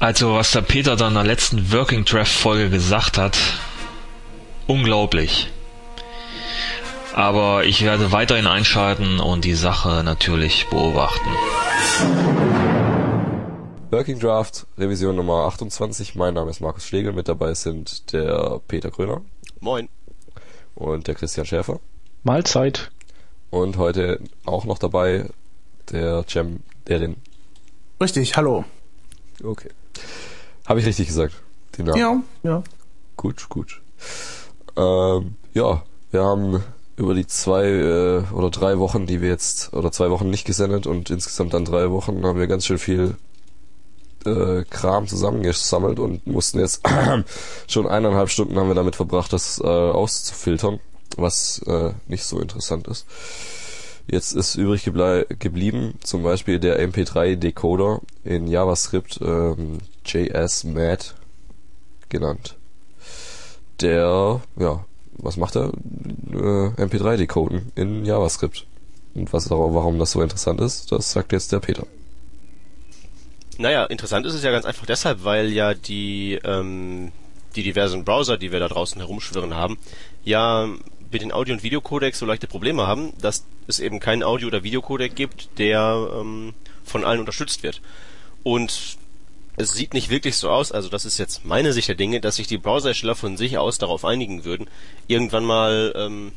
Also, was der Peter da in der letzten Working Draft Folge gesagt hat, unglaublich. Aber ich werde weiterhin einschalten und die Sache natürlich beobachten. Working Draft, Revision Nummer 28. Mein Name ist Markus Schlegel. Mit dabei sind der Peter Gröner. Moin. Und der Christian Schäfer. Mahlzeit. Und heute auch noch dabei der Cem, Derin. Richtig, hallo. Okay. Habe ich richtig gesagt? Den Namen? Ja, ja. Gut, gut. Ähm, ja, wir haben über die zwei äh, oder drei Wochen, die wir jetzt, oder zwei Wochen nicht gesendet und insgesamt dann drei Wochen, haben wir ganz schön viel äh, Kram zusammengesammelt und mussten jetzt schon eineinhalb Stunden haben wir damit verbracht, das äh, auszufiltern, was äh, nicht so interessant ist. Jetzt ist übrig geblieben zum Beispiel der MP3-Decoder in JavaScript ähm, JS genannt. Der, ja, was macht er? Äh, MP3-Decoden in JavaScript. Und was warum das so interessant ist, das sagt jetzt der Peter. Naja, interessant ist es ja ganz einfach deshalb, weil ja die, ähm, die diversen Browser, die wir da draußen herumschwirren haben, ja mit den Audio- und Videocodecs so leichte Probleme haben, dass es eben keinen Audio- oder Videocodec gibt, der ähm, von allen unterstützt wird. Und es sieht nicht wirklich so aus, also das ist jetzt meine Sicht der Dinge, dass sich die Browserhersteller von sich aus darauf einigen würden, irgendwann mal, ähm,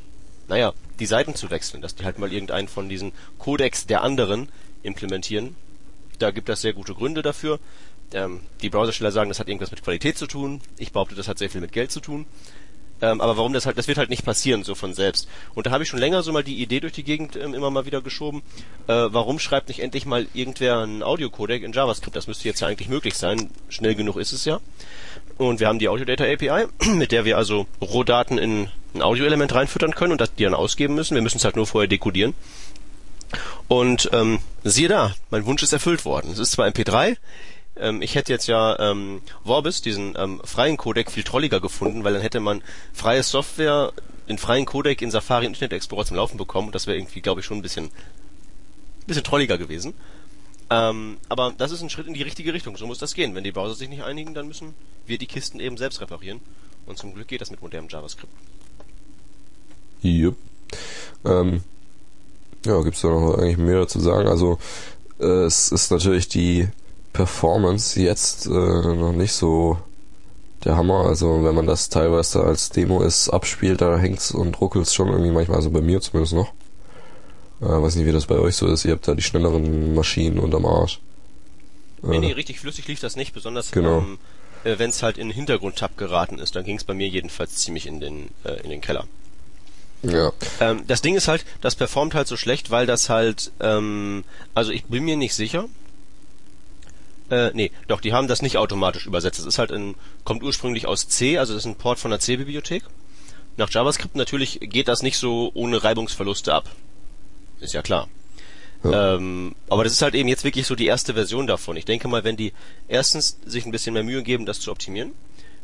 naja, die Seiten zu wechseln, dass die halt mal irgendeinen von diesen Codecs der anderen implementieren. Da gibt es sehr gute Gründe dafür. Ähm, die Browsersteller sagen, das hat irgendwas mit Qualität zu tun. Ich behaupte, das hat sehr viel mit Geld zu tun. Ähm, aber warum das halt, das wird halt nicht passieren, so von selbst. Und da habe ich schon länger so mal die Idee durch die Gegend ähm, immer mal wieder geschoben, äh, warum schreibt nicht endlich mal irgendwer einen Audio-Codec in JavaScript? Das müsste jetzt ja eigentlich möglich sein. Schnell genug ist es ja. Und wir haben die Audio Data API, mit der wir also Rohdaten in ein Audioelement reinfüttern können und das die dann ausgeben müssen. Wir müssen es halt nur vorher dekodieren. Und ähm, siehe da, mein Wunsch ist erfüllt worden. Es ist zwar MP3, ähm, ich hätte jetzt ja ähm, Vorbis, diesen ähm, freien Codec, viel trolliger gefunden, weil dann hätte man freie Software, den freien Codec in Safari Internet Explorer zum Laufen bekommen. Und das wäre irgendwie, glaube ich, schon ein bisschen, bisschen trolliger gewesen. Ähm, aber das ist ein Schritt in die richtige Richtung. So muss das gehen. Wenn die Browser sich nicht einigen, dann müssen wir die Kisten eben selbst reparieren. Und zum Glück geht das mit modernem JavaScript. Yep. Ähm, ja, gibt's da noch eigentlich mehr dazu sagen? Also äh, es ist natürlich die Performance jetzt äh, noch nicht so der Hammer. Also wenn man das teilweise als Demo ist, abspielt, da hängt's und ruckelt's schon irgendwie manchmal, also bei mir zumindest noch. Äh, weiß nicht, wie das bei euch so ist. Ihr habt da die schnelleren Maschinen unterm Arsch. Äh, nee, nee, richtig flüssig lief das nicht, besonders genau. ähm, äh, wenn es halt in den Hintergrundtab geraten ist, dann ging's bei mir jedenfalls ziemlich in den, äh, in den Keller. Ja. Ähm, das Ding ist halt, das performt halt so schlecht, weil das halt, ähm, also ich bin mir nicht sicher, äh, nee, doch, die haben das nicht automatisch übersetzt. Es ist halt ein, kommt ursprünglich aus C, also das ist ein Port von der C-Bibliothek. Nach JavaScript natürlich geht das nicht so ohne Reibungsverluste ab. Ist ja klar. Ja. Ähm, aber das ist halt eben jetzt wirklich so die erste Version davon. Ich denke mal, wenn die erstens sich ein bisschen mehr Mühe geben, das zu optimieren,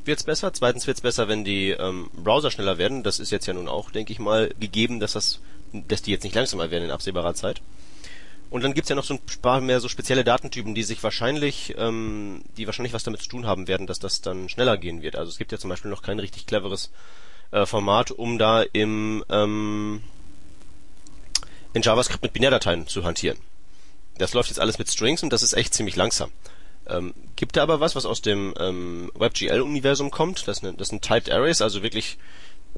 wird's besser. Zweitens wird's besser, wenn die ähm, Browser schneller werden. Das ist jetzt ja nun auch, denke ich mal, gegeben, dass das, dass die jetzt nicht langsamer werden in absehbarer Zeit. Und dann gibt's ja noch so ein paar mehr so spezielle Datentypen, die sich wahrscheinlich, ähm, die wahrscheinlich was damit zu tun haben werden, dass das dann schneller gehen wird. Also es gibt ja zum Beispiel noch kein richtig cleveres äh, Format, um da im ähm, in JavaScript mit Binärdateien zu hantieren. Das läuft jetzt alles mit Strings und das ist echt ziemlich langsam. Ähm, gibt da aber was, was aus dem ähm, WebGL-Universum kommt. Das, ne, das sind Typed Arrays, also wirklich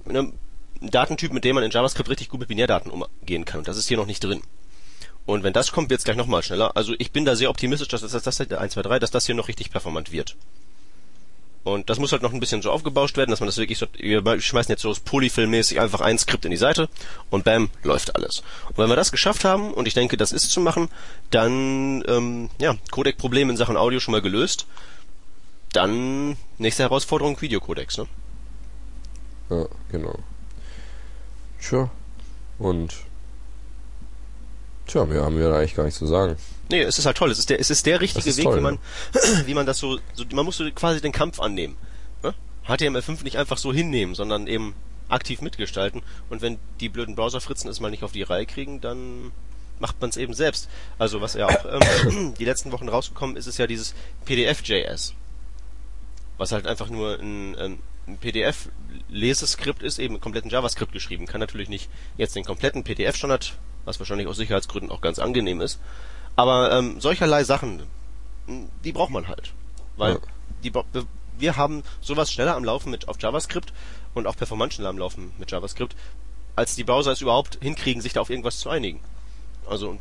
ne, ein Datentyp, mit dem man in JavaScript richtig gut mit Binärdaten umgehen kann. Und das ist hier noch nicht drin. Und wenn das kommt, wird's gleich nochmal schneller. Also ich bin da sehr optimistisch, dass das, das, das 1, 2, 3, dass das hier noch richtig performant wird. Und das muss halt noch ein bisschen so aufgebauscht werden, dass man das wirklich so, wir schmeißen jetzt so polyfilmmäßig einfach ein Skript in die Seite und bam, läuft alles. Und wenn wir das geschafft haben, und ich denke, das ist zu machen, dann, ähm, ja, Codec-Problem in Sachen Audio schon mal gelöst. Dann nächste Herausforderung, Videocodecs, ne? Ja, genau. Tja. Und Tja, mehr haben wir da eigentlich gar nichts zu sagen. Nee, es ist halt toll. Es ist der, es ist der richtige ist Weg, toll, wie man, ja. wie man das so, so, man muss so quasi den Kampf annehmen. Ne? HTML5 nicht einfach so hinnehmen, sondern eben aktiv mitgestalten. Und wenn die blöden Browserfritzen es mal nicht auf die Reihe kriegen, dann macht man es eben selbst. Also was ja auch ähm, die letzten Wochen rausgekommen ist, ist ja dieses PDF.js. Was halt einfach nur ein, ein PDF-Leseskript ist, eben komplett in JavaScript geschrieben. Kann natürlich nicht jetzt den kompletten PDF-Standard, was wahrscheinlich aus Sicherheitsgründen auch ganz angenehm ist. Aber ähm, solcherlei Sachen, die braucht man halt. Weil ja. die, wir haben sowas schneller am Laufen mit auf JavaScript und auch performant schneller am Laufen mit JavaScript, als die Browser es überhaupt hinkriegen, sich da auf irgendwas zu einigen. Also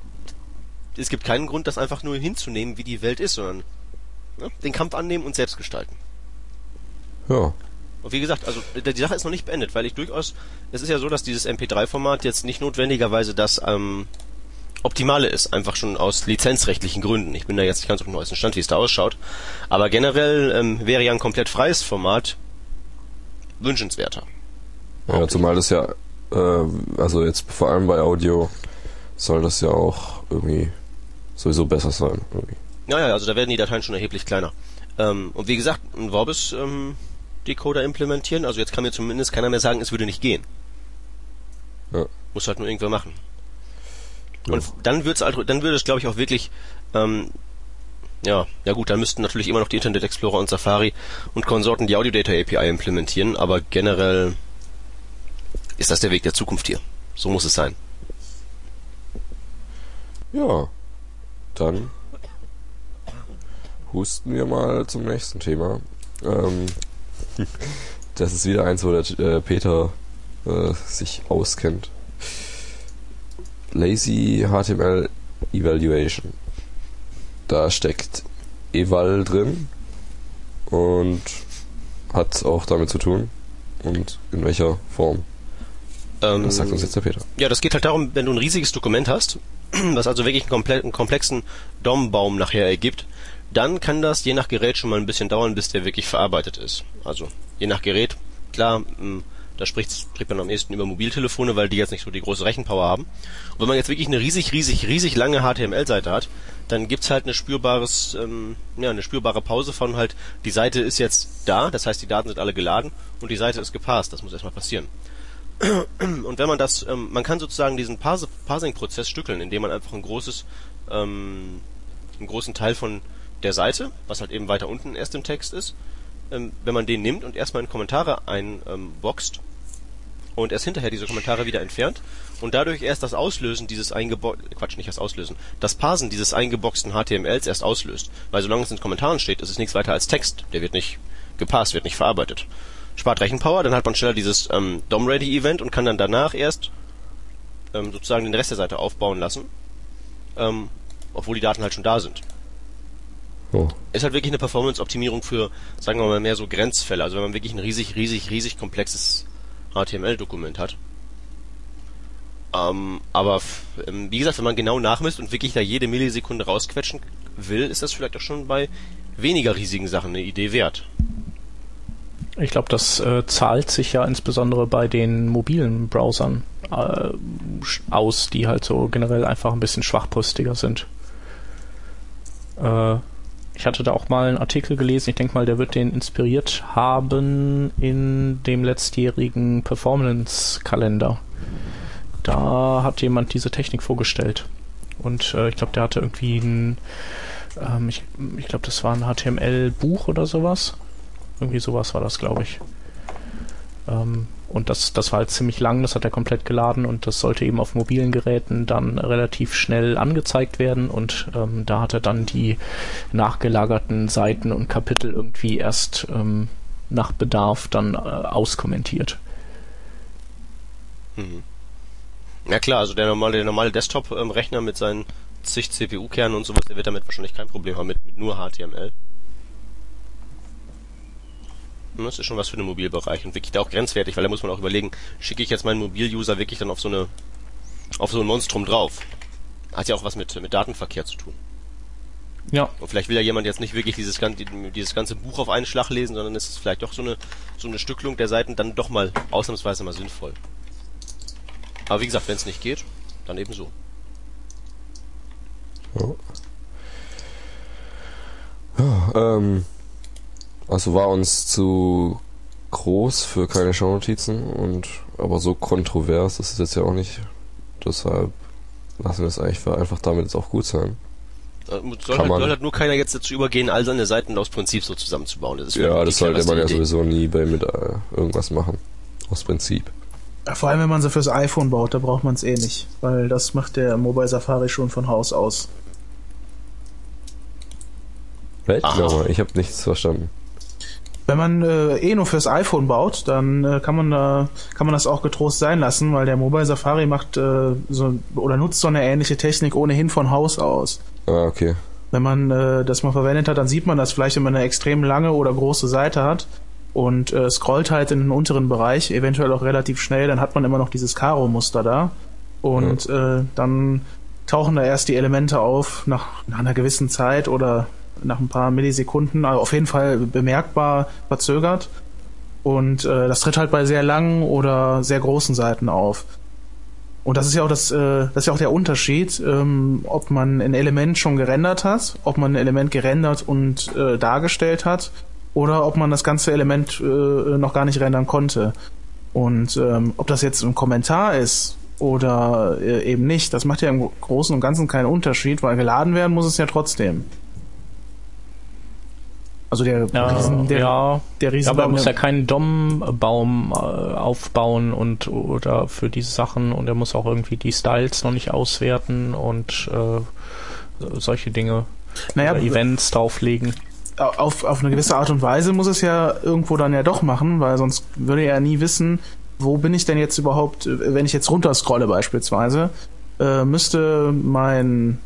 es gibt keinen Grund, das einfach nur hinzunehmen, wie die Welt ist, sondern ne, den Kampf annehmen und selbst gestalten. Ja. Und wie gesagt, also die Sache ist noch nicht beendet, weil ich durchaus, es ist ja so, dass dieses MP3-Format jetzt nicht notwendigerweise das ähm, Optimale ist, einfach schon aus lizenzrechtlichen Gründen. Ich bin da jetzt nicht ganz auf dem neuesten Stand, wie es da ausschaut. Aber generell ähm, wäre ja ein komplett freies Format wünschenswerter. Ja, zumal das ja, äh, also jetzt vor allem bei Audio soll das ja auch irgendwie sowieso besser sein. Irgendwie. Naja, also da werden die Dateien schon erheblich kleiner. Ähm, und wie gesagt, ein Vorbis ähm, Decoder implementieren, also jetzt kann mir zumindest keiner mehr sagen, es würde nicht gehen. Ja. Muss halt nur irgendwer machen. Ja. Und dann wird's halt, dann würde es glaube ich auch wirklich ähm, ja, ja gut, dann müssten natürlich immer noch die Internet Explorer und Safari und Konsorten die Audio Data API implementieren, aber generell ist das der Weg der Zukunft hier. So muss es sein. Ja, dann husten wir mal zum nächsten Thema. Ähm, das ist wieder eins, wo der äh, Peter äh, sich auskennt. Lazy HTML Evaluation. Da steckt Eval drin und hat auch damit zu tun. Und in welcher Form? Ähm, das sagt uns jetzt der Peter. Ja, das geht halt darum, wenn du ein riesiges Dokument hast, was also wirklich einen, komple einen komplexen DOM-Baum nachher ergibt, dann kann das je nach Gerät schon mal ein bisschen dauern, bis der wirklich verarbeitet ist. Also je nach Gerät, klar, hm, da spricht, spricht man am ehesten über Mobiltelefone, weil die jetzt nicht so die große Rechenpower haben. Und wenn man jetzt wirklich eine riesig, riesig, riesig lange HTML-Seite hat, dann gibt's halt eine spürbares, ähm, ja, eine spürbare Pause von halt, die Seite ist jetzt da, das heißt die Daten sind alle geladen und die Seite ist gepasst. Das muss erstmal passieren. Und wenn man das, ähm, man kann sozusagen diesen Parsing-Prozess stückeln, indem man einfach ein großes, ähm, einen großen Teil von der Seite, was halt eben weiter unten erst im Text ist, ähm, wenn man den nimmt und erstmal in Kommentare einboxt und erst hinterher diese Kommentare wieder entfernt und dadurch erst das Auslösen dieses eingeboxten, Quatsch, nicht das Auslösen, das Parsen dieses eingeboxten HTMLs erst auslöst. Weil solange es in Kommentaren steht, ist es nichts weiter als Text. Der wird nicht gepasst, wird nicht verarbeitet spart Rechenpower, dann hat man schneller dieses ähm, DOM-Ready-Event und kann dann danach erst ähm, sozusagen den Rest der Seite aufbauen lassen, ähm, obwohl die Daten halt schon da sind. Oh. Ist halt wirklich eine Performance-Optimierung für, sagen wir mal, mehr so Grenzfälle. Also wenn man wirklich ein riesig, riesig, riesig komplexes HTML-Dokument hat. Ähm, aber ähm, wie gesagt, wenn man genau nachmisst und wirklich da jede Millisekunde rausquetschen will, ist das vielleicht auch schon bei weniger riesigen Sachen eine Idee wert. Ich glaube, das äh, zahlt sich ja insbesondere bei den mobilen Browsern äh, aus, die halt so generell einfach ein bisschen schwachbrüstiger sind. Äh, ich hatte da auch mal einen Artikel gelesen, ich denke mal, der wird den inspiriert haben in dem letztjährigen Performance-Kalender. Da hat jemand diese Technik vorgestellt. Und äh, ich glaube, der hatte irgendwie ein, ähm, ich, ich glaube, das war ein HTML-Buch oder sowas irgendwie sowas war das, glaube ich. Ähm, und das, das war halt ziemlich lang, das hat er komplett geladen und das sollte eben auf mobilen Geräten dann relativ schnell angezeigt werden und ähm, da hat er dann die nachgelagerten Seiten und Kapitel irgendwie erst ähm, nach Bedarf dann äh, auskommentiert. Mhm. Ja klar, also der normale, der normale Desktop-Rechner mit seinen zig CPU-Kernen und sowas, der wird damit wahrscheinlich kein Problem haben mit, mit nur HTML. Das ist schon was für den Mobilbereich und wirklich da auch grenzwertig, weil da muss man auch überlegen, schicke ich jetzt meinen Mobil-User wirklich dann auf so eine, auf so ein Monstrum drauf? Hat ja auch was mit, mit Datenverkehr zu tun. Ja. Und vielleicht will ja jemand jetzt nicht wirklich dieses, dieses ganze Buch auf einen Schlag lesen, sondern ist es vielleicht doch so eine, so eine Stückelung der Seiten dann doch mal ausnahmsweise mal sinnvoll. Aber wie gesagt, wenn es nicht geht, dann eben so. Ja. Ja, ähm, also war uns zu groß für keine Shownotizen und aber so kontrovers ist es jetzt ja auch nicht. Deshalb lassen wir es eigentlich einfach damit jetzt auch gut sein. Äh, Soll halt, soll halt nur keiner jetzt dazu übergehen, all seine Seiten aus Prinzip so zusammenzubauen. Das ja, das sollte man ja sowieso nie bei mit äh, irgendwas machen. Aus Prinzip. Vor allem, wenn man sie fürs iPhone baut, da braucht man es eh nicht. Weil das macht der Mobile Safari schon von Haus aus. Weltnummer? Ich habe nichts verstanden. Wenn man äh, eh nur fürs iPhone baut, dann äh, kann man da kann man das auch getrost sein lassen, weil der Mobile Safari macht äh, so oder nutzt so eine ähnliche Technik ohnehin von Haus aus. Ah, okay. Wenn man äh, das mal verwendet hat, dann sieht man das vielleicht, wenn man eine extrem lange oder große Seite hat und äh, scrollt halt in den unteren Bereich, eventuell auch relativ schnell, dann hat man immer noch dieses Karo-Muster da und ja. äh, dann tauchen da erst die Elemente auf nach, nach einer gewissen Zeit oder nach ein paar Millisekunden, also auf jeden Fall bemerkbar verzögert. Und äh, das tritt halt bei sehr langen oder sehr großen Seiten auf. Und das ist ja auch das, äh, das ist ja auch der Unterschied, ähm, ob man ein Element schon gerendert hat, ob man ein Element gerendert und äh, dargestellt hat, oder ob man das ganze Element äh, noch gar nicht rendern konnte. Und ähm, ob das jetzt ein Kommentar ist oder äh, eben nicht, das macht ja im Großen und Ganzen keinen Unterschied, weil geladen werden muss es ja trotzdem. Also der ja, Riesen, der, ja, der Riesen aber er muss ja keinen DOM-Baum äh, aufbauen und oder für diese Sachen und er muss auch irgendwie die Styles noch nicht auswerten und äh, solche Dinge naja, oder Events drauflegen. Auf, auf eine gewisse Art und Weise muss es ja irgendwo dann ja doch machen, weil sonst würde er ja nie wissen, wo bin ich denn jetzt überhaupt, wenn ich jetzt runterscrolle beispielsweise, äh, müsste mein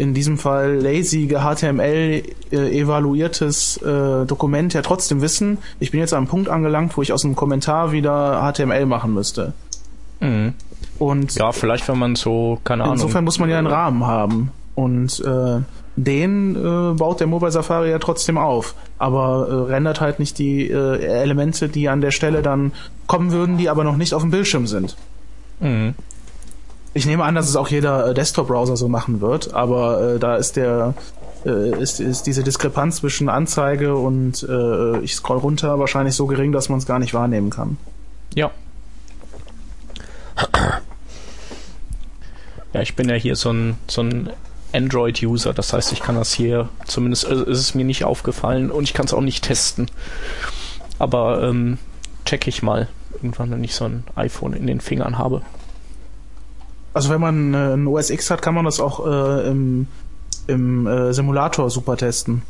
in diesem Fall lazy HTML äh, evaluiertes äh, Dokument ja trotzdem wissen, ich bin jetzt an einem Punkt angelangt, wo ich aus einem Kommentar wieder HTML machen müsste. Mhm. Und ja, vielleicht wenn man so, keine Ahnung. Insofern muss man ja einen Rahmen haben. Und äh, den äh, baut der Mobile Safari ja trotzdem auf, aber äh, rendert halt nicht die äh, Elemente, die an der Stelle dann kommen würden, die aber noch nicht auf dem Bildschirm sind. Mhm. Ich nehme an, dass es auch jeder äh, Desktop-Browser so machen wird, aber äh, da ist der äh, ist, ist diese Diskrepanz zwischen Anzeige und äh, ich scroll runter wahrscheinlich so gering, dass man es gar nicht wahrnehmen kann. Ja. Ja, ich bin ja hier so ein, so ein Android-User, das heißt, ich kann das hier, zumindest äh, ist es mir nicht aufgefallen und ich kann es auch nicht testen. Aber ähm, check ich mal irgendwann, wenn ich so ein iPhone in den Fingern habe. Also wenn man äh, ein OS X hat, kann man das auch äh, im, im äh, Simulator super testen.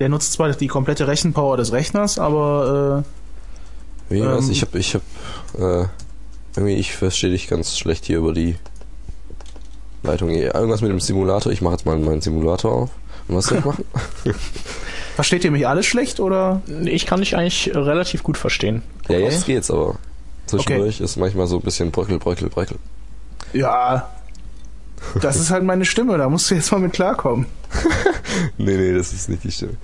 Der nutzt zwar die komplette Rechenpower des Rechners, aber äh, Wie was? Ähm, ich hab, ich hab, äh, irgendwie, ich verstehe dich ganz schlecht hier über die Leitung. Irgendwas mit dem Simulator. Ich mache jetzt mal meinen Simulator auf. Und was soll ich machen? Versteht ihr mich alles schlecht oder? Ich kann dich eigentlich relativ gut verstehen. Ja, jetzt geht's aber. Zwischendurch okay. ist manchmal so ein bisschen bröckel, bröckel, bröckel. Ja, das ist halt meine Stimme, da musst du jetzt mal mit klarkommen. nee, nee, das ist nicht die Stimme.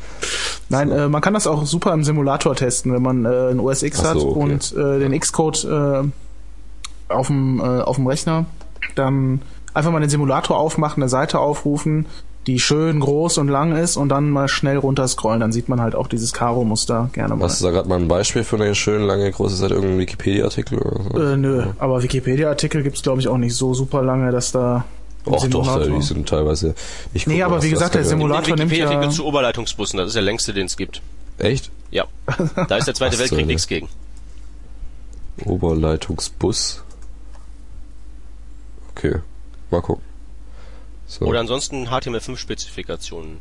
Nein, so. äh, man kann das auch super im Simulator testen, wenn man äh, ein OS X so, hat okay. und äh, den Xcode äh, auf dem äh, auf dem Rechner, dann einfach mal den Simulator aufmachen, eine Seite aufrufen, die schön groß und lang ist und dann mal schnell runterscrollen, dann sieht man halt auch dieses Karo-Muster gerne mal. Hast du da gerade mal ein Beispiel für eine schön lange große Seite, irgendein Wikipedia-Artikel oder so? Äh, nö, aber Wikipedia-Artikel gibt's glaube ich auch nicht so super lange, dass da Och doch, die sind teilweise. Ich nee, aber wie gesagt, der Simulator nimmt ja... Wikipedia zu Oberleitungsbussen, das ist der längste, den es gibt. Echt? Ja. Da ist der Zweite Weltkrieg nichts gegen. Oberleitungsbus. Okay, mal gucken. So. Oder ansonsten HTML5-Spezifikationen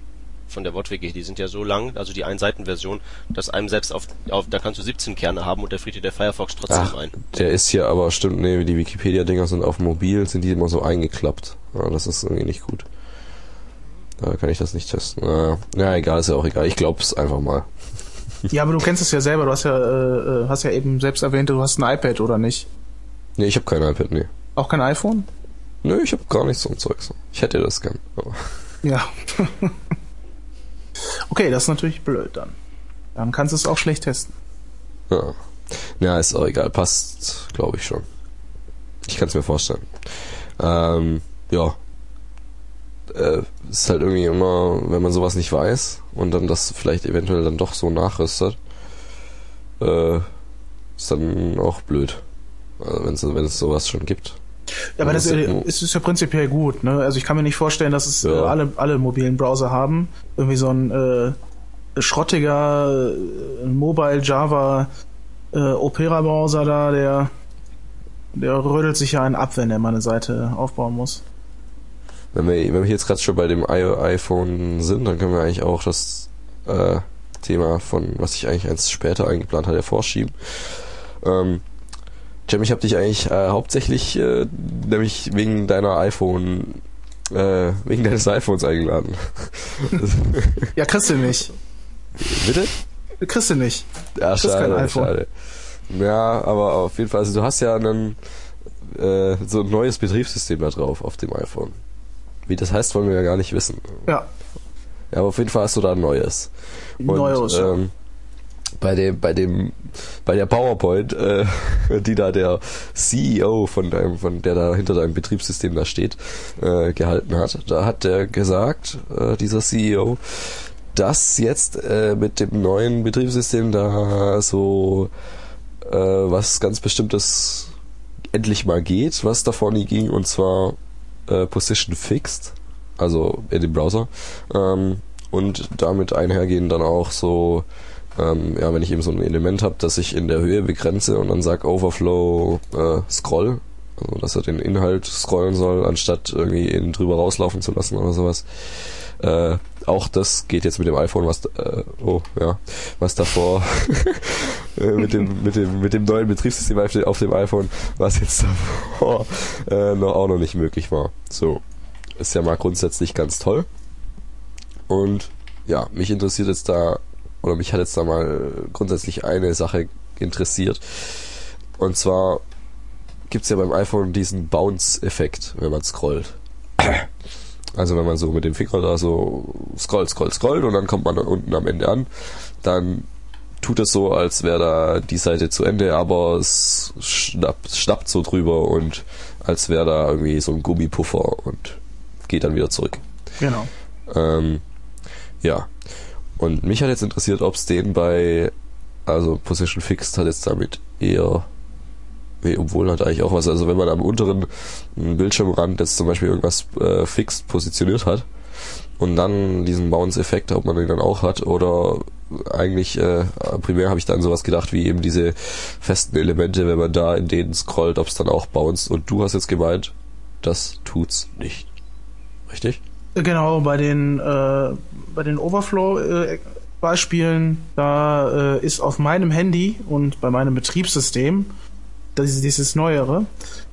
von der WordWiki, die sind ja so lang, also die Einseitenversion, dass einem selbst auf, auf da kannst du 17 Kerne haben und der friert dir der Firefox trotzdem Ach, ein. Der ist ja aber, stimmt, nee, die Wikipedia-Dinger sind auf mobil, sind die immer so eingeklappt. Ja, das ist irgendwie nicht gut. Da kann ich das nicht testen. Naja, ja, egal, ist ja auch egal. Ich glaub's einfach mal. Ja, aber du kennst es ja selber, du hast ja, äh, äh, hast ja eben selbst erwähnt, du hast ein iPad, oder nicht? Nee, ich habe kein iPad, nee. Auch kein iPhone? Nö, ich habe gar nichts so ein Zeug. Ich hätte das gern. Aber. Ja. okay, das ist natürlich blöd dann. Dann kannst du es auch schlecht testen. Ja. Ja, ist auch egal. Passt, glaube ich schon. Ich kann es mir vorstellen. Ähm, ja. Äh, ist halt irgendwie immer, wenn man sowas nicht weiß und dann das vielleicht eventuell dann doch so nachrüstet, äh, ist dann auch blöd. Also wenn es wenn es sowas schon gibt. Ja, aber das Das äh, ist- ist, ist ja prinzipiell gut. Ne? Also ich kann mir nicht vorstellen, dass es Ja. äh, alle, alle mobilen Browser haben. Irgendwie so ein äh, schrottiger äh, Mobile Java äh, Opera Browser da, der der rödelt sich ja einen ab, wenn er mal eine Seite aufbauen muss. Wenn wir, wenn wir jetzt gerade schon bei dem iPhone sind, dann können wir eigentlich auch das äh, Thema von, was ich eigentlich eins später eingeplant hatte, vorschieben. Ähm, Jim, ich habe dich eigentlich äh, hauptsächlich äh, nämlich wegen deiner iPhone, äh, wegen deines iPhones eingeladen. Ja, kriegst du nicht. Bitte? Kriegst du nicht. Ja, kriegst kein schade, iPhone. schade. Ja, aber auf jeden Fall, also du hast ja einen, äh, so ein neues Betriebssystem da drauf auf dem iPhone. Wie das heißt, wollen wir ja gar nicht wissen. Ja, Ja, aber auf jeden Fall hast du da ein neues. Und, Neues. ähm, bei dem, bei dem, bei der PowerPoint, äh, die da der CEO von deinem, von der da hinter deinem Betriebssystem da steht, äh, gehalten hat, da hat der gesagt, äh, dieser CEO, dass jetzt äh, mit dem neuen Betriebssystem da so äh, was ganz Bestimmtes endlich mal geht, was davor nie ging, und zwar äh, Position Fixed, also in dem Browser. Ähm, und damit einhergehen dann auch so, ähm, ja, wenn ich eben so ein Element habe, das ich in der Höhe begrenze und dann sag Overflow äh, Scroll, also dass er den Inhalt scrollen soll, anstatt irgendwie ihn drüber rauslaufen zu lassen oder sowas. Äh, auch das geht jetzt mit dem iPhone, was äh, oh ja, was davor äh, mit dem mit dem mit dem neuen Betriebssystem auf dem iPhone, was jetzt davor äh, noch auch noch nicht möglich war. So ist ja mal grundsätzlich ganz toll. Und ja, mich interessiert jetzt da oder mich hat jetzt da mal grundsätzlich eine Sache interessiert. Und zwar gibt's ja beim iPhone diesen Bounce-Effekt, wenn man scrollt. Also wenn man so mit dem Finger da so scrollt, scrollt, scrollt und dann kommt man unten am Ende an, dann tut es so, als wäre da die Seite zu Ende, aber es schnappt, schnappt so drüber und als wäre da irgendwie so ein Gummipuffer und geht dann wieder zurück. Genau. Ähm, ja. Und mich hat jetzt interessiert, ob es den bei, also Position Fixed hat jetzt damit eher, nee, obwohl hat eigentlich auch was, also wenn man am unteren Bildschirmrand jetzt zum Beispiel irgendwas äh, fixed positioniert hat und dann diesen Bounce-Effekt, ob man den dann auch hat oder eigentlich äh, primär habe ich dann sowas gedacht wie eben diese festen Elemente, wenn man da in denen scrollt, ob es dann auch bounced und du hast jetzt gemeint, das tut's nicht. Richtig? Genau, bei den, äh, bei den Overflow-Beispielen, da äh, ist auf meinem Handy und bei meinem Betriebssystem, das ist dieses neuere,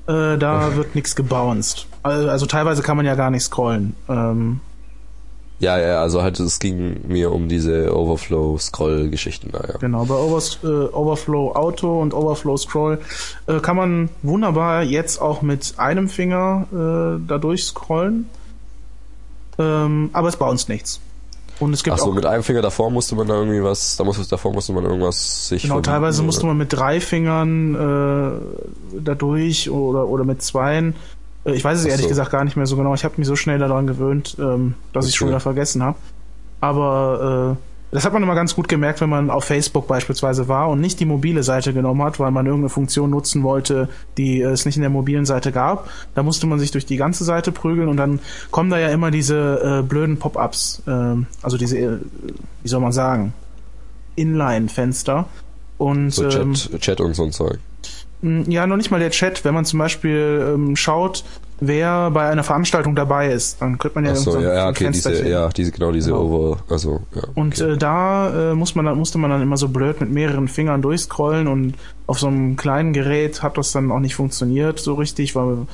äh, da wird nichts gebounced. Also, teilweise kann man ja gar nicht scrollen. Ähm, Ja, ja, also halt es ging mir um diese Overflow-Scroll-Geschichten ja. Genau, bei Overs äh, Overflow Auto und Overflow Scroll äh, kann man wunderbar jetzt auch mit einem Finger äh, da durchscrollen. Ähm, aber es bounced nichts. Und es gibt Achso, mit einem Finger davor musste man da irgendwie was, da musste, davor musste man irgendwas sich Genau, verbieten, teilweise musste man mit drei Fingern äh, da durch oder, oder mit zweien. Äh, Ich weiß es Ach ehrlich gesagt gar nicht mehr so genau. Ich habe mich so schnell daran gewöhnt, ähm, dass ich Okay. schon wieder vergessen habe. Aber äh, das hat man immer ganz gut gemerkt, wenn man auf Facebook beispielsweise war und nicht die mobile Seite genommen hat, weil man irgendeine Funktion nutzen wollte, die es nicht in der mobilen Seite gab. Da musste man sich durch die ganze Seite prügeln und dann kommen da ja immer diese äh, blöden Pop-ups, ähm, also diese, äh, wie soll man sagen, Inline-Fenster. Und So ähm, Chat, Chat und so ein Zeug. ja, noch nicht mal der Chat. Wenn man zum Beispiel ähm, schaut, wer bei einer Veranstaltung dabei ist, dann könnte man ja irgend so ja, ja, okay, diese, ja, diese, genau diese Genau. Over, also, ja. Und okay. äh, da äh, muss man, dann- musste man dann immer so blöd mit mehreren Fingern durchscrollen und auf so einem kleinen Gerät hat das dann auch nicht funktioniert so richtig, weil,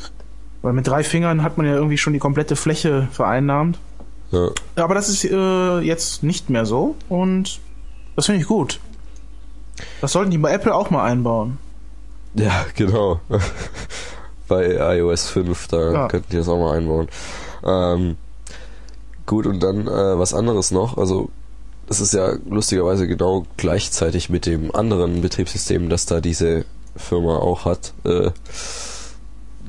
weil mit drei Fingern hat man ja irgendwie schon die komplette Fläche vereinnahmt. ja. Aber das ist äh, jetzt nicht mehr so und das finde ich gut. Das sollten die bei Apple auch mal einbauen. ja, genau. Bei iOS 5, da Ja. könnten die das auch mal einbauen. Ähm, gut, und dann äh, was anderes noch, also das ist ja lustigerweise genau gleichzeitig mit dem anderen Betriebssystem, das da diese Firma auch hat, äh,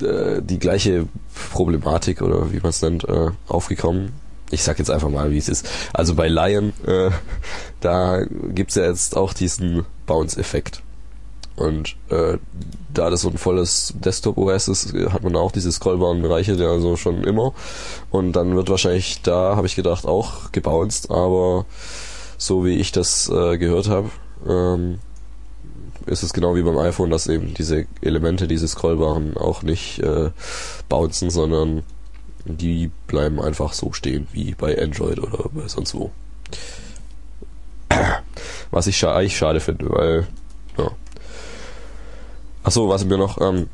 äh, die gleiche Problematik oder wie man es nennt, äh, aufgekommen. Ich sag jetzt einfach mal, wie es ist. Also bei Lion, äh, da gibt's ja jetzt auch diesen Bounce-Effekt. Und äh, da das so ein volles Desktop-OS ist, hat man auch diese scrollbaren Bereiche, ja also schon immer. Und dann wird wahrscheinlich da, habe ich gedacht, auch gebounced, aber so wie ich das äh, gehört habe, ähm, ist es genau wie beim iPhone, dass eben diese Elemente, diese scrollbaren auch nicht äh, bouncen, sondern die bleiben einfach so stehen wie bei Android oder bei sonst wo. Was ich scha eigentlich schade finde, weil ja. Achso, was mir noch ähm,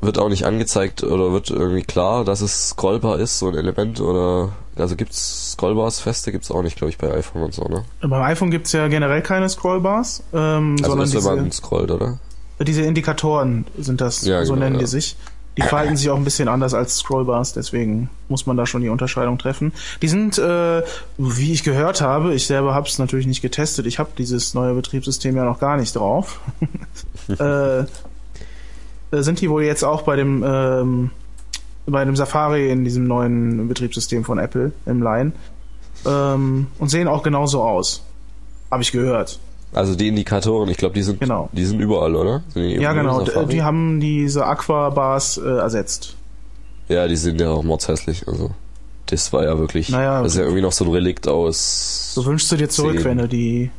wird auch nicht angezeigt oder wird irgendwie klar, dass es scrollbar ist, so ein Element oder also gibt's Scrollbars feste gibt's auch nicht, glaube ich, bei iPhone und so, ne? Beim iPhone gibt's ja generell keine Scrollbars, ähm, Also sondern ist, wenn man diese, scrollt, oder? diese Indikatoren sind das, Ja, so genau, nennen die ja. sich. Die verhalten sich auch ein bisschen anders als Scrollbars, deswegen muss man da schon die Unterscheidung treffen. Die sind, äh, wie ich gehört habe, ich selber habe es natürlich nicht getestet, ich habe dieses neue Betriebssystem ja noch gar nicht drauf. äh, äh, sind die wohl jetzt auch bei dem ähm, bei dem Safari in diesem neuen Betriebssystem von Apple im Line ähm, und sehen auch genauso aus. Habe ich gehört. Also die Indikatoren, ich glaube, die sind Genau. die sind überall, oder? Sind die Ja, genau. Die haben diese Aqua-Bars äh, ersetzt. Ja, die sind ja auch mordshässlich, also das war ja wirklich Naja, das ist ja irgendwie noch so ein Relikt aus So wünschst du dir zurück, Zehn. wenn du die.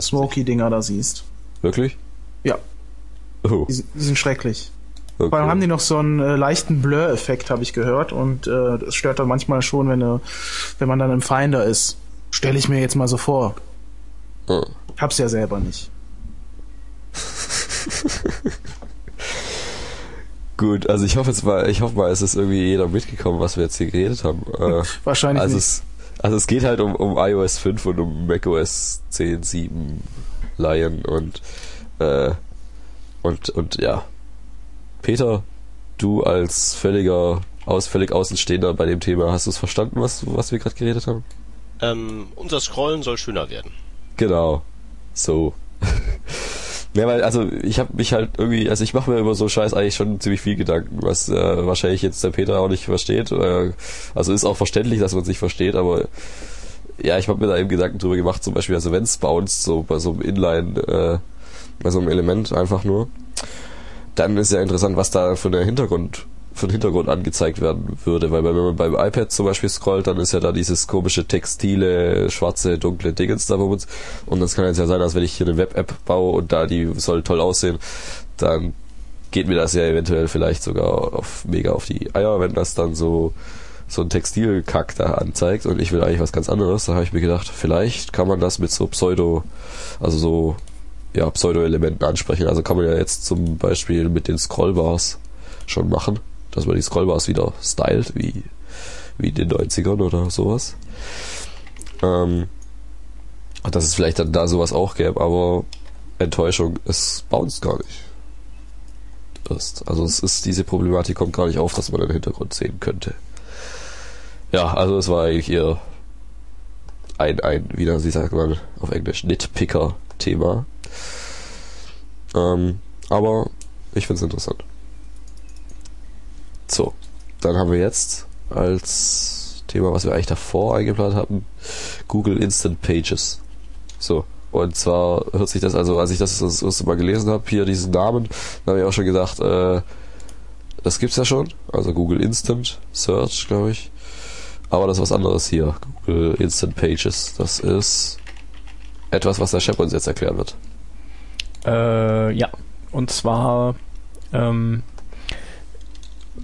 Smoky-Dinger da siehst. Wirklich? Ja. Oh, Die, sind- die sind schrecklich. okay. Vor allem haben die noch so einen äh, leichten Blur-Effekt, habe ich gehört. Und äh, das stört dann manchmal schon, wenn, du, wenn man dann im Finder ist. Stelle ich mir jetzt mal so vor. Ah. Hab's ja selber nicht. Gut, also ich hoffe jetzt mal, ich hoffe mal, es ist irgendwie jeder mitgekommen, was wir jetzt hier geredet haben. Äh, Wahrscheinlich also nicht. es, also es geht halt um, um iOS 5 und um macOS 10, 7 Lion und äh, und und ja. Peter, du als völliger aus völlig Außenstehender bei dem Thema, hast du es verstanden, was was wir gerade geredet haben? Ähm, unser Scrollen soll schöner werden. Genau. So. Ja, weil, also ich habe mich halt irgendwie, also ich mache mir über so Scheiß eigentlich schon ziemlich viel Gedanken, was äh, wahrscheinlich jetzt der Peter auch nicht versteht. Äh, also ist auch verständlich, dass man es nicht versteht, aber ja, ich habe mir da eben Gedanken drüber gemacht, zum Beispiel, also wenn es bounced, so bei so einem Inline, äh, bei so einem Element einfach nur, dann ist ja interessant, was da für eine Hintergrund für den Hintergrund angezeigt werden würde, weil wenn man beim iPad zum Beispiel scrollt, dann ist ja da dieses komische textile, schwarze, dunkle Dingens da bei uns. Und das kann jetzt ja sein, dass wenn ich hier eine Web-App baue und da die soll toll aussehen, dann geht mir das ja eventuell vielleicht sogar auf mega auf die Eier, wenn das dann so so ein Textilkack da anzeigt und ich will eigentlich was ganz anderes, da habe ich mir gedacht, vielleicht kann man das mit so Pseudo, also so ja, Pseudo-Elementen ansprechen. Also kann man ja jetzt zum Beispiel mit den Scrollbars schon machen, dass man die Scrollbars wieder stylt, wie, wie in den 90ern oder sowas. Ähm, dass es vielleicht dann da sowas auch gäbe, aber Enttäuschung, es bounced gar nicht. Ist. Also es ist, diese Problematik kommt gar nicht auf, dass man den Hintergrund sehen könnte. Ja, also es war eigentlich eher ein, ein, wie, wie sagt man auf Englisch, Nitpicker-Thema. Ähm, aber ich finde es interessant. So, dann haben wir jetzt als Thema, was wir eigentlich davor eingeplant hatten, Google Instant Pages. So, und zwar hört sich das, also als ich das das erste Mal gelesen habe, hier diesen Namen, dann habe ich auch schon gedacht, äh, das gibt's ja schon, also Google Instant Search, glaube ich. Aber das ist was anderes hier, Google Instant Pages. Das ist etwas, was der Chef uns jetzt erklären wird. Äh, ja, und zwar ähm,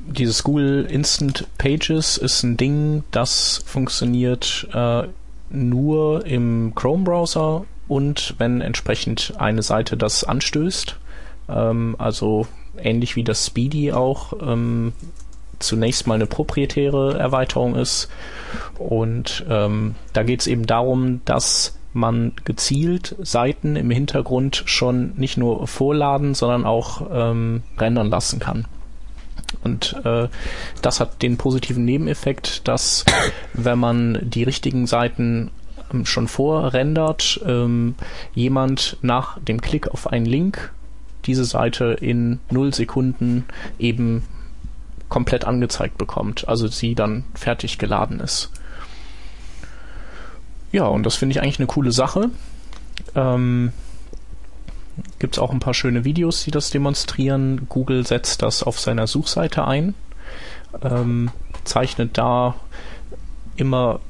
dieses Google Instant Pages ist ein Ding, das funktioniert äh, nur im Chrome-Browser und wenn entsprechend eine Seite das anstößt. Ähm, also ähnlich wie das Speedy auch ähm, zunächst mal eine proprietäre Erweiterung ist. Und ähm, da geht es eben darum, dass man gezielt Seiten im Hintergrund schon nicht nur vorladen, sondern auch ähm, rendern lassen kann. Und äh, das hat den positiven Nebeneffekt, dass wenn man die richtigen Seiten ähm, schon vorrendert, ähm, jemand nach dem Klick auf einen Link diese Seite in null Sekunden eben komplett angezeigt bekommt, also sie dann fertig geladen ist. Ja, und das finde ich eigentlich eine coole Sache. Ähm, Gibt es auch ein paar schöne Videos, die das demonstrieren. Google setzt das auf seiner Suchseite ein, ähm, zeichnet da immer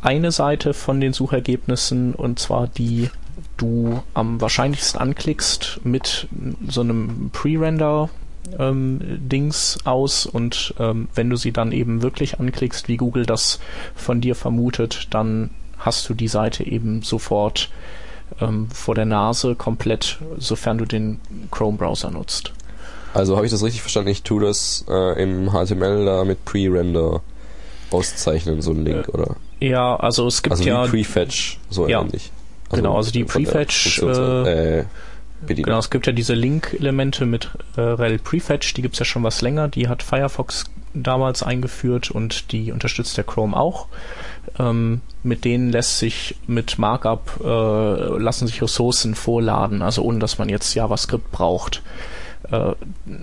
eine Seite von den Suchergebnissen und zwar die du am wahrscheinlichsten anklickst mit so einem Pre-Render ähm, Dings aus und ähm, wenn du sie dann eben wirklich anklickst, wie Google das von dir vermutet, dann hast du die Seite eben sofort ähm, vor der Nase komplett, sofern du den Chrome-Browser nutzt. Also habe ich das richtig verstanden? Ich tue das äh, im HTML da mit Pre-Render auszeichnen, so ein Link, Äh, oder? Ja, also es gibt Also ja Prefetch, so Ja. ähnlich. Genau, also die Prefetch, äh, Bedienung. Genau, es gibt ja diese Link-Elemente mit äh, rel Prefetch, die gibt's ja schon was länger. Die hat Firefox damals eingeführt und die unterstützt der Chrome auch. Ähm, mit denen lässt sich mit Markup äh, lassen sich Ressourcen vorladen, also ohne dass man jetzt JavaScript braucht. Äh,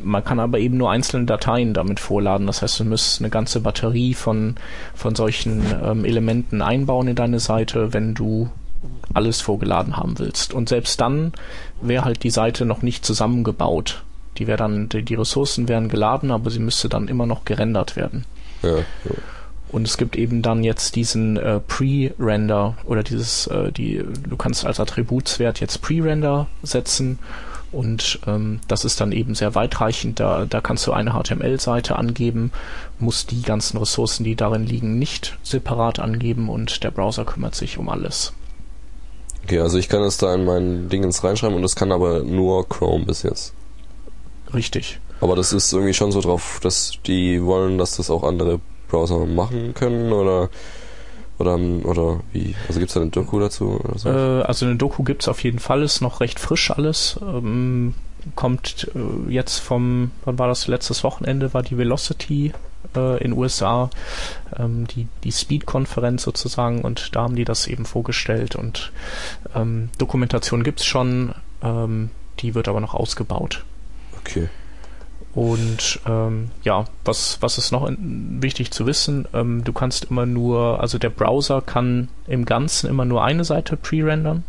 man kann aber eben nur einzelne Dateien damit vorladen. Das heißt, du müsst eine ganze Batterie von, von solchen ähm, Elementen einbauen in deine Seite, wenn du alles vorgeladen haben willst. Und selbst dann wäre halt die Seite noch nicht zusammengebaut. Die wäre dann, die, die Ressourcen wären geladen, aber sie müsste dann immer noch gerendert werden. Ja, ja. Und es gibt eben dann jetzt diesen äh, Pre-Render oder dieses, äh, die, du kannst als Attributswert jetzt Pre-Render setzen und ähm, das ist dann eben sehr weitreichend. Da, da kannst du eine HTML-Seite angeben, musst die ganzen Ressourcen, die darin liegen, nicht separat angeben und der Browser kümmert sich um alles. Okay, also ich kann es da in mein Dingens reinschreiben und das kann aber nur Chrome bis jetzt. Richtig. Aber das ist irgendwie schon so drauf, dass die wollen, dass das auch andere Browser machen können oder oder oder wie? Also gibt's da eine Doku dazu oder so? Äh, also eine Doku gibt's auf jeden Fall, ist noch recht frisch alles. Ähm, kommt äh, jetzt vom, wann war das? Letztes Wochenende war die Velocity äh, in USA, ähm, die, die Speed-Konferenz sozusagen und da haben die das eben vorgestellt und ähm, Dokumentation gibt's schon, ähm, die wird aber noch ausgebaut. Okay. Und ähm, ja, was, was ist noch in, wichtig zu wissen? Ähm, du kannst immer nur, also der Browser kann im Ganzen immer nur eine Seite pre-rendern.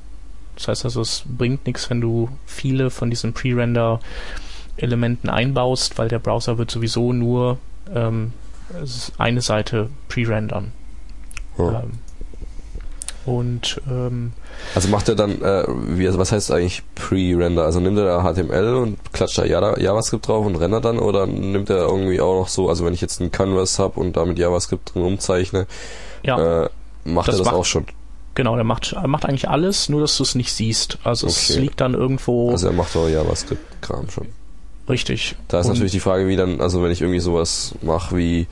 Das heißt also, es bringt nichts, wenn du viele von diesen Pre-Render-Elementen einbaust, weil der Browser wird sowieso nur ähm, eine Seite pre-rendern. Ja. Ähm, und ähm, Also macht er dann, äh, wie, also was heißt eigentlich Pre-Render? Also nimmt er da HTML und klatscht da Java- JavaScript drauf und rendert dann oder nimmt er irgendwie auch noch so, also wenn ich jetzt einen Canvas habe und da mit JavaScript drin umzeichne, ja. äh, macht er das macht- auch schon? Genau, der macht, er macht eigentlich alles, nur dass du es nicht siehst. Also es Okay. liegt dann irgendwo Also er macht auch JavaScript-Kram schon. richtig. Da ist Und- natürlich die Frage, wie dann, also wenn ich irgendwie sowas mache wie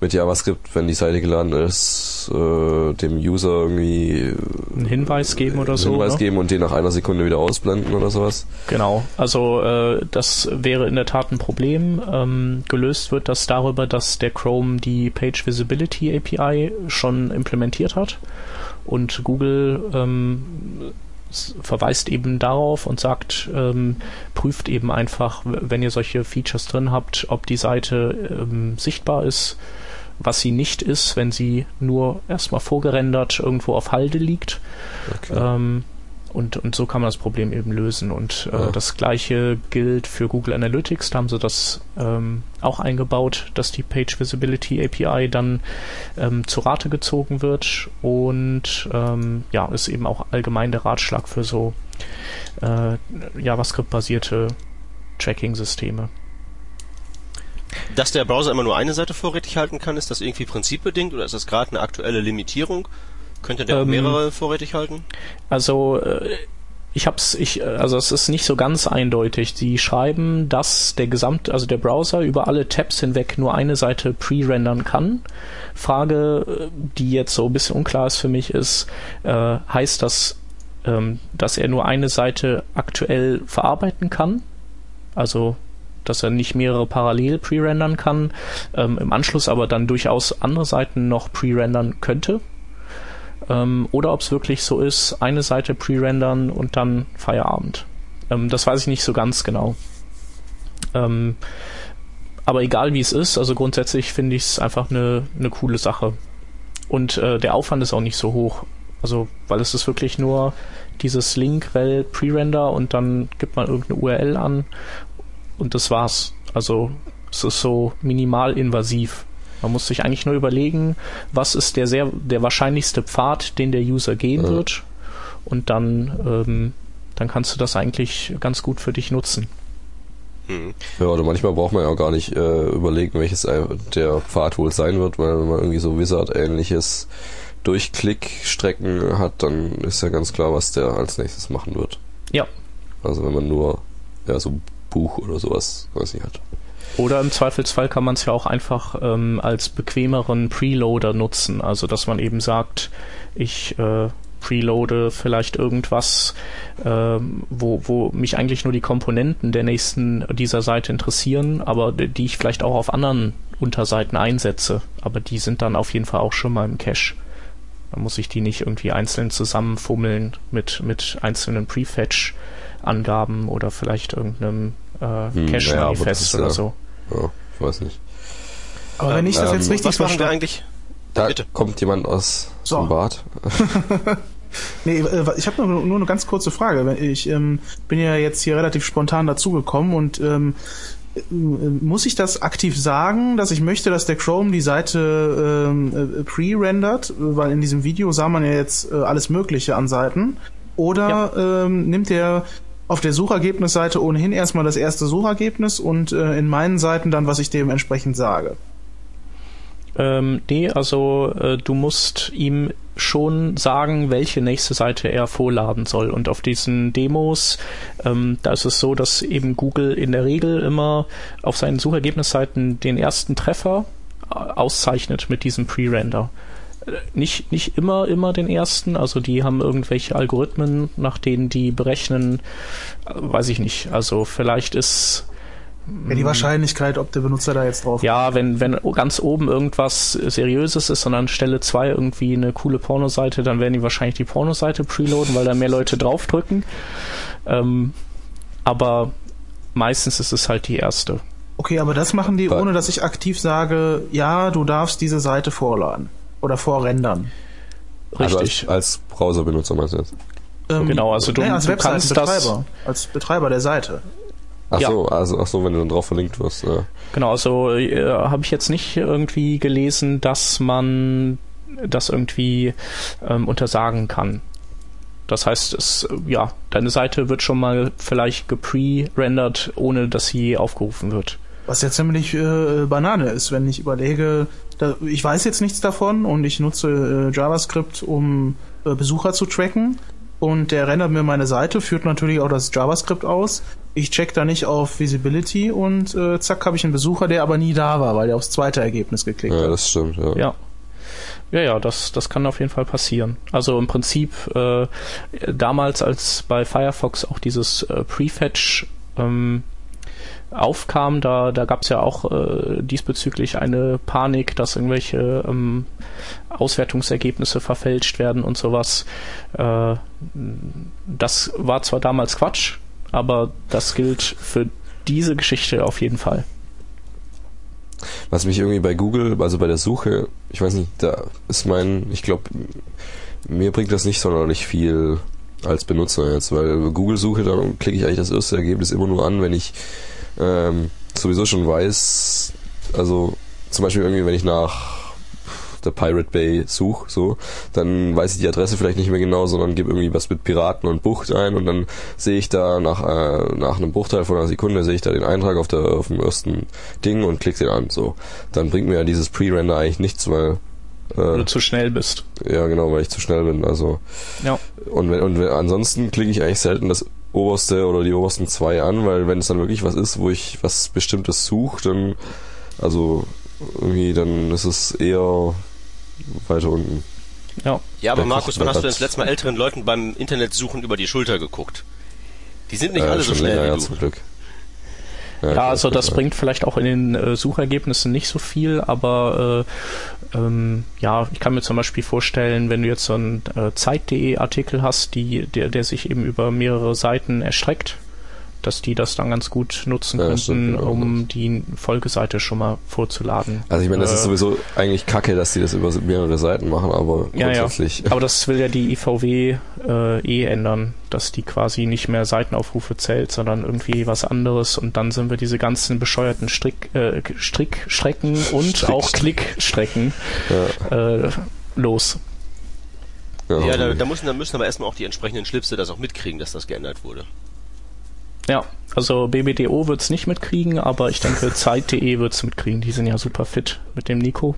mit JavaScript, wenn die Seite geladen ist, äh, dem User irgendwie äh, einen Hinweis geben oder einen so. Hinweis ne? geben und den nach einer Sekunde wieder ausblenden oder sowas. Genau, also äh, das wäre in der Tat ein Problem. Ähm, gelöst wird das darüber, dass der Chrome die Page Visibility API schon implementiert hat und Google ähm, verweist eben darauf und sagt, ähm, prüft eben einfach, wenn ihr solche Features drin habt, ob die Seite ähm, sichtbar ist, was sie nicht ist, wenn sie nur erstmal vorgerendert irgendwo auf Halde liegt. Okay. Ähm, und, und so kann man das Problem eben lösen. Und äh, Ja. das gleiche gilt für Google Analytics. Da haben sie das ähm, auch eingebaut, dass die Page Visibility API dann ähm, zu Rate gezogen wird. Und ähm, ja, ist eben auch allgemein der Ratschlag für so äh, JavaScript-basierte Tracking-Systeme. Dass der Browser immer nur eine Seite vorrätig halten kann, ist das irgendwie prinzipbedingt oder ist das gerade eine aktuelle Limitierung? Könnte der auch Ähm, mehrere vorrätig halten? Also äh, ich hab's, ich, äh, also es ist nicht so ganz eindeutig. Sie schreiben, dass der gesamte, also der Browser über alle Tabs hinweg nur eine Seite pre-rendern kann. Frage, äh, die jetzt so ein bisschen unklar ist für mich, ist, äh, heißt das, ähm, dass er nur eine Seite aktuell verarbeiten kann? Also dass er nicht mehrere parallel pre-rendern kann, ähm, im Anschluss aber dann durchaus andere Seiten noch pre-rendern könnte ähm, oder ob es wirklich so ist, eine Seite pre-rendern und dann Feierabend. Ähm, das weiß ich nicht so ganz genau. Ähm, aber egal wie es ist, also grundsätzlich finde ich es einfach eine eine coole Sache. Und äh, der Aufwand ist auch nicht so hoch. Also, weil es ist wirklich nur dieses Link rel Pre-Render und dann gibt man irgendeine URL an und das war's. Also es ist so minimal invasiv. Man muss sich eigentlich nur überlegen, was ist der sehr der wahrscheinlichste Pfad, den der User gehen Ja. wird und dann ähm, dann kannst du das eigentlich ganz gut für dich nutzen. Hm. Ja, oder manchmal braucht man ja auch gar nicht äh, überlegen, welches ein- der Pfad wohl sein wird, weil wenn man irgendwie so Wizard-ähnliches Durchklickstrecken hat, dann ist ja ganz klar, was der als nächstes machen wird. Ja. Also wenn man nur ja so Buch oder sowas, weiß nicht hat. Oder im Zweifelsfall kann man es ja auch einfach ähm, als bequemeren Preloader nutzen. Also dass man eben sagt, ich äh, preloade vielleicht irgendwas, ähm, wo, wo mich eigentlich nur die Komponenten der nächsten dieser Seite interessieren, aber die ich vielleicht auch auf anderen Unterseiten einsetze. Aber die sind dann auf jeden Fall auch schon mal im Cache. Dann muss ich die nicht irgendwie einzeln zusammenfummeln mit, mit einzelnen Prefetch-Angaben oder vielleicht irgendeinem äh, Hm, ja, ist oder ja- so. Ja, ich weiß nicht. Aber wenn ich das Ähm, jetzt richtig Was machen wir eigentlich? Da Bitte. kommt jemand aus So. dem Bad. Nee, äh, ich habe nur, nur eine ganz kurze Frage. Ich ähm, bin ja jetzt hier relativ spontan dazugekommen und ähm, äh, muss ich das aktiv sagen, dass ich möchte, dass der Chrome die Seite ähm, äh, pre-rendert? Weil in diesem Video sah man ja jetzt äh, alles Mögliche an Seiten. Oder ähm, nimmt er auf der Suchergebnisseite ohnehin erstmal das erste Suchergebnis und äh, in meinen Seiten dann, was ich dem entsprechend sage? Ähm, nee, also äh, du musst ihm schon sagen, welche nächste Seite er vorladen soll. Und auf diesen Demos, ähm, da ist es so, dass eben Google in der Regel immer auf seinen Suchergebnisseiten den ersten Treffer äh, auszeichnet mit diesem Pre-Render. Nicht, nicht immer, immer den ersten, also die haben irgendwelche Algorithmen, nach denen die berechnen, äh, weiß ich nicht. Also vielleicht ist Ja, die Wahrscheinlichkeit, ob der Benutzer da jetzt drauf ja, wenn, wenn ganz oben irgendwas Seriöses ist und an Stelle 2 irgendwie eine coole Pornoseite, dann werden die wahrscheinlich die Pornoseite preloaden, weil da mehr Leute draufdrücken. Ähm, aber meistens ist es halt die erste. Okay, aber das machen die, ohne dass ich aktiv sage, ja, du darfst diese Seite vorladen oder vorrendern. Also Richtig. als, als Browserbenutzer meinst du jetzt? Ähm, Genau, also du- nee, als du kannst Webseitenbetreiber, als Betreiber der Seite. Ach Ja. so, also ach so, wenn du dann drauf verlinkt wirst. Ja. Genau, also äh, habe ich jetzt nicht irgendwie gelesen, dass man das irgendwie ähm, untersagen kann. Das heißt, es, ja, deine Seite wird schon mal vielleicht gepre-rendert, ohne dass sie je aufgerufen wird. Was ja ziemlich äh, Banane ist, wenn ich überlege, da, ich weiß jetzt nichts davon und ich nutze äh, JavaScript, um äh, Besucher zu tracken. Und der rendert mir meine Seite, führt natürlich auch das JavaScript aus. Ich check da nicht auf Visibility und äh, zack habe ich einen Besucher, der aber nie da war, weil er aufs zweite Ergebnis geklickt ja, hat. das stimmt. Ja. Ja. Ja, ja, das, das kann auf jeden Fall passieren. Also im Prinzip äh, damals, als bei Firefox auch dieses äh, Prefetch ähm, aufkam, da, da gab es ja auch äh, diesbezüglich eine Panik, dass irgendwelche ähm, Auswertungsergebnisse verfälscht werden und sowas. Äh, das war zwar damals Quatsch, aber das gilt für diese Geschichte auf jeden Fall. Was mich irgendwie bei Google, also bei der Suche, ich weiß nicht, da ist mein, ich glaube, mir bringt das nicht sonderlich viel als Benutzer jetzt, weil Google-Suche, da klicke ich eigentlich das erste Ergebnis immer nur an, wenn ich ähm, sowieso schon weiß, also zum Beispiel irgendwie, wenn ich nach der Pirate Bay suche, so, dann weiß ich die Adresse vielleicht nicht mehr genau, sondern gebe irgendwie was mit Piraten und Bucht ein und dann sehe ich da nach, äh, nach einem Bruchteil von einer Sekunde sehe ich da den Eintrag auf der auf dem ersten Ding und klicke den an. So, dann bringt mir ja dieses Pre-Render eigentlich nichts, weil äh, du zu schnell bist. ja genau, weil ich zu schnell bin. Also Ja. und wenn, und wenn, ansonsten klicke ich eigentlich selten das oberste oder die obersten zwei an, weil wenn es dann wirklich was ist, wo ich was Bestimmtes suche, dann also irgendwie dann ist es eher weiter unten. Ja. Ja, aber Der Markus, wann hast du das letzte Mal älteren Leuten beim Internetsuchen über die Schulter geguckt? Die sind nicht Äh, alle so schnell länger, wie ja, du. zum Glück. Ja, also das ja. bringt vielleicht auch in den äh, Suchergebnissen nicht so viel, aber äh, ähm, ja, ich kann mir zum Beispiel vorstellen, wenn du jetzt so einen äh, Zeit.de Artikel hast, die, der, der sich eben über mehrere Seiten erstreckt, dass die das dann ganz gut nutzen Ja, könnten, stimmt, genau. um die Folgeseite schon mal vorzuladen. Also ich meine, das Äh, ist sowieso eigentlich kacke, dass die das über mehrere Seiten machen, aber Ja, ja. grundsätzlich. Aber das will ja die IVW äh, eh ändern, dass die quasi nicht mehr Seitenaufrufe zählt, sondern irgendwie was anderes und dann sind wir diese ganzen bescheuerten Strick, äh, Strickstrecken und Strick- auch Klickstrecken äh, los. Ja, Ja, da, da, müssen, da müssen aber erstmal auch die entsprechenden Schlipse das auch mitkriegen, dass das geändert wurde. Ja, also BBDO wird's nicht mitkriegen, aber ich denke Zeit.de wird's mitkriegen. Die sind ja super fit mit dem Nico.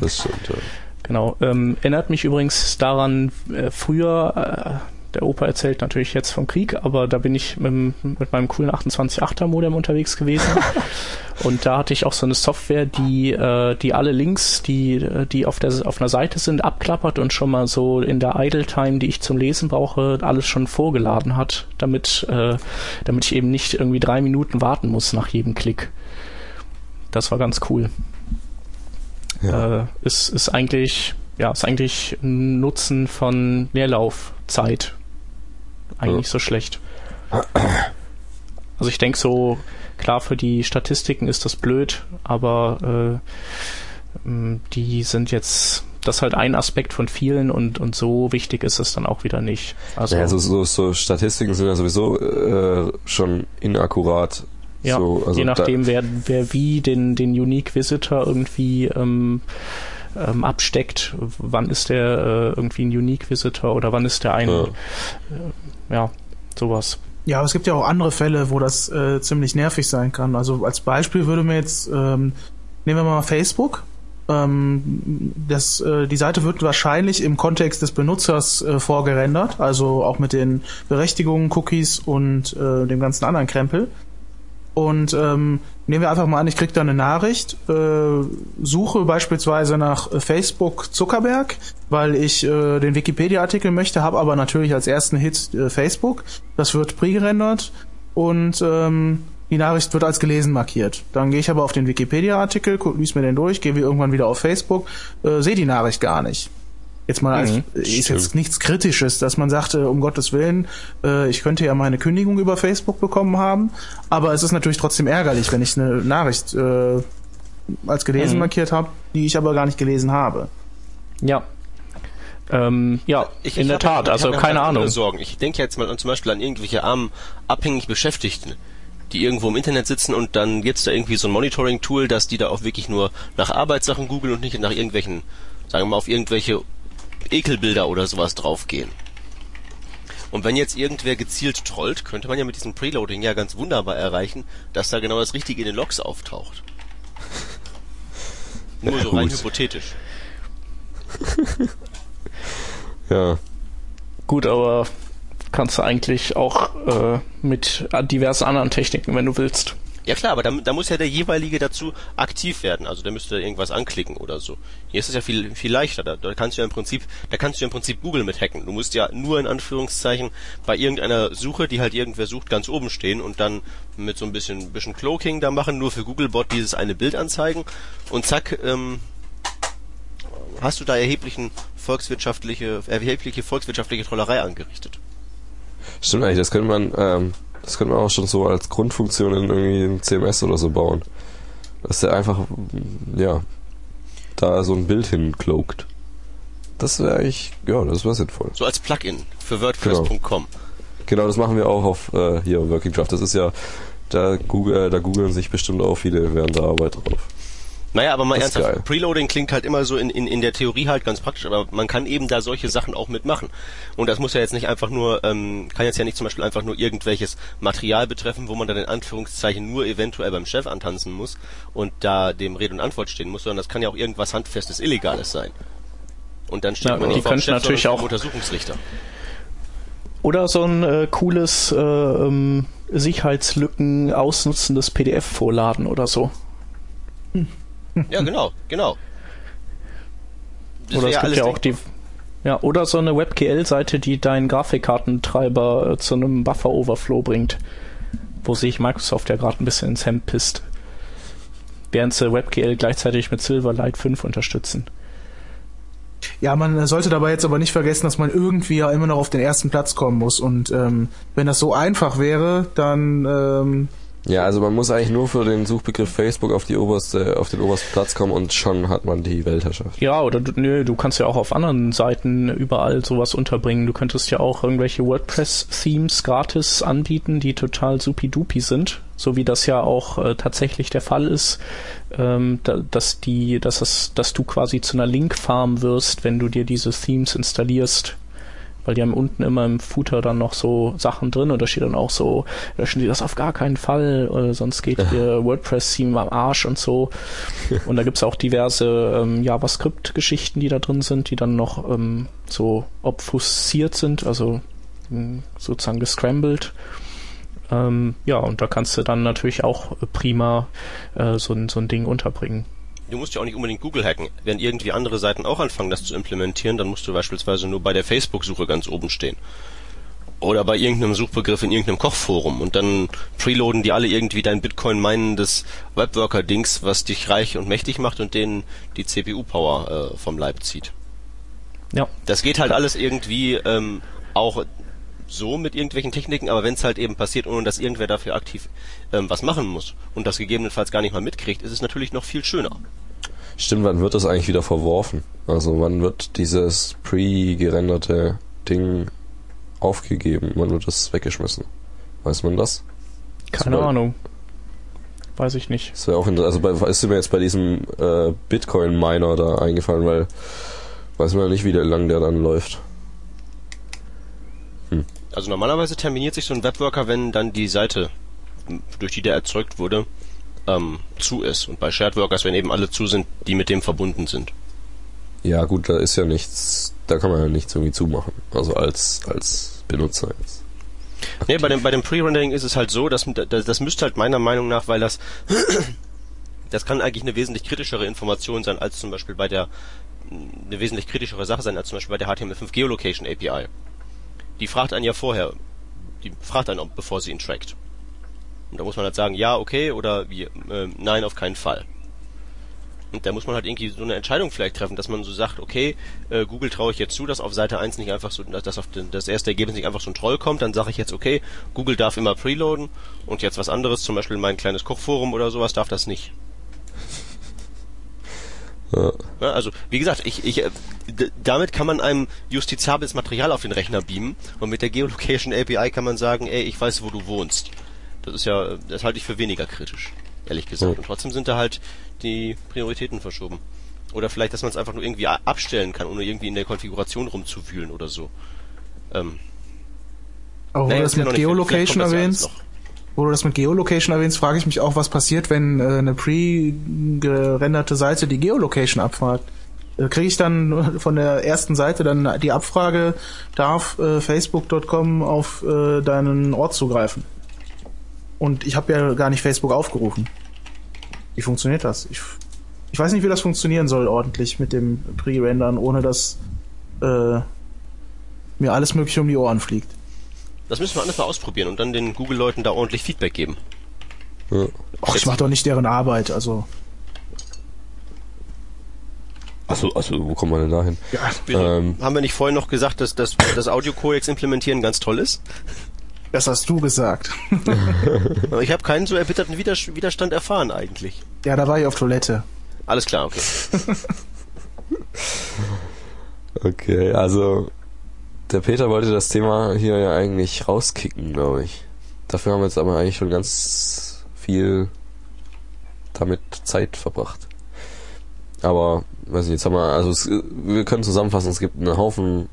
das stimmt, ja. Genau. Ähm, erinnert mich übrigens daran, äh, früher, äh, der Opa erzählt natürlich jetzt vom Krieg, aber da bin ich mit, mit meinem coolen 28.8er Modem unterwegs gewesen. und da hatte ich auch so eine Software, die, äh, die alle Links, die, die auf, der, auf einer Seite sind, abklappert und schon mal so in der Idle Time, die ich zum Lesen brauche, alles schon vorgeladen hat, damit, äh, damit ich eben nicht irgendwie drei Minuten warten muss nach jedem Klick. Das war ganz cool ja. äh, ist, ist eigentlich, ja, ist eigentlich ein Nutzen von Leerlaufzeit. Eigentlich Ja. nicht so schlecht. Also ich denke so, klar für die Statistiken ist das blöd, aber äh, die sind jetzt, das ist halt ein Aspekt von vielen und, und so wichtig ist es dann auch wieder nicht. Also, ja, also so, so Statistiken sind ja sowieso äh, schon inakkurat. ja, so, also je nachdem, wer, wer wie den, den Unique Visitor irgendwie ähm, ähm, absteckt, wann ist der äh, irgendwie ein Unique Visitor oder wann ist der ein, Ja. äh, ja, sowas. Ja, aber es gibt ja auch andere Fälle, wo das äh, ziemlich nervig sein kann. Also als Beispiel würde mir jetzt, ähm, nehmen wir mal Facebook. Ähm, das, äh, die Seite wird wahrscheinlich im Kontext des Benutzers äh, vorgerendert, also auch mit den Berechtigungen, Cookies und äh, dem ganzen anderen Krempel. Und ähm, nehmen wir einfach mal an, ich krieg da eine Nachricht, äh, suche beispielsweise nach äh, Facebook Zuckerberg, weil ich äh, den Wikipedia-Artikel möchte, habe aber natürlich als ersten Hit äh, Facebook. Das wird pre-gerendert und ähm, die Nachricht wird als gelesen markiert. Dann gehe ich aber auf den Wikipedia-Artikel, lies mir den durch, gehe irgendwann wieder auf Facebook, äh, sehe die Nachricht gar nicht. Jetzt mal als, Mhm, ist jetzt nichts Kritisches, dass man sagte, um Gottes Willen, äh, ich könnte ja meine Kündigung über Facebook bekommen haben, aber es ist natürlich trotzdem ärgerlich, wenn ich eine Nachricht äh, als gelesen Mhm. markiert habe, die ich aber gar nicht gelesen habe. Ja. Ähm, ja, Ich, in ich der hab ja- Tat, ich also ja keine ganz andere Ahnung. Sorgen. Ich denke jetzt mal an, zum Beispiel an irgendwelche armen, abhängig Beschäftigten, die irgendwo im Internet sitzen und dann gibt's da irgendwie so ein Monitoring-Tool, dass die da auch wirklich nur nach Arbeitssachen googeln und nicht nach irgendwelchen, sagen wir mal, auf irgendwelche Ekelbilder oder sowas draufgehen. Und wenn jetzt irgendwer gezielt trollt, könnte man ja mit diesem Preloading ja ganz wunderbar erreichen, dass da genau das Richtige in den Logs auftaucht. Nur so rein hypothetisch. Ja, Gut, aber kannst du eigentlich auch äh, mit diversen anderen Techniken, wenn du willst. Ja klar, aber da, da muss ja der jeweilige dazu aktiv werden. Also der müsste irgendwas anklicken oder so. Hier ist es ja viel viel leichter. Da, da kannst du ja im Prinzip, da kannst du ja im Prinzip Google mit hacken. Du musst ja nur in Anführungszeichen bei irgendeiner Suche, die halt irgendwer sucht, ganz oben stehen und dann mit so ein bisschen bisschen Cloaking da machen, nur für Googlebot dieses eine Bild anzeigen und zack, ähm, hast du da erheblichen volkswirtschaftliche erhebliche volkswirtschaftliche Trollerei angerichtet. stimmt eigentlich. Das könnte man, ähm, das könnte man auch schon so als Grundfunktion in irgendwie ein CMS oder so bauen. Dass der einfach, ja, da so ein Bild hincloakt. Das wäre eigentlich, ja, das wäre sinnvoll. So als Plugin für WordPress.com. Genau, das machen wir auch auf äh, hier Working Draft. Das ist ja, da, Google, da googeln sich bestimmt auch viele während der Arbeit drauf. Naja, aber mal ernsthaft, geil. Preloading klingt halt immer so in, in, in der Theorie halt ganz praktisch, aber man kann eben da solche Sachen auch mitmachen. Und das muss ja jetzt nicht einfach nur, ähm, kann jetzt ja nicht zum Beispiel einfach nur irgendwelches Material betreffen, wo man dann in Anführungszeichen nur eventuell beim Chef antanzen muss und da dem Rede und Antwort stehen muss, sondern das kann ja auch irgendwas handfestes, illegales sein. Und dann steht Ja, man die nicht vor dem Chef, natürlich auch- Untersuchungsrichter. Oder so ein äh, cooles äh, ähm, Sicherheitslücken ausnutzendes PDF vorladen oder so. Ja, genau, genau. Das oder es gibt ja auch die ja, oder so eine WebGL-Seite, die deinen Grafikkartentreiber äh, zu einem Buffer-Overflow bringt, wo sich Microsoft ja gerade ein bisschen ins Hemd pisst. Während sie WebGL gleichzeitig mit Silverlight 5 unterstützen. Ja, man sollte dabei jetzt aber nicht vergessen, dass man irgendwie ja immer noch auf den ersten Platz kommen muss. Und ähm, wenn das so einfach wäre, dann ähm, Ja, also man muss eigentlich nur für den Suchbegriff Facebook auf die oberste, auf den obersten Platz kommen und schon hat man die Weltherrschaft. Ja, oder du, nö, du kannst ja auch auf anderen Seiten überall sowas unterbringen. Du könntest ja auch irgendwelche WordPress-Themes gratis anbieten, die total supi-dupi sind. So wie das ja auch äh, tatsächlich der Fall ist, ähm, da, dass die, dass es, dass du quasi zu einer Link-Farm wirst, wenn du dir diese Themes installierst. Weil die haben unten immer im Footer dann noch so Sachen drin und da steht dann auch so, löschen die das auf gar keinen Fall, äh, sonst geht ihr WordPress-Theme am Arsch und so. Und da gibt's auch diverse ähm, JavaScript-Geschichten, die da drin sind, die dann noch ähm, so obfusziert sind, also mh, sozusagen gescrambled. Ähm, ja, und da kannst du dann natürlich auch prima äh, so, so ein Ding unterbringen. Du musst ja auch nicht unbedingt Google hacken. Wenn irgendwie andere Seiten auch anfangen, das zu implementieren, dann musst du beispielsweise nur bei der Facebook-Suche ganz oben stehen. Oder bei irgendeinem Suchbegriff in irgendeinem Kochforum und dann preloaden die alle irgendwie dein Bitcoin-meinendes Webworker-Dings, was dich reich und mächtig macht und denen die CPU-Power äh, vom Leib zieht. Ja, Das geht halt alles irgendwie ähm, auch so mit irgendwelchen Techniken, aber wenn es halt eben passiert, ohne dass irgendwer dafür aktiv ähm, was machen muss und das gegebenenfalls gar nicht mal mitkriegt, ist es natürlich noch viel schöner. Stimmt, wann wird das eigentlich wieder verworfen? Also wann wird dieses pre-gerenderte Ding aufgegeben? Wann wird das weggeschmissen? Weiß man das? keine Super. Ahnung. Weiß ich nicht. Das wäre auch inter- also bei, ist mir jetzt bei diesem äh, Bitcoin-Miner da eingefallen, weil weiß man ja nicht, wie lang der dann läuft. Also normalerweise terminiert sich so ein Webworker, wenn dann die Seite, durch die der erzeugt wurde, ähm, zu ist. Und bei Shared Workers, wenn eben alle zu sind, die mit dem verbunden sind. Ja gut, da ist ja nichts, da kann man ja nichts irgendwie zumachen. Also als als Benutzer jetzt. Nee, bei dem, bei dem Pre-Rendering ist es halt so, dass, das, das müsste halt meiner Meinung nach, weil das, das kann eigentlich eine wesentlich kritischere Information sein, als zum Beispiel bei der, eine wesentlich kritischere Sache sein, als zum Beispiel bei der HTML5 Geolocation API. Die fragt einen ja vorher, die fragt einen, ob- bevor sie ihn trackt. Und da muss man halt sagen, ja, okay, oder wie, äh, nein, auf keinen Fall. Und da muss man halt irgendwie so eine Entscheidung vielleicht treffen, dass man so sagt, okay, äh, Google traue ich jetzt zu, dass auf Seite 1 nicht einfach so, dass auf den, das erste Ergebnis nicht einfach so ein Troll kommt, dann sage ich jetzt, okay, Google darf immer preloaden und jetzt was anderes, zum Beispiel mein kleines Kochforum oder sowas, darf das nicht. Ja. Ja, also, wie gesagt, ich, ich, äh, damit kann man einem justiziables Material auf den Rechner beamen und mit der Geolocation API kann man sagen, ey, ich weiß, wo du wohnst. Das ist ja, das halte ich für weniger kritisch, ehrlich gesagt. Ja. Und trotzdem sind da halt die Prioritäten verschoben. Oder vielleicht, dass man es einfach nur irgendwie abstellen kann, ohne irgendwie in der Konfiguration rumzuwühlen oder so. Ähm, Aber wo naja, du das ja mit Geolocation erwähnst, wo du das mit Geolocation erwähnst, frage ich mich auch, was passiert, wenn äh, eine pre-gerenderte Seite die Geolocation abfragt. Äh, Kriege ich dann von der ersten Seite dann die Abfrage, darf äh, facebook.com auf äh, deinen Ort zugreifen? Und ich habe ja gar nicht Facebook aufgerufen. Wie funktioniert das? Ich, ich weiß nicht, wie das funktionieren soll ordentlich mit dem Pre-Rendern, ohne dass äh, mir alles mögliche um die Ohren fliegt. Das müssen wir alles mal ausprobieren und dann den Google-Leuten da ordentlich Feedback geben. Ja. Ach, ich mache doch nicht deren Arbeit, also. Achso, also wo kommt man denn dahin? Ja, Wir, Ähm. haben wir nicht vorhin noch gesagt, dass das, das Audio-Codex implementieren ganz toll ist? Das hast du gesagt. Ich habe keinen so erbitterten Wider- Widerstand erfahren eigentlich. Ja, da war ich auf Toilette. Alles klar, okay. Okay, also der Peter wollte das Thema hier ja eigentlich rauskicken, glaube ich. Dafür haben wir jetzt aber eigentlich schon ganz viel damit Zeit verbracht. Aber, weiß nicht, jetzt haben wir, also es, wir können zusammenfassen, es gibt einen Haufen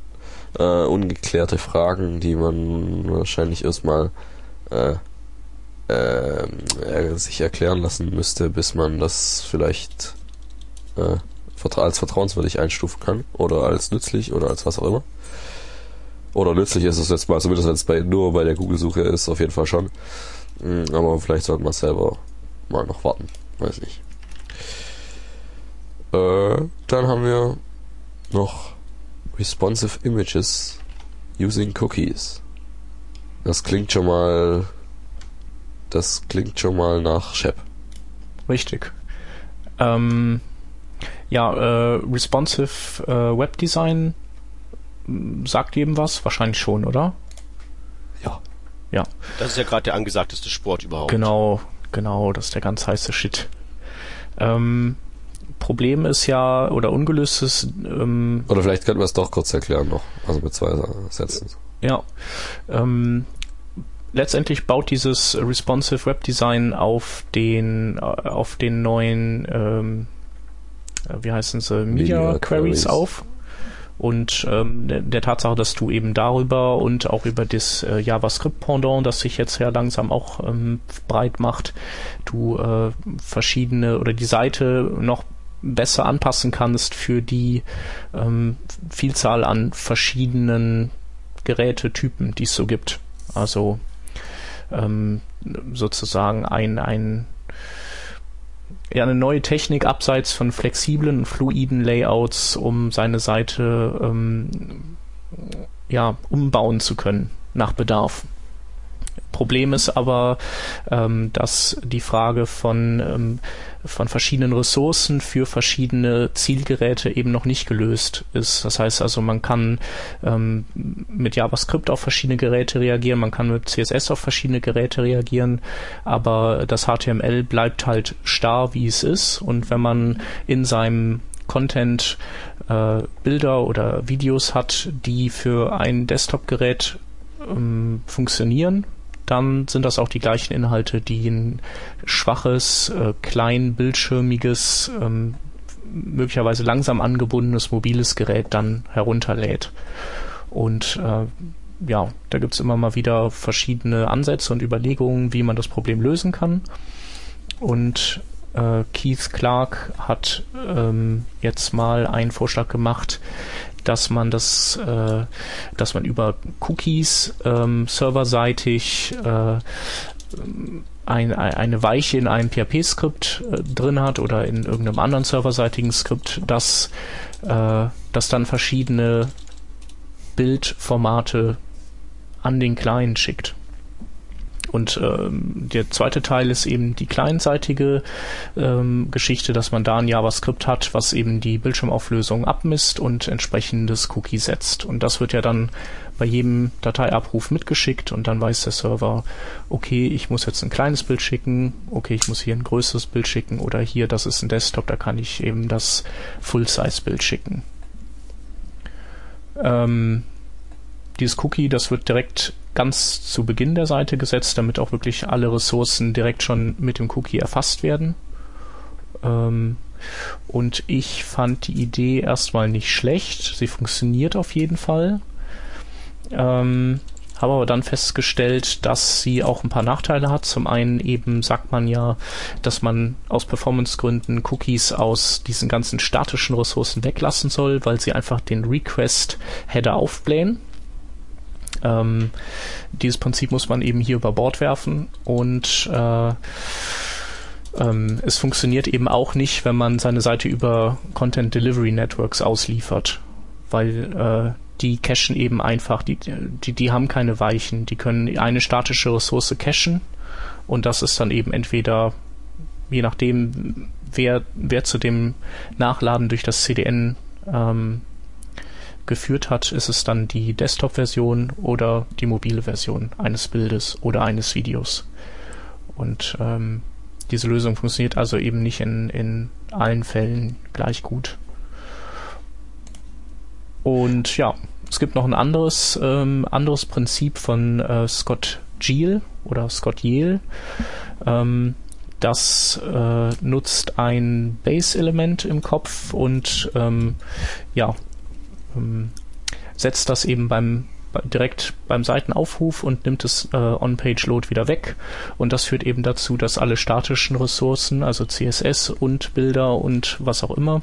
äh, ungeklärte Fragen, die man wahrscheinlich erstmal äh, äh, äh, sich erklären lassen müsste, bis man das vielleicht äh, als vertrauenswürdig einstufen kann oder als nützlich oder als was auch immer. Oder nützlich ist es jetzt mal, zumindest wenn es bei, nur bei der Google-Suche ist, auf jeden Fall schon. Mm, Aber vielleicht sollte man selber mal noch warten. Weiß nicht. Äh, dann haben wir noch Responsive Images using Cookies. Das klingt schon mal. Das klingt schon mal nach Shep. Richtig. Ähm, Ja, äh, responsive äh, Webdesign m, sagt jedem was? Wahrscheinlich schon, oder? Ja. Ja, Das ist ja gerade der angesagteste Sport überhaupt. genau, genau, das ist der ganz heiße Shit. Ähm, Problem ist ja, oder ungelöstes, ähm, Oder vielleicht könnten wir es doch kurz erklären noch. Also mit zwei Sätzen. Ja. Ähm, letztendlich baut dieses responsive Webdesign auf den äh, auf den neuen ähm, äh, wie heißen sie Media, Media Queries Queries. auf und ähm, der, der Tatsache, dass du eben darüber und auch über das äh, JavaScript-Pendant, das sich jetzt ja langsam auch ähm, breit macht, du äh, verschiedene oder die Seite noch besser anpassen kannst für die ähm, Vielzahl an verschiedenen Gerätetypen, die es so gibt. Also ähm, sozusagen ein, ein ja, eine neue Technik abseits von flexiblen fluiden Layouts, um seine Seite ähm, ja, umbauen zu können nach Bedarf. Problem ist aber, ähm, dass die Frage von, ähm, von verschiedenen Ressourcen für verschiedene Zielgeräte eben noch nicht gelöst ist. Das heißt also, man kann ähm, mit JavaScript auf verschiedene Geräte reagieren, man kann mit CSS auf verschiedene Geräte reagieren, aber das HTML bleibt halt starr, wie es ist. Und wenn man in seinem Content äh, Bilder oder Videos hat, die für ein Desktop-Gerät ähm, funktionieren, dann sind das auch die gleichen Inhalte, die ein schwaches, äh, klein bildschirmiges, ähm, möglicherweise langsam angebundenes mobiles Gerät dann herunterlädt. Und äh, ja, da gibt's immer mal wieder verschiedene Ansätze und Überlegungen, wie man das Problem lösen kann. Und äh, Keith Clark hat ähm, jetzt mal einen Vorschlag gemacht, dass man das, äh, dass man über Cookies ähm, serverseitig äh, ein, ein, eine Weiche in einem PHP-Skript äh, drin hat oder in irgendeinem anderen serverseitigen Skript, das, äh, das dann verschiedene Bildformate an den Client schickt. Und ähm, der zweite Teil ist eben die clientseitige ähm, Geschichte, dass man da ein JavaScript hat, was eben die Bildschirmauflösung abmisst und entsprechendes Cookie setzt. Und das wird ja dann bei jedem Dateiabruf mitgeschickt und dann weiß der Server, okay, ich muss jetzt ein kleines Bild schicken, okay, ich muss hier ein größeres Bild schicken oder hier, das ist ein Desktop, da kann ich eben das Full-Size-Bild schicken. Ähm, dieses Cookie, das wird direkt ganz zu Beginn der Seite gesetzt, damit auch wirklich alle Ressourcen direkt schon mit dem Cookie erfasst werden. Ähm, und ich fand die Idee erstmal nicht schlecht. Sie funktioniert auf jeden Fall. Ähm, habe aber dann festgestellt, dass sie auch ein paar Nachteile hat. Zum einen eben sagt man ja, dass man aus Performancegründen Cookies aus diesen ganzen statischen Ressourcen weglassen soll, weil sie einfach den Request-Header aufblähen. Ähm, dieses Prinzip muss man eben hier über Bord werfen und äh, ähm, es funktioniert eben auch nicht, wenn man seine Seite über Content Delivery Networks ausliefert, weil äh, die cachen eben einfach, die, die, die haben keine Weichen, die können eine statische Ressource cachen und das ist dann eben entweder, je nachdem, wer, wer zu dem Nachladen durch das CDN ähm, geführt hat, ist es dann die Desktop-Version oder die mobile Version eines Bildes oder eines Videos. Und ähm, diese Lösung funktioniert also eben nicht in, in allen Fällen gleich gut. Und ja, es gibt noch ein anderes, ähm, anderes Prinzip von äh, Scott Giel oder Scott Yale. Ähm, das äh, nutzt ein Base-Element im Kopf und ähm, ja, ähm, setzt das eben beim direkt beim Seitenaufruf und nimmt es äh, On-Page-Load wieder weg. Und das führt eben dazu, dass alle statischen Ressourcen, also CSS und Bilder und was auch immer,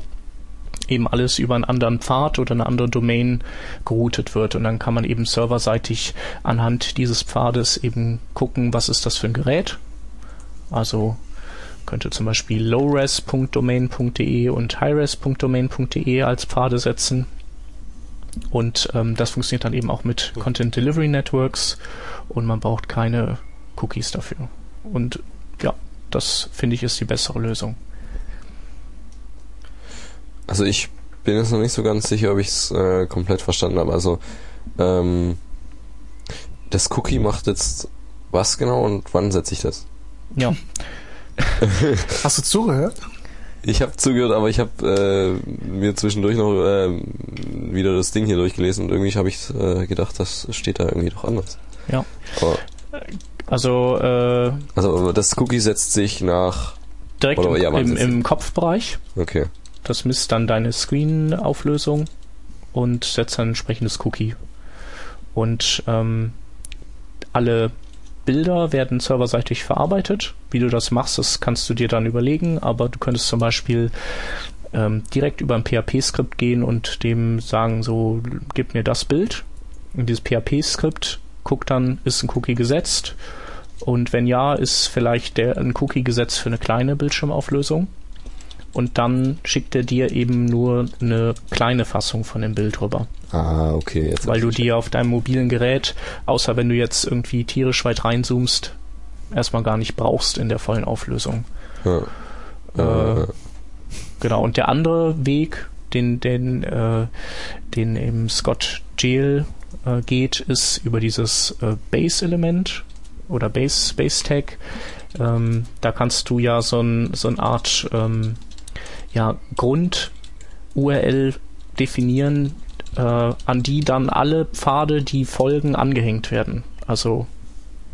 eben alles über einen anderen Pfad oder eine andere Domain geroutet wird. Und dann kann man eben serverseitig anhand dieses Pfades eben gucken, was ist das für ein Gerät. Also könnte zum Beispiel lowres.domain.de und highres.domain.de als Pfade setzen. Und ähm, das funktioniert dann eben auch mit Content Delivery Networks und man braucht keine Cookies dafür. Und ja, das finde ich ist die bessere Lösung. Also ich bin jetzt noch nicht so ganz sicher, ob ich es äh, komplett verstanden habe. Also ähm, das Cookie macht jetzt was genau und wann setze ich das? Ja. Hast du zugehört? Ich habe zugehört, aber ich habe äh, mir zwischendurch noch äh, wieder das Ding hier durchgelesen und irgendwie habe ich äh, gedacht, das steht da irgendwie doch anders. Ja. Aber, Also äh, also das Cookie setzt sich nach. direkt Oder im, ja, im, im Kopfbereich. Okay. Das misst dann deine Screen-Auflösung und setzt ein entsprechendes Cookie. Und ähm, alle Bilder werden serverseitig verarbeitet. Wie du das machst, das kannst du dir dann überlegen, aber du könntest zum Beispiel ähm, direkt über ein PHP-Skript gehen und dem sagen, so, gib mir das Bild. Und dieses PHP-Skript guckt dann, ist ein Cookie gesetzt? Und wenn ja, ist vielleicht der, ein Cookie gesetzt für eine kleine Bildschirmauflösung und dann schickt er dir eben nur eine kleine Fassung von dem Bild rüber. Ah, okay. Jetzt Weil du dir auf deinem mobilen Gerät, außer wenn du jetzt irgendwie tierisch weit reinzoomst, erstmal gar nicht brauchst in der vollen Auflösung. Ja. Äh, Genau, und der andere Weg, den, den, äh, den eben Scott Jail äh, geht, ist über dieses äh, Base-Element oder Base, Base. Ähm, da kannst du ja so, ein, so eine Art ähm, ja, Grund-URL definieren, äh, an die dann alle Pfade, die folgen, angehängt werden. Also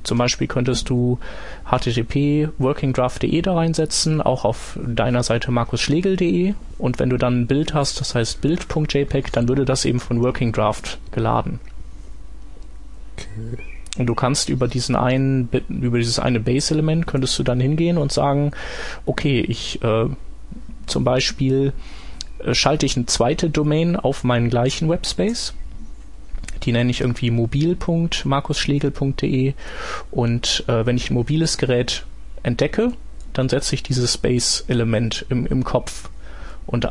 zum Beispiel könntest du http workingdraft.de da reinsetzen, auch auf deiner Seite markusschlegel.de und wenn du dann ein Bild hast, das heißt bild.jpg, dann würde das eben von workingdraft geladen. Und du kannst über diesen einen, über dieses eine Base-Element könntest du dann hingehen und sagen, okay, ich äh, zum Beispiel äh, schalte ich eine zweite Domain auf meinen gleichen Webspace. Die nenne ich irgendwie mobil.markusschlegel.de und äh, wenn ich ein mobiles Gerät entdecke, dann setze ich dieses Space-Element im, im Kopf. Und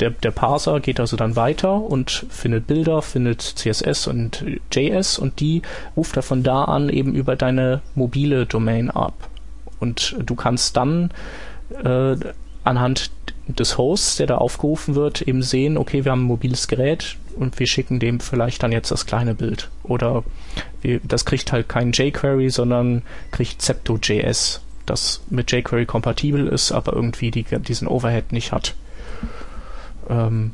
der, der Parser geht also dann weiter und findet Bilder, findet CSS und JS und die ruft er von da an eben über deine mobile Domain ab. Und du kannst dann äh, anhand des Hosts, der da aufgerufen wird, eben sehen, okay, wir haben ein mobiles Gerät und wir schicken dem vielleicht dann jetzt das kleine Bild. Oder wir, das kriegt halt kein jQuery, sondern kriegt Zepto.js, das mit jQuery kompatibel ist, aber irgendwie die, diesen Overhead nicht hat. Ähm,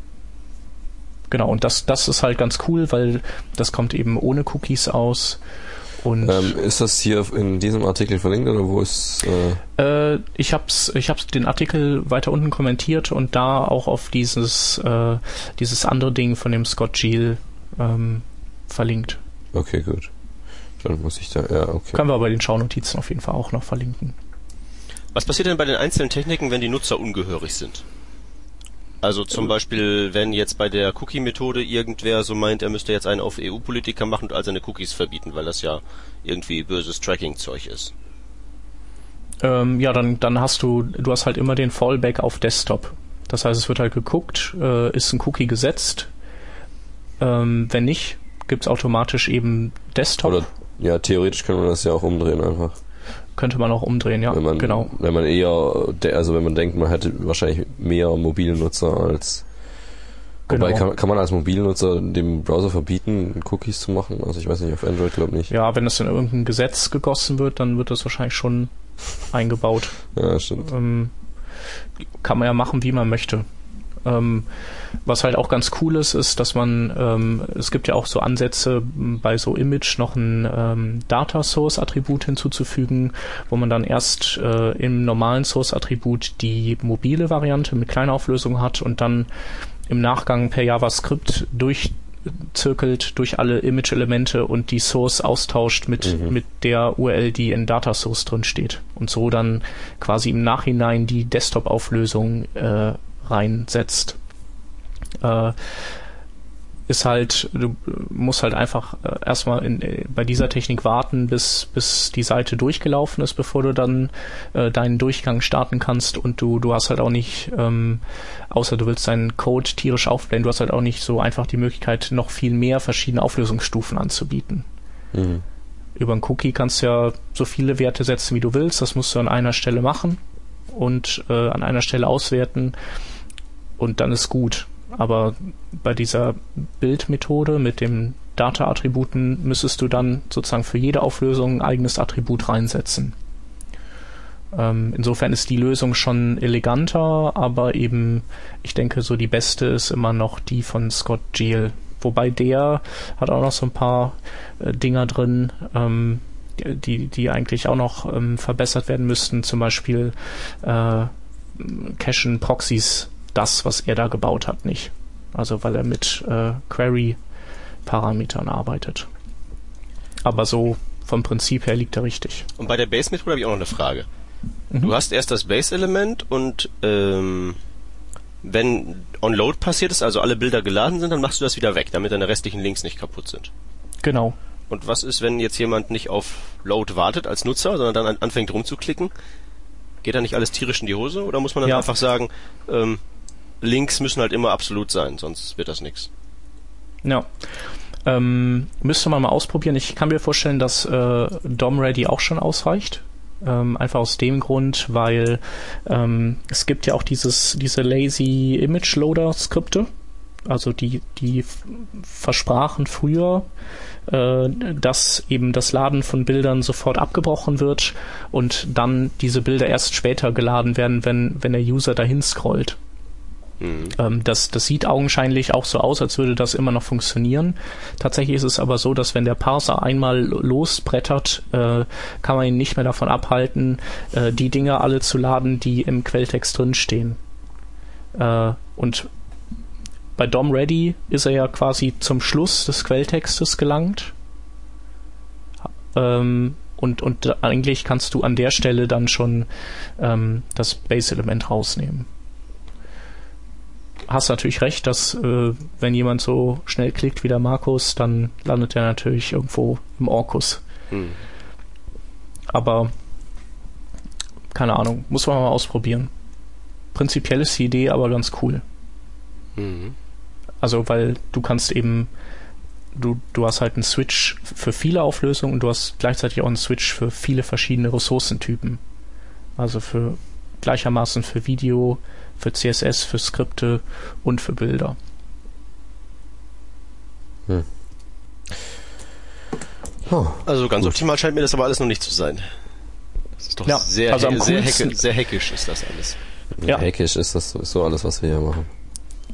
genau, und das, das ist halt ganz cool, weil das kommt eben ohne Cookies aus. Und ähm, ist das hier in diesem Artikel verlinkt oder wo ist? Äh, äh, ich hab's, ich hab's den Artikel weiter unten kommentiert und da auch auf dieses, äh, dieses andere Ding von dem Scott Giel ähm, verlinkt. Okay, gut. Dann muss ich da, ja, okay. Können wir bei den Schaunotizen auf jeden Fall auch noch verlinken. Was passiert denn bei den einzelnen Techniken, wenn die Nutzer ungehörig sind? Also zum Beispiel, wenn jetzt bei der Cookie-Methode irgendwer so meint, er müsste jetzt einen auf EU-Politiker machen und all seine Cookies verbieten, weil das ja irgendwie böses Tracking-Zeug ist. Ähm, ja, dann, dann hast du, du hast halt immer den Fallback auf Desktop. Das heißt, es wird halt geguckt, äh, ist ein Cookie gesetzt? Ähm, wenn nicht, gibt's automatisch eben Desktop. Oder, ja, theoretisch kann man das ja auch umdrehen einfach. Könnte man auch umdrehen, ja, wenn man, genau. Wenn man eher, also wenn man denkt, man hätte wahrscheinlich mehr Mobilnutzer als. Wobei, Genau. kann, kann man als Mobilnutzer dem Browser verbieten, Cookies zu machen? Also ich weiß nicht, auf Android glaube nicht. Ja, wenn das in irgendein Gesetz gegossen wird, dann wird das wahrscheinlich schon eingebaut. Ja, stimmt. Ähm, kann man ja machen, wie man möchte. Ähm, was halt auch ganz cool ist, ist, dass man, ähm, es gibt ja auch so Ansätze, bei so Image noch ein ähm, Data Source Attribut hinzuzufügen, wo man dann erst äh, im normalen Source Attribut die mobile Variante mit kleiner Auflösung hat und dann im Nachgang per JavaScript durchzirkelt durch alle Image-Elemente und die Source austauscht mit, Mhm. mit der URL, die in Data Source drin steht. Und so dann quasi im Nachhinein die Desktop-Auflösung äh, reinsetzt. Äh, ist halt, du musst halt einfach äh, erstmal in, äh, bei dieser Technik warten, bis, bis die Seite durchgelaufen ist, bevor du dann äh, deinen Durchgang starten kannst und du, du hast halt auch nicht, ähm, außer du willst deinen Code tierisch aufblähen, du hast halt auch nicht so einfach die Möglichkeit, noch viel mehr verschiedene Auflösungsstufen anzubieten. Mhm. Über einen Cookie kannst du ja so viele Werte setzen, wie du willst. Das musst du an einer Stelle machen und äh, an einer Stelle auswerten. Und dann ist gut. Aber bei dieser Bildmethode mit dem Data-Attributen müsstest du dann sozusagen für jede Auflösung ein eigenes Attribut reinsetzen. Ähm, insofern ist die Lösung schon eleganter, aber eben, ich denke, so die beste ist immer noch die von Scott Geel. Wobei der hat auch noch so ein paar äh, Dinger drin, ähm, die, die eigentlich auch noch ähm, verbessert werden müssten. Zum Beispiel äh, cachen Proxys das, was er da gebaut hat, nicht. Also weil er mit äh, Query-Parametern arbeitet. Aber so vom Prinzip her liegt er richtig. Und bei der Base-Methode habe ich auch noch eine Frage. Mhm. Du hast erst das Base-Element und ähm, wenn On-Load passiert ist, also alle Bilder geladen sind, dann machst du das wieder weg, damit deine restlichen Links nicht kaputt sind. Genau. Und was ist, wenn jetzt jemand nicht auf Load wartet als Nutzer, sondern dann an- anfängt rumzuklicken? Geht da nicht alles tierisch in die Hose? Oder muss man dann Ja. einfach sagen, ähm, Links müssen halt immer absolut sein, sonst wird das nichts. Ja. Ähm, müsste man mal ausprobieren. Ich kann mir vorstellen, dass äh, DOM-Ready auch schon ausreicht. Ähm, einfach aus dem Grund, weil ähm, es gibt ja auch dieses, diese Lazy Image Loader Skripte. Also die, die versprachen früher, äh, dass eben das Laden von Bildern sofort abgebrochen wird und dann diese Bilder erst später geladen werden, wenn, wenn der User dahin scrollt. Mhm. Ähm, das, das sieht augenscheinlich auch so aus, als würde das immer noch funktionieren. Tatsächlich ist es aber so, dass wenn der Parser einmal losbrettert, äh, kann man ihn nicht mehr davon abhalten, äh, die Dinge alle zu laden, die im Quelltext drinstehen. Äh, und bei DOM Ready ist er ja quasi zum Schluss des Quelltextes gelangt. Ähm, und, und eigentlich kannst du an der Stelle dann schon ähm, das Base-Element rausnehmen hast natürlich recht, dass äh, wenn jemand so schnell klickt wie der Markus, dann landet er natürlich irgendwo im Orkus. Hm. Aber keine Ahnung, muss man mal ausprobieren. Prinzipiell ist die Idee aber ganz cool. Mhm. Also weil du kannst eben du du hast halt einen Switch für viele Auflösungen und du hast gleichzeitig auch einen Switch für viele verschiedene Ressourcentypen. Also für gleichermaßen für Video, für CSS, für Skripte und für Bilder. Oh, Also ganz Gut. optimal scheint mir das aber alles noch nicht zu sein. Das ist doch Ja, sehr, also am sehr, coolsten- hecke, sehr heckisch ist das alles. Ja. Hackisch ist das sowieso alles, was wir hier machen.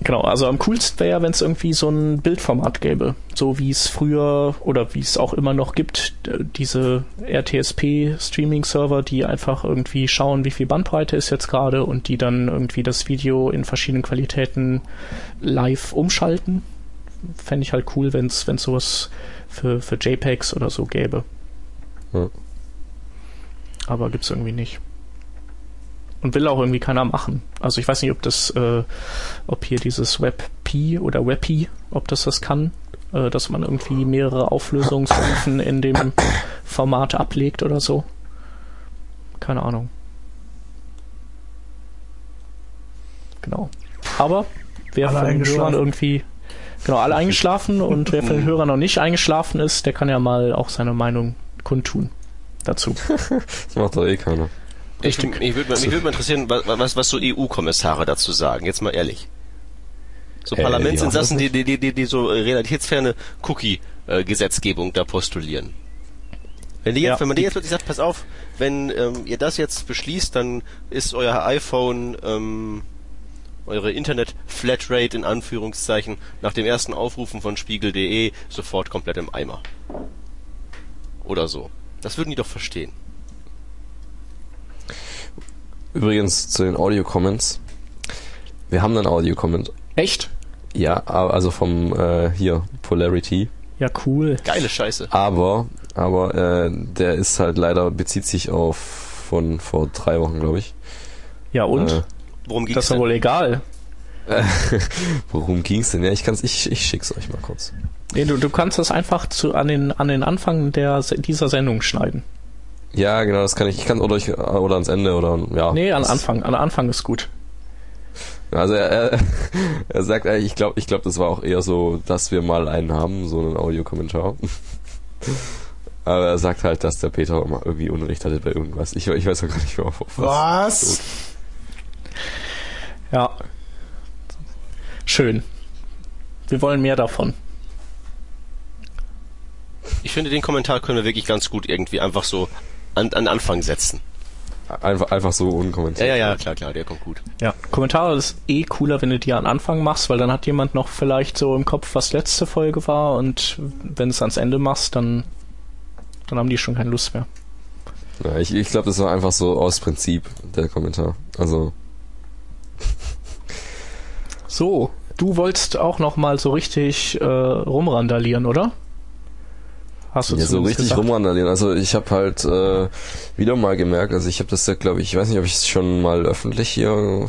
Genau, also am coolsten wäre, wenn es irgendwie so ein Bildformat gäbe. So wie es früher oder wie es auch immer noch gibt, diese RTSP-Streaming-Server, die einfach irgendwie schauen, wie viel Bandbreite ist jetzt gerade und die dann irgendwie das Video in verschiedenen Qualitäten live umschalten. Fände ich halt cool, wenn es sowas für, für JPEGs oder so gäbe. Ja. Aber gibt's irgendwie nicht. Und will auch irgendwie keiner machen. Also ich weiß nicht, ob das, äh, ob hier dieses WebP oder WebP, ob das das kann, äh, dass man irgendwie mehrere Auflösungsstufen in dem Format ablegt oder so. Keine Ahnung. Genau. Aber wer Alle von den. Hörern irgendwie genau alle eingeschlafen und wer von den Hörern noch nicht eingeschlafen ist, der kann ja mal auch seine Meinung kundtun dazu. Das macht doch eh keiner. Ich, mich würde mich würd mal interessieren, was, was, so EU-Kommissare dazu sagen. Jetzt mal ehrlich. So Äh, Parlamentsinsassen, ja, die, die, die, die so realitätsferne Cookie-Gesetzgebung da postulieren. Wenn, die jetzt, Ja. wenn man dir jetzt wirklich sagt, pass auf, wenn ähm, ihr das jetzt beschließt, dann ist euer iPhone, ähm, eure Internet-Flatrate in Anführungszeichen nach dem ersten Aufrufen von spiegel.de sofort komplett im Eimer. Oder so. Das würden die doch verstehen. Übrigens zu den Audio-Comments. Wir haben einen Audio-Comment. Echt? Ja, also vom äh, hier, Polarity. Ja, cool. Geile Scheiße. Aber, aber äh, der ist halt leider, bezieht sich auf von vor drei Wochen, glaube ich. Ja, und? Äh, Worum ging's das ist ja denn? wohl egal. worum ging's denn? Ja, ich kann's, ich, ich schick's euch mal kurz. Nee, du, du kannst das einfach zu, an, den, an den Anfang der, dieser Sendung schneiden. Ja, genau, das kann ich. Ich kann oder ich, oder ans Ende oder ja. Nee, an Anfang. An Anfang ist gut. Also er, er, er sagt, äh, ich glaube, ich glaube, das war auch eher so, dass wir mal einen haben, so einen Audiokommentar. Aber er sagt halt, dass der Peter mal irgendwie Unrecht hatte bei irgendwas. Ich, ich weiß auch gar nicht mehr auf was. Was? Ja. Schön. Wir wollen mehr davon. Ich finde, den Kommentar können wir wirklich ganz gut irgendwie einfach so an, an Anfang setzen. Einfach, einfach so unkommentiert. Ja, ja, ja, klar, klar, der kommt gut. Ja, Kommentare ist eh cooler, wenn du die an Anfang machst, weil dann hat jemand noch vielleicht so im Kopf, was letzte Folge war und wenn du es ans Ende machst, dann, dann haben die schon keine Lust mehr. Ja, ich ich glaube, das war einfach so aus Prinzip der Kommentar. Also, So, du wolltest auch noch mal so richtig äh, rumrandalieren, oder? Hast du ja, so richtig gesagt. rumrandalieren. Also ich habe halt äh, wieder mal gemerkt, also ich habe das ja, glaube ich, ich weiß nicht, ob ich es schon mal öffentlich hier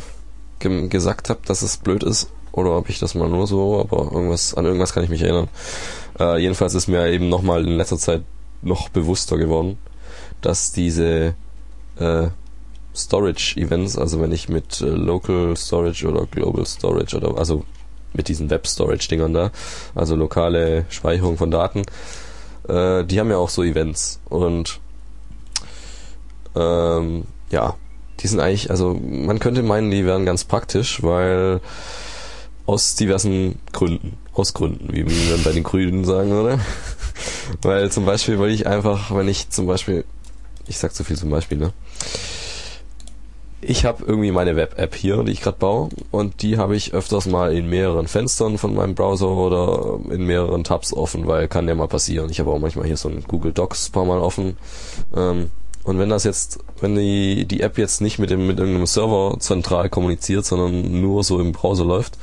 ge gesagt habe, dass es blöd ist oder ob ich das mal nur so, aber irgendwas an irgendwas kann ich mich erinnern. Äh, jedenfalls ist mir eben nochmal in letzter Zeit noch bewusster geworden, dass diese äh, Storage-Events, also wenn ich mit äh, Local Storage oder Global Storage oder also mit diesen Web-Storage-Dingern da, also lokale Speicherung von Daten, äh, die haben ja auch so Events und ähm, ja, die sind eigentlich, also man könnte meinen, die wären ganz praktisch, weil aus diversen Gründen, aus Gründen, wie man bei den Grünen sagen würde. weil zum Beispiel, weil ich einfach, wenn ich zum Beispiel, ich sag zu viel zum Beispiel, ne? Ich habe irgendwie meine Web-App hier, die ich gerade baue, und die habe ich öfters mal in mehreren Fenstern von meinem Browser oder in mehreren Tabs offen, weil kann ja mal passieren. Ich habe auch manchmal hier so ein Google Docs paar Mal offen. Ähm, und wenn das jetzt, wenn die, die App jetzt nicht mit dem mit irgendeinem Server zentral kommuniziert, sondern nur so im Browser läuft,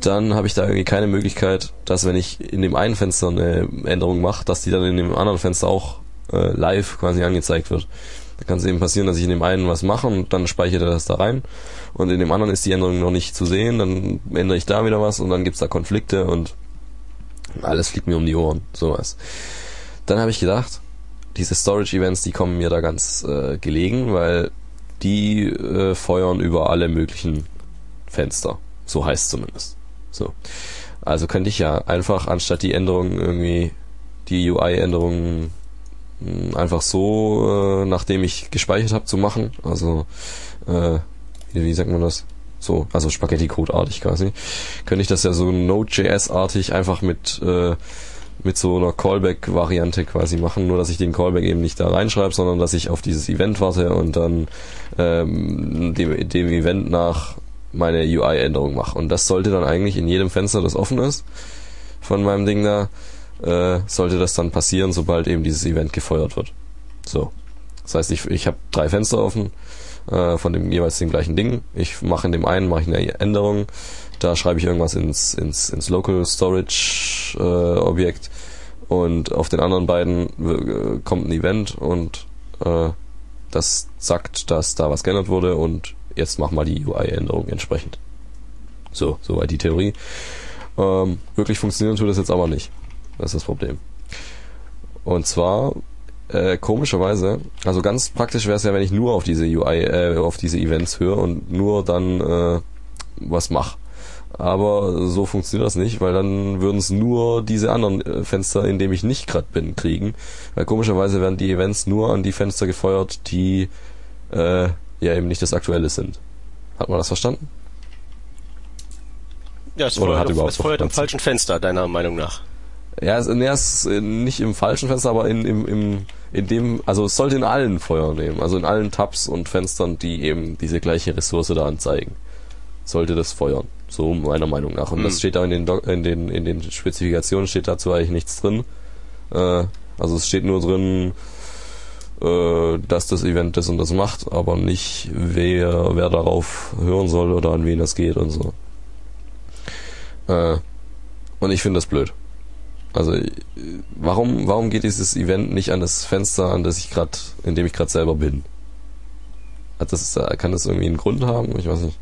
dann habe ich da irgendwie keine Möglichkeit, dass wenn ich in dem einen Fenster eine Änderung mache, dass die dann in dem anderen Fenster auch äh, live quasi angezeigt wird. Da kann es eben passieren, dass ich in dem einen was mache und dann speichere das da rein und in dem anderen ist die Änderung noch nicht zu sehen, dann ändere ich da wieder was und dann gibt's da Konflikte und alles fliegt mir um die Ohren, sowas. Dann habe ich gedacht, diese Storage-Events, die kommen mir da ganz äh, gelegen, weil die äh, feuern über alle möglichen Fenster. So heißt zumindest. So. Also könnte ich ja einfach anstatt die Änderungen irgendwie, die UI-Änderungen einfach so, äh, nachdem ich gespeichert habe, zu machen. Also, äh, wie, wie sagt man das? So, also Spaghetti-Code-artig quasi. Könnte ich das ja so Node.js-artig einfach mit, äh, mit so einer Callback-Variante quasi machen, nur dass ich den Callback eben nicht da reinschreibe, sondern dass ich auf dieses Event warte und dann ähm, dem, dem Event nach meine UI-Änderung mache. Und das sollte dann eigentlich in jedem Fenster, das offen ist, von meinem Ding da, äh, sollte das dann passieren, sobald eben dieses Event gefeuert wird. So. Das heißt, ich, ich habe drei Fenster offen äh, von dem jeweils dem gleichen Ding. Ich mache in dem einen mache ich eine Änderung, da schreibe ich irgendwas ins, ins, ins Local Storage äh, Objekt und auf den anderen beiden äh, kommt ein Event und äh, das sagt, dass da was geändert wurde und jetzt mach mal die UI-Änderung entsprechend. So, soweit die Theorie. Ähm, wirklich funktionieren tut das jetzt aber nicht. Das ist das Problem. Und zwar äh, komischerweise, also ganz praktisch wäre es ja, wenn ich nur auf diese UI, äh, auf diese Events höre und nur dann äh, was mache. Aber so funktioniert das nicht, weil dann würden es nur diese anderen äh, Fenster, in dem ich nicht gerade bin, kriegen. Weil komischerweise werden die Events nur an die Fenster gefeuert, die äh, ja eben nicht das aktuelle sind. Hat man das verstanden? Ja, es Oder hat feuert, auf, überhaupt es feuert im falschen Fenster, deiner Meinung nach. Ja, es, nee, es ist äh, nicht im falschen Fenster, aber in, im, im, in dem, also es sollte in allen Feuer nehmen, also in allen Tabs und Fenstern, die eben diese gleiche Ressource da anzeigen. Sollte das feuern. So meiner Meinung nach. Und Hm. das steht da in den, in den, in den Spezifikationen steht dazu eigentlich nichts drin. Äh, also es steht nur drin, äh, dass das Event das und das macht, aber nicht wer, wer darauf hören soll oder an wen das geht und so. Äh, und ich finde das blöd. Also äh, warum warum geht dieses Event nicht an das Fenster, an das ich gerade, in dem ich gerade selber bin? Hat das äh, kann das irgendwie einen Grund haben? Ich weiß nicht.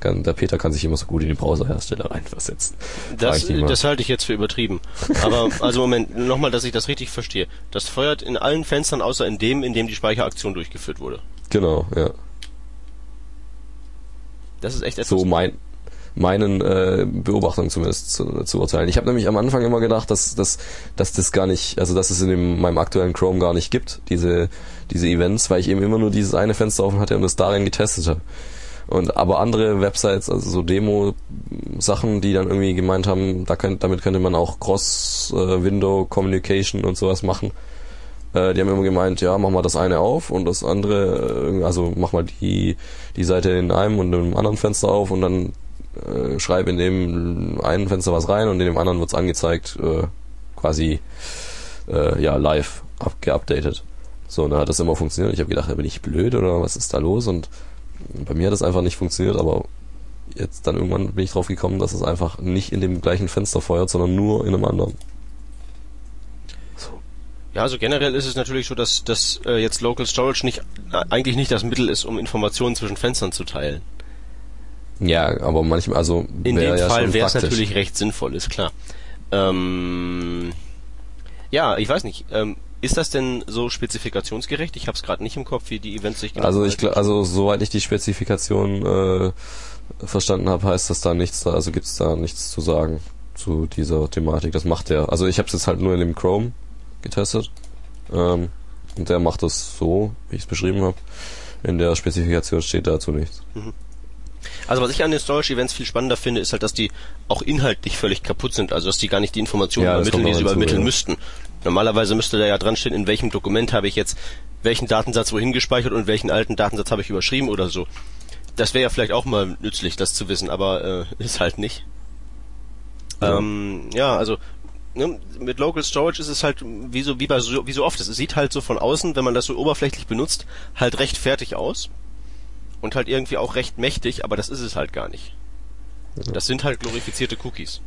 Kann, der Peter kann sich immer so gut in den Browserhersteller reinversetzen. Das, das halte ich jetzt für übertrieben. Aber, also Moment, nochmal, dass ich das richtig verstehe. Das feuert in allen Fenstern außer in dem, in dem die Speicheraktion durchgeführt wurde. Genau, ja. Das ist echt etwas. So mein meinen äh, Beobachtungen zumindest zu, zu urteilen. Ich habe nämlich am Anfang immer gedacht, dass, dass, dass das gar nicht, also dass es in dem, meinem aktuellen Chrome gar nicht gibt, diese, diese Events, weil ich eben immer nur dieses eine Fenster offen hatte und das darin getestet habe. Und aber andere Websites, also so Demo-Sachen, die dann irgendwie gemeint haben, da könnt, damit könnte man auch Cross-Window-Communication und sowas machen. Äh, die haben immer gemeint, ja, mach mal das eine auf und das andere, äh, also mach mal die, die Seite in einem und in einem anderen Fenster auf und dann äh, schreib in dem einen Fenster was rein und in dem anderen wird's angezeigt, äh, quasi äh, ja live up, geupdatet. So, und dann hat das immer funktioniert. Ich habe gedacht, bin ich blöd oder was ist da los? Und bei mir hat das einfach nicht funktioniert, aber jetzt dann irgendwann bin ich drauf gekommen, dass es einfach nicht in dem gleichen Fenster feuert, sondern nur in einem anderen. Ja, also generell ist es natürlich so, dass, dass äh, jetzt Local Storage nicht äh, eigentlich nicht das Mittel ist, um Informationen zwischen Fenstern zu teilen. Ja, aber manchmal, also In dem ja Fall wäre es natürlich recht sinnvoll, ist klar. Ähm, ja, ich weiß nicht. Ähm, ist das denn so spezifikationsgerecht? Ich habe es gerade nicht im Kopf, wie die Events sich genau Also ich also soweit ich die Spezifikation äh, verstanden habe, heißt das da nichts, da, also gibt's da nichts zu sagen zu dieser Thematik. Das macht der. Also ich habe es jetzt halt nur in dem Chrome getestet. Ähm, und der macht das so, wie ich es beschrieben habe. In der Spezifikation steht dazu nichts. Also was ich an den Storage Events viel spannender finde, ist halt, dass die auch inhaltlich völlig kaputt sind. Also dass die gar nicht die Informationen Ja, übermitteln, die sie hinzu, übermitteln ja. müssten. Normalerweise müsste da ja dran stehen, in welchem Dokument habe ich jetzt welchen Datensatz wohin gespeichert und welchen alten Datensatz habe ich überschrieben oder so. Das wäre ja vielleicht auch mal nützlich, das zu wissen, aber äh, ist halt nicht. Ja. Ähm, ja, also ne, mit Local Storage ist es halt wie so wie bei so, wie so oft. Es sieht halt so von außen, wenn man das so oberflächlich benutzt, halt recht fertig aus und halt irgendwie auch recht mächtig, aber das ist es halt gar nicht. Das sind halt glorifizierte Cookies.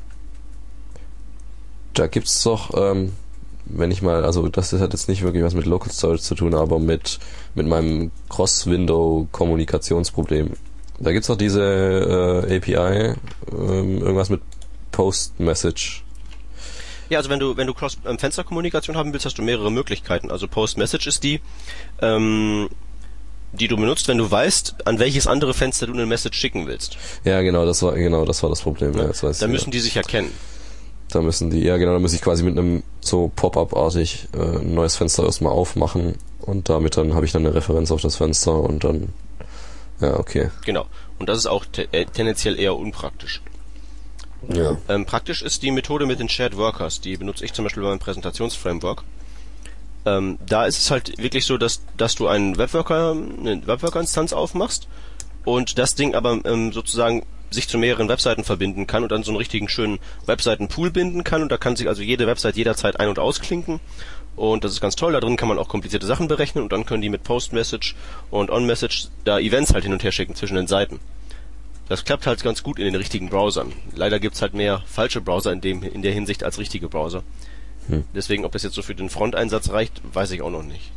Da gibt's doch, ähm, wenn ich mal, also das hat jetzt nicht wirklich was mit Local Storage zu tun, aber mit, mit meinem Cross-Window-Kommunikationsproblem. Da gibt's doch diese äh, API, ähm, irgendwas mit Post-Message. Ja, also wenn du wenn du Cross ähm, Fensterkommunikation haben willst, hast du mehrere Möglichkeiten. Also Post Message ist die, ähm, die du benutzt, wenn du weißt, an welches andere Fenster du eine Message schicken willst. Ja, genau, das war genau das war das Problem. Ja, jetzt weiß Da ich, müssen die sich erkennen. Da müssen die, ja genau, da muss ich quasi mit einem so Pop-up-artig äh, ein neues Fenster erstmal aufmachen und damit dann habe ich dann eine Referenz auf das Fenster und dann ja, okay. Genau. Und das ist auch te äh, tendenziell eher unpraktisch. Ja. Ähm, praktisch ist die Methode mit den Shared Workers. Die benutze ich zum Beispiel bei meinem Präsentationsframework. Ähm, da ist es halt wirklich so, dass, dass du einen Webworker, eine Webworker-Instanz aufmachst und das Ding aber ähm, sozusagen sich zu mehreren Webseiten verbinden kann und dann so einen richtigen schönen Webseitenpool binden kann und da kann sich also jede Website jederzeit ein- und ausklinken und das ist ganz toll, da drin kann man auch komplizierte Sachen berechnen und dann können die mit Post-Message und On-Message da Events halt hin und her schicken zwischen den Seiten. Das klappt halt ganz gut in den richtigen Browsern. Leider gibt's halt mehr falsche Browser in, dem, in der Hinsicht als richtige Browser. Hm. Deswegen, ob das jetzt so für den Fronteinsatz reicht, weiß ich auch noch nicht.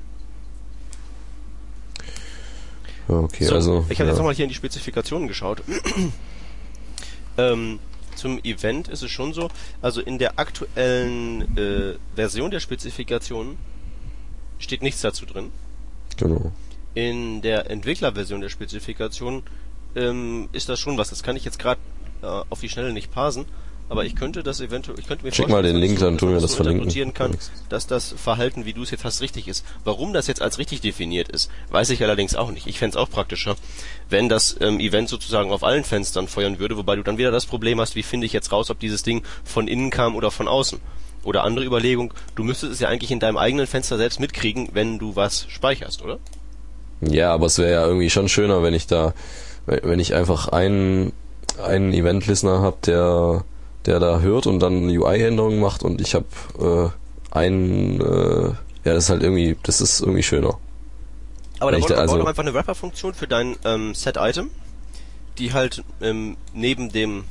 Okay, so, also ich habe ja. jetzt nochmal hier in die Spezifikationen geschaut. ähm, zum Event ist es schon so, also in der aktuellen äh, Version der Spezifikationen steht nichts dazu drin. genau. In der Entwicklerversion der Spezifikation ähm, ist das schon was. Das kann ich jetzt gerade äh, auf die Schnelle nicht parsen, aber ich könnte das eventuell, ich könnte mir Schick mal den dass Link, dann tun wir das verlinken. kann, dass das Verhalten, wie du es jetzt hast, richtig ist. Warum das jetzt als richtig definiert ist, weiß ich allerdings auch nicht. Ich fänd's auch praktischer, wenn das ähm, Event sozusagen auf allen Fenstern feuern würde, wobei du dann wieder das Problem hast, wie finde ich jetzt raus, ob dieses Ding von innen kam oder von außen. Oder andere Überlegung, du müsstest es ja eigentlich in deinem eigenen Fenster selbst mitkriegen, wenn du was speicherst, oder? Ja, aber es wäre ja irgendwie schon schöner, wenn ich da, wenn wenn ich einfach einen, einen Event-Listener habe, der, der da hört und dann UI-Änderungen macht und ich habe äh, einen, äh, ja, das ist halt irgendwie, das ist irgendwie schöner. Aber da man also- doch einfach eine Wrapper-Funktion für dein ähm, Set-Item, die halt ähm, neben dem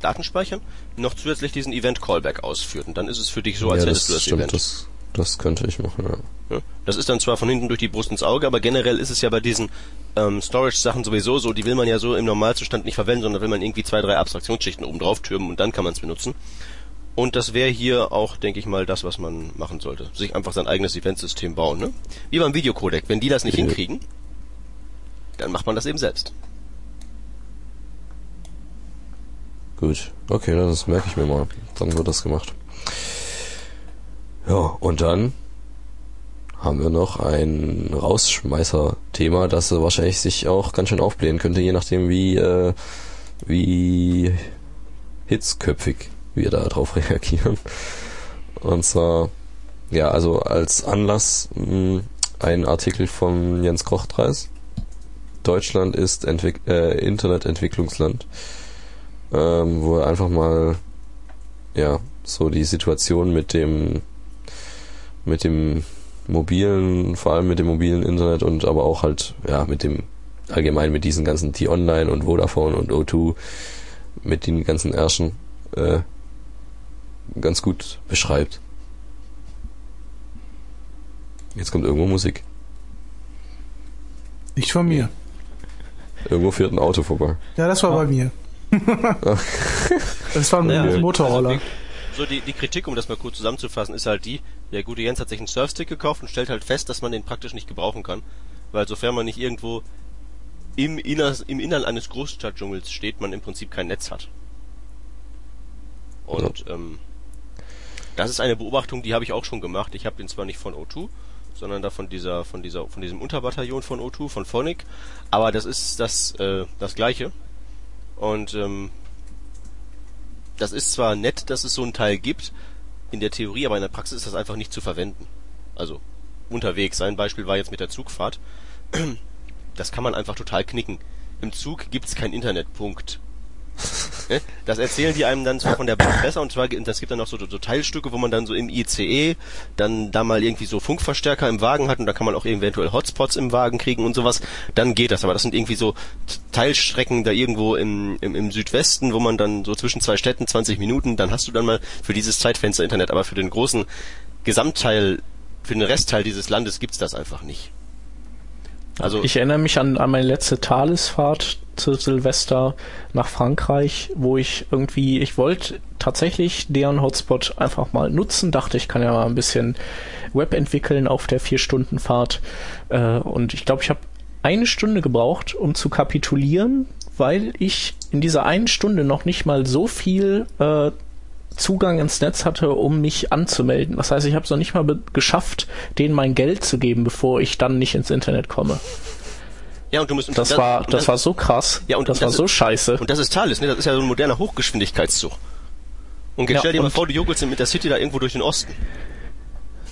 Datenspeichern noch zusätzlich diesen Event-Callback ausführt. Und dann ist es für dich so, als ja, hättest du das stimmt, Event. das, das könnte ich machen. Ja? Das ist dann zwar von hinten durch die Brust ins Auge, aber generell ist es ja bei diesen ähm, Storage-Sachen sowieso so, die will man ja so im Normalzustand nicht verwenden, sondern will man irgendwie zwei, drei Abstraktionsschichten oben drauf türmen und dann kann man es benutzen. Und das wäre hier auch, denke ich mal, das, was man machen sollte. Sich einfach sein eigenes Eventsystem bauen, ne? Wie beim Videocodec. Wenn die das nicht Ja. hinkriegen, dann macht man das eben selbst. Gut, okay, das merke ich mir mal. Dann wird das gemacht. Ja, und dann haben wir noch ein Rausschmeißer-Thema, das wahrscheinlich sich auch ganz schön aufblähen könnte, je nachdem wie, äh, wie hitzköpfig wir da drauf reagieren. Und zwar, ja, also als Anlass mh, ein Artikel von Jens Kochtreis. Deutschland ist Entwick äh, Internetentwicklungsland, ähm, wo er einfach mal ja so die Situation mit dem mit dem mobilen, vor allem mit dem mobilen Internet und aber auch halt ja mit dem allgemein mit diesen ganzen T-Online und Vodafone und O2 mit den ganzen Ärschen äh, ganz gut beschreibt. Jetzt kommt irgendwo Musik. Nicht von mir. Irgendwo fährt ein Auto vorbei. Ja, das war bei mir. das war ein also- Motorroller. also So, die, die Kritik, um das mal kurz zusammenzufassen, ist halt die, der gute Jens hat sich einen Surfstick gekauft und stellt halt fest, dass man den praktisch nicht gebrauchen kann. Weil sofern man nicht irgendwo im, Inner, im Innern eines Großstadtdschungels steht, man im Prinzip kein Netz hat. Und ähm, das ist eine Beobachtung, die habe ich auch schon gemacht. Ich habe den zwar nicht von O2, sondern da von dieser, von dieser, von diesem Unterbataillon von O2, von Phonic, aber das ist das, äh, das gleiche. Und ähm, das ist zwar nett, dass es so einen Teil gibt, in der Theorie, aber in der Praxis ist das einfach nicht zu verwenden. Also unterwegs. Sein Beispiel war jetzt mit der Zugfahrt. Das kann man einfach total knicken. Im Zug gibt's kein Internet. Punkt. Das erzählen die einem dann zwar von der Bahn besser und zwar das gibt dann noch so, so Teilstücke, wo man dann so im ICE dann da mal irgendwie so Funkverstärker im Wagen hat und da kann man auch eventuell Hotspots im Wagen kriegen und sowas. Dann geht das, aber das sind irgendwie so Teilstrecken da irgendwo im, im, im Südwesten, wo man dann so zwischen zwei Städten 20 Minuten, dann hast du dann mal für dieses Zeitfenster Internet, aber für den großen Gesamtteil, für den Restteil dieses Landes gibt's das einfach nicht. Also Ich erinnere mich an, an meine letzte Thalesfahrt zu Silvester nach Frankreich, wo ich irgendwie, ich wollte tatsächlich deren Hotspot einfach mal nutzen, dachte ich kann ja mal ein bisschen Web entwickeln auf der vier Stunden Fahrt äh, und ich glaube, ich habe eine Stunde gebraucht, um zu kapitulieren, weil ich in dieser einen Stunde noch nicht mal so viel äh, Zugang ins Netz hatte, um mich anzumelden. Das heißt, ich habe es noch nicht mal geschafft, denen mein Geld zu geben, bevor ich dann nicht ins Internet komme. ja, und du musst und Das dann- war, das dann- war so krass. Ja, und das das war so ist- scheiße. Und das ist Thales, ne? Das ist ja so ein moderner Hochgeschwindigkeitszug. Und jetzt Ja, stell dir mal vor, du jogelst mit der City da irgendwo durch den Osten.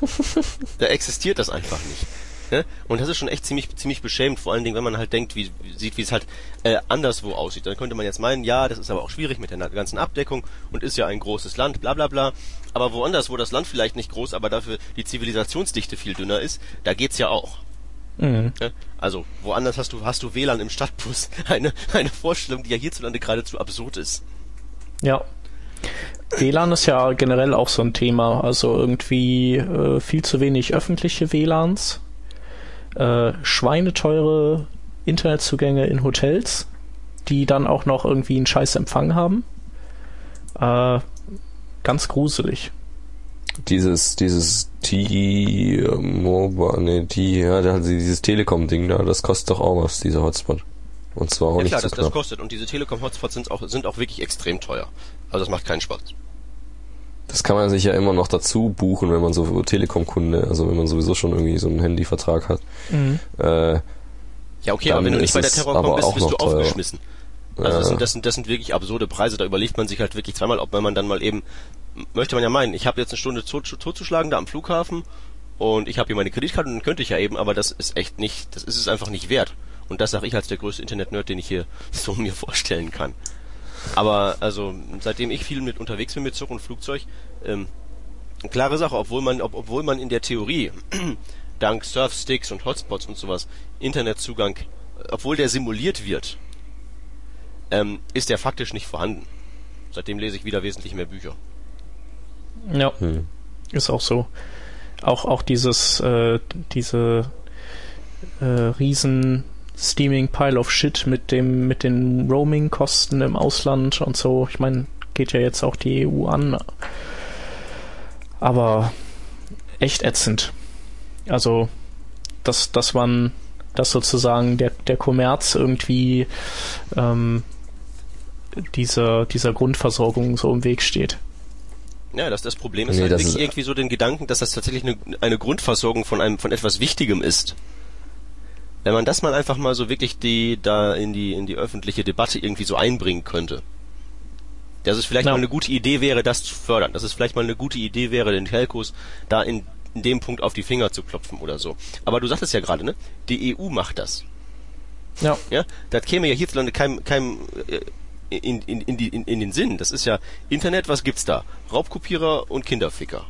da existiert das einfach nicht. Ne? Und das ist schon echt ziemlich, ziemlich beschämend, vor allen Dingen, wenn man halt denkt, wie, sieht, wie es halt äh, anderswo aussieht. Dann könnte man jetzt meinen, ja, das ist aber auch schwierig mit der ganzen Abdeckung und ist ja ein großes Land, bla bla bla. Aber woanders, wo das Land vielleicht nicht groß, aber dafür die Zivilisationsdichte viel dünner ist, da geht's ja auch. Mhm. Ne? Also, woanders hast du, hast du WLAN im Stadtbus. Eine, eine Vorstellung, die ja hierzulande geradezu absurd ist. Ja. WLAN ist ja generell auch so ein Thema. Also irgendwie äh, viel zu wenig öffentliche WLANs, äh, schweineteure Internetzugänge in Hotels, die dann auch noch irgendwie einen scheiß Empfang haben. Äh, ganz gruselig. Dieses, dieses T-Mobile, nee, T, ja, da- dieses Telekom-Ding da, das kostet doch auch was, dieser Hotspot. Und zwar auch Ja nicht klar, so das, das knapp. kostet. Und diese Telekom-Hotspots sind auch, sind auch wirklich extrem teuer. Also das macht keinen Spaß. Das kann man sich ja immer noch dazu buchen, wenn man so Telekom-Kunde, also wenn man sowieso schon irgendwie so einen Handyvertrag hat. Äh, Ja, okay, aber wenn du nicht bei der Terrorcom bist, auch bist du noch teurer. aufgeschmissen. Also das, sind, das, sind, das sind wirklich absurde Preise. Da überlegt man sich halt wirklich zweimal, ob man dann mal eben, möchte man ja meinen, ich habe jetzt eine Stunde tot, totzuschlagen da am Flughafen und ich habe hier meine Kreditkarte und dann könnte ich ja eben, aber das ist echt nicht, das ist es einfach nicht wert. Und das sage ich als der größte Internet-Nerd, den ich hier so mir vorstellen kann. Aber also seitdem ich viel mit unterwegs bin mit Zug und Flugzeug, ähm, klare Sache, obwohl man, ob, obwohl man in der Theorie dank Surfsticks und Hotspots und sowas Internetzugang, obwohl der simuliert wird, ähm, ist der faktisch nicht vorhanden. Seitdem lese ich wieder wesentlich mehr Bücher. Ja, hm. ist auch so. Auch, auch dieses, äh, diese äh, riesen Steaming Pile of Shit mit dem, mit den Roaming-Kosten im Ausland und so. Ich meine, geht ja jetzt auch die EU an. Aber echt ätzend. Also, dass, dass man, dass sozusagen der, der Kommerz irgendwie ähm, dieser, dieser Grundversorgung so im Weg steht. Ja, das, das Problem ist Nee, halt das wirklich ist- irgendwie so den Gedanken, dass das tatsächlich eine, eine Grundversorgung von einem, von etwas Wichtigem ist. Wenn man das mal einfach mal so wirklich die, da in die, in die öffentliche Debatte irgendwie so einbringen könnte. Dass es vielleicht Ja. mal eine gute Idee wäre, das zu fördern. Dass es vielleicht mal eine gute Idee wäre, den Telcos da in, in dem Punkt auf die Finger zu klopfen oder so. Aber du sagtest ja gerade, ne? Die EU macht das. Ja. Ja, das käme ja hierzulande keinem, keinem äh, in, in, in, die, in, in den Sinn. Das ist ja Internet, was gibt's da? Raubkopierer und Kinderficker.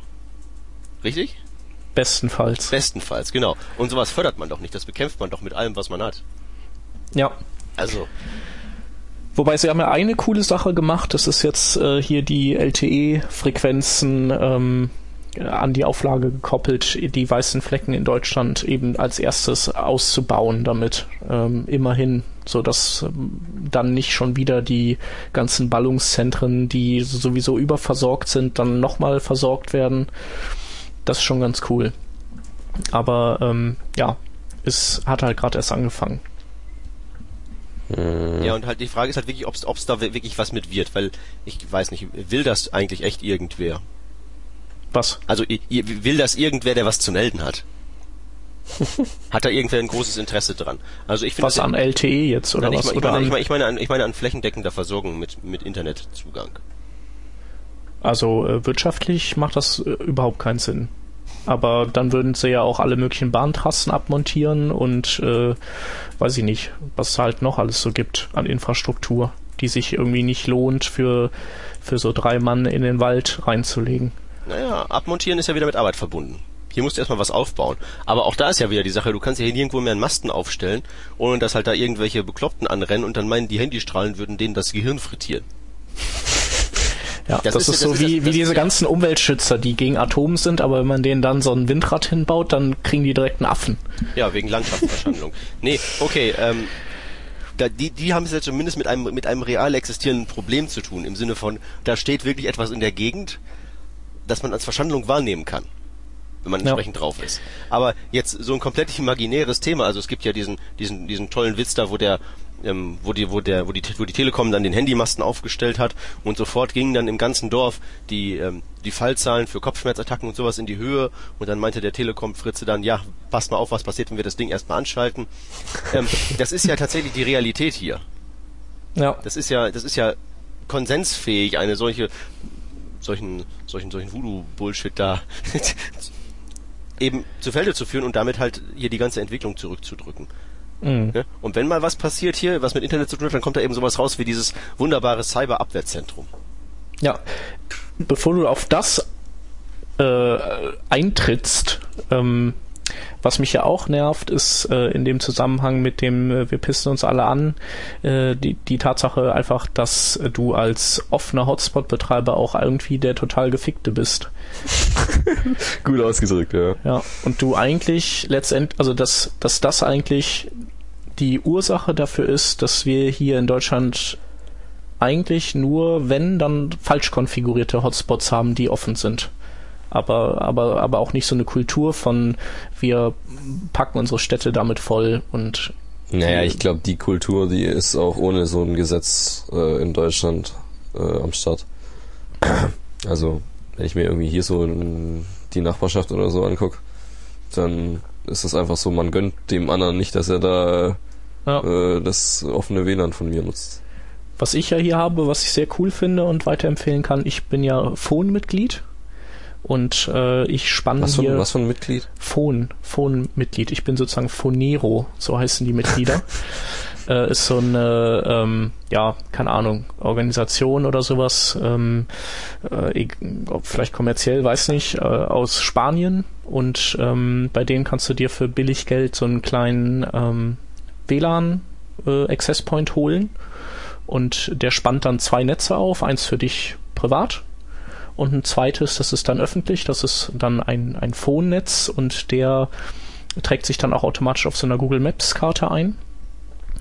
Richtig? Bestenfalls. Bestenfalls, genau. Und sowas fördert man doch nicht. Das bekämpft man doch mit allem, was man hat. Ja. Also, Wobei sie haben ja eine coole Sache gemacht, das ist jetzt äh, hier die LTE-Frequenzen ähm, an die Auflage gekoppelt, die weißen Flecken in Deutschland eben als erstes auszubauen damit. Ähm, immerhin, so dass ähm, dann nicht schon wieder die ganzen Ballungszentren, die sowieso überversorgt sind, dann nochmal versorgt werden. Das ist schon ganz cool. Aber ähm, ja, es hat halt gerade erst angefangen. Hm. ja, und halt die Frage ist halt wirklich, ob es da wi- wirklich was mit wird, weil ich weiß nicht, will das eigentlich echt irgendwer? Was? Also will das irgendwer, der was zu melden hat? hat da irgendwer ein großes Interesse dran? Also ich finde Was an LTE jetzt oder Nein, was? meine- ich, oder meine, ich, an, meine, ich, meine an, ich meine an flächendeckender Versorgung mit, mit Internetzugang. Also äh, wirtschaftlich macht das äh, überhaupt keinen Sinn. Aber dann würden sie ja auch alle möglichen Bahntrassen abmontieren und äh, weiß ich nicht, was es halt noch alles so gibt an Infrastruktur, die sich irgendwie nicht lohnt für, für so drei Mann in den Wald reinzulegen. Naja, abmontieren ist ja wieder mit Arbeit verbunden. Hier musst du erstmal was aufbauen. Aber auch da ist ja wieder die Sache, du kannst ja hier nirgendwo mehr einen Masten aufstellen, ohne dass halt da irgendwelche Bekloppten anrennen und dann meinen, die Handystrahlen würden denen das Gehirn frittieren. Ja, Das das, ist- ist, so wie, das wie ist- diese ganzen Umweltschützer, die gegen Atom sind, aber wenn man denen dann so ein Windrad hinbaut, dann kriegen die direkt einen Affen. Ja, wegen Landschaftsverschandlung. nee, okay, ähm, da, die, die haben es ja zumindest mit einem, mit einem real existierenden Problem zu tun, im Sinne von, da steht wirklich etwas in der Gegend, das man als Verschandlung wahrnehmen kann, wenn man Ja. entsprechend drauf ist. Aber jetzt so ein komplett imaginäres Thema, also es gibt ja diesen, diesen, diesen tollen Witz da, wo der, ähm, wo die, wo der, wo die, wo die Telekom dann den Handymasten aufgestellt hat und sofort gingen dann im ganzen Dorf die, ähm, die Fallzahlen für Kopfschmerzattacken und sowas in die Höhe und dann meinte der Telekom-Fritze dann, ja, passt mal auf, was passiert, wenn wir das Ding erstmal anschalten. Ähm, das ist ja tatsächlich die Realität hier. Ja. Das ist ja, das ist ja konsensfähig, eine solche, solchen, solchen, solchen Voodoo-Bullshit da eben zu Felde zu führen und damit halt hier die ganze Entwicklung zurückzudrücken. Mhm. Ne? Und wenn mal was passiert hier, was mit Internet zu tun hat, dann kommt da eben sowas raus wie dieses wunderbare Cyberabwehrzentrum. Ja, bevor du auf das äh, eintrittst, ähm, was mich ja auch nervt, ist äh, in dem Zusammenhang mit dem äh, wir pissen uns alle an, äh, die, die Tatsache einfach, dass du als offener Hotspot-Betreiber auch irgendwie der total gefickte bist. Gut ausgedrückt, ja. Ja, und du eigentlich letztendlich, also dass, dass das eigentlich die Ursache dafür ist, dass wir hier in Deutschland eigentlich nur, wenn, dann falsch konfigurierte Hotspots haben, die offen sind. Aber, aber, aber auch nicht so eine Kultur von, wir packen unsere Städte damit voll und Naja, ich glaube, die Kultur, die ist auch ohne so ein Gesetz äh, in Deutschland äh, am Start. Also, wenn ich mir irgendwie hier so in die Nachbarschaft oder so anguck, dann ist es einfach so, man gönnt dem anderen nicht, dass er da ja. äh, das offene WLAN von mir nutzt. Was ich ja hier habe, was ich sehr cool finde und weiterempfehlen kann, ich bin ja Phone-Mitglied und äh, ich spanne Was für, hier was für ein Mitglied? Phone, Phone-Mitglied. Ich bin sozusagen Phonero, so heißen die Mitglieder. äh, ist so eine, ähm, ja, keine Ahnung, Organisation oder sowas, ähm, äh, vielleicht kommerziell, weiß nicht, äh, aus Spanien und ähm, bei denen kannst du dir für billig Geld so einen kleinen ähm, WLAN äh, Access Point holen und der spannt dann zwei Netze auf, eins für dich privat und ein zweites, das ist dann öffentlich, das ist dann ein, ein Phone-Netz und der trägt sich dann auch automatisch auf so einer Google Maps Karte ein.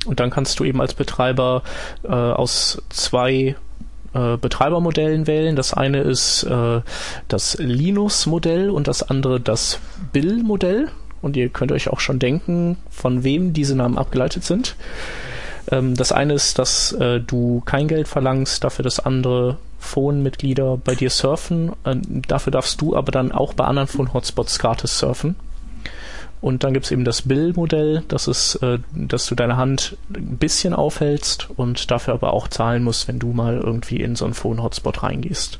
Und dann kannst du eben als Betreiber äh, aus zwei äh, Betreibermodellen wählen. Das eine ist äh, das Linus-Modell und das andere das Bill-Modell. Und ihr könnt euch auch schon denken, von wem diese Namen abgeleitet sind. Ähm, das eine ist, dass äh, du kein Geld verlangst, dafür das andere Phone-Mitglieder bei dir surfen. Äh, dafür darfst du aber dann auch bei anderen Phone-Hotspots gratis surfen. Und dann gibt's eben das Bill-Modell, das ist, äh, dass du deine Hand ein bisschen aufhältst und dafür aber auch zahlen musst, wenn du mal irgendwie in so einen Phone-Hotspot reingehst.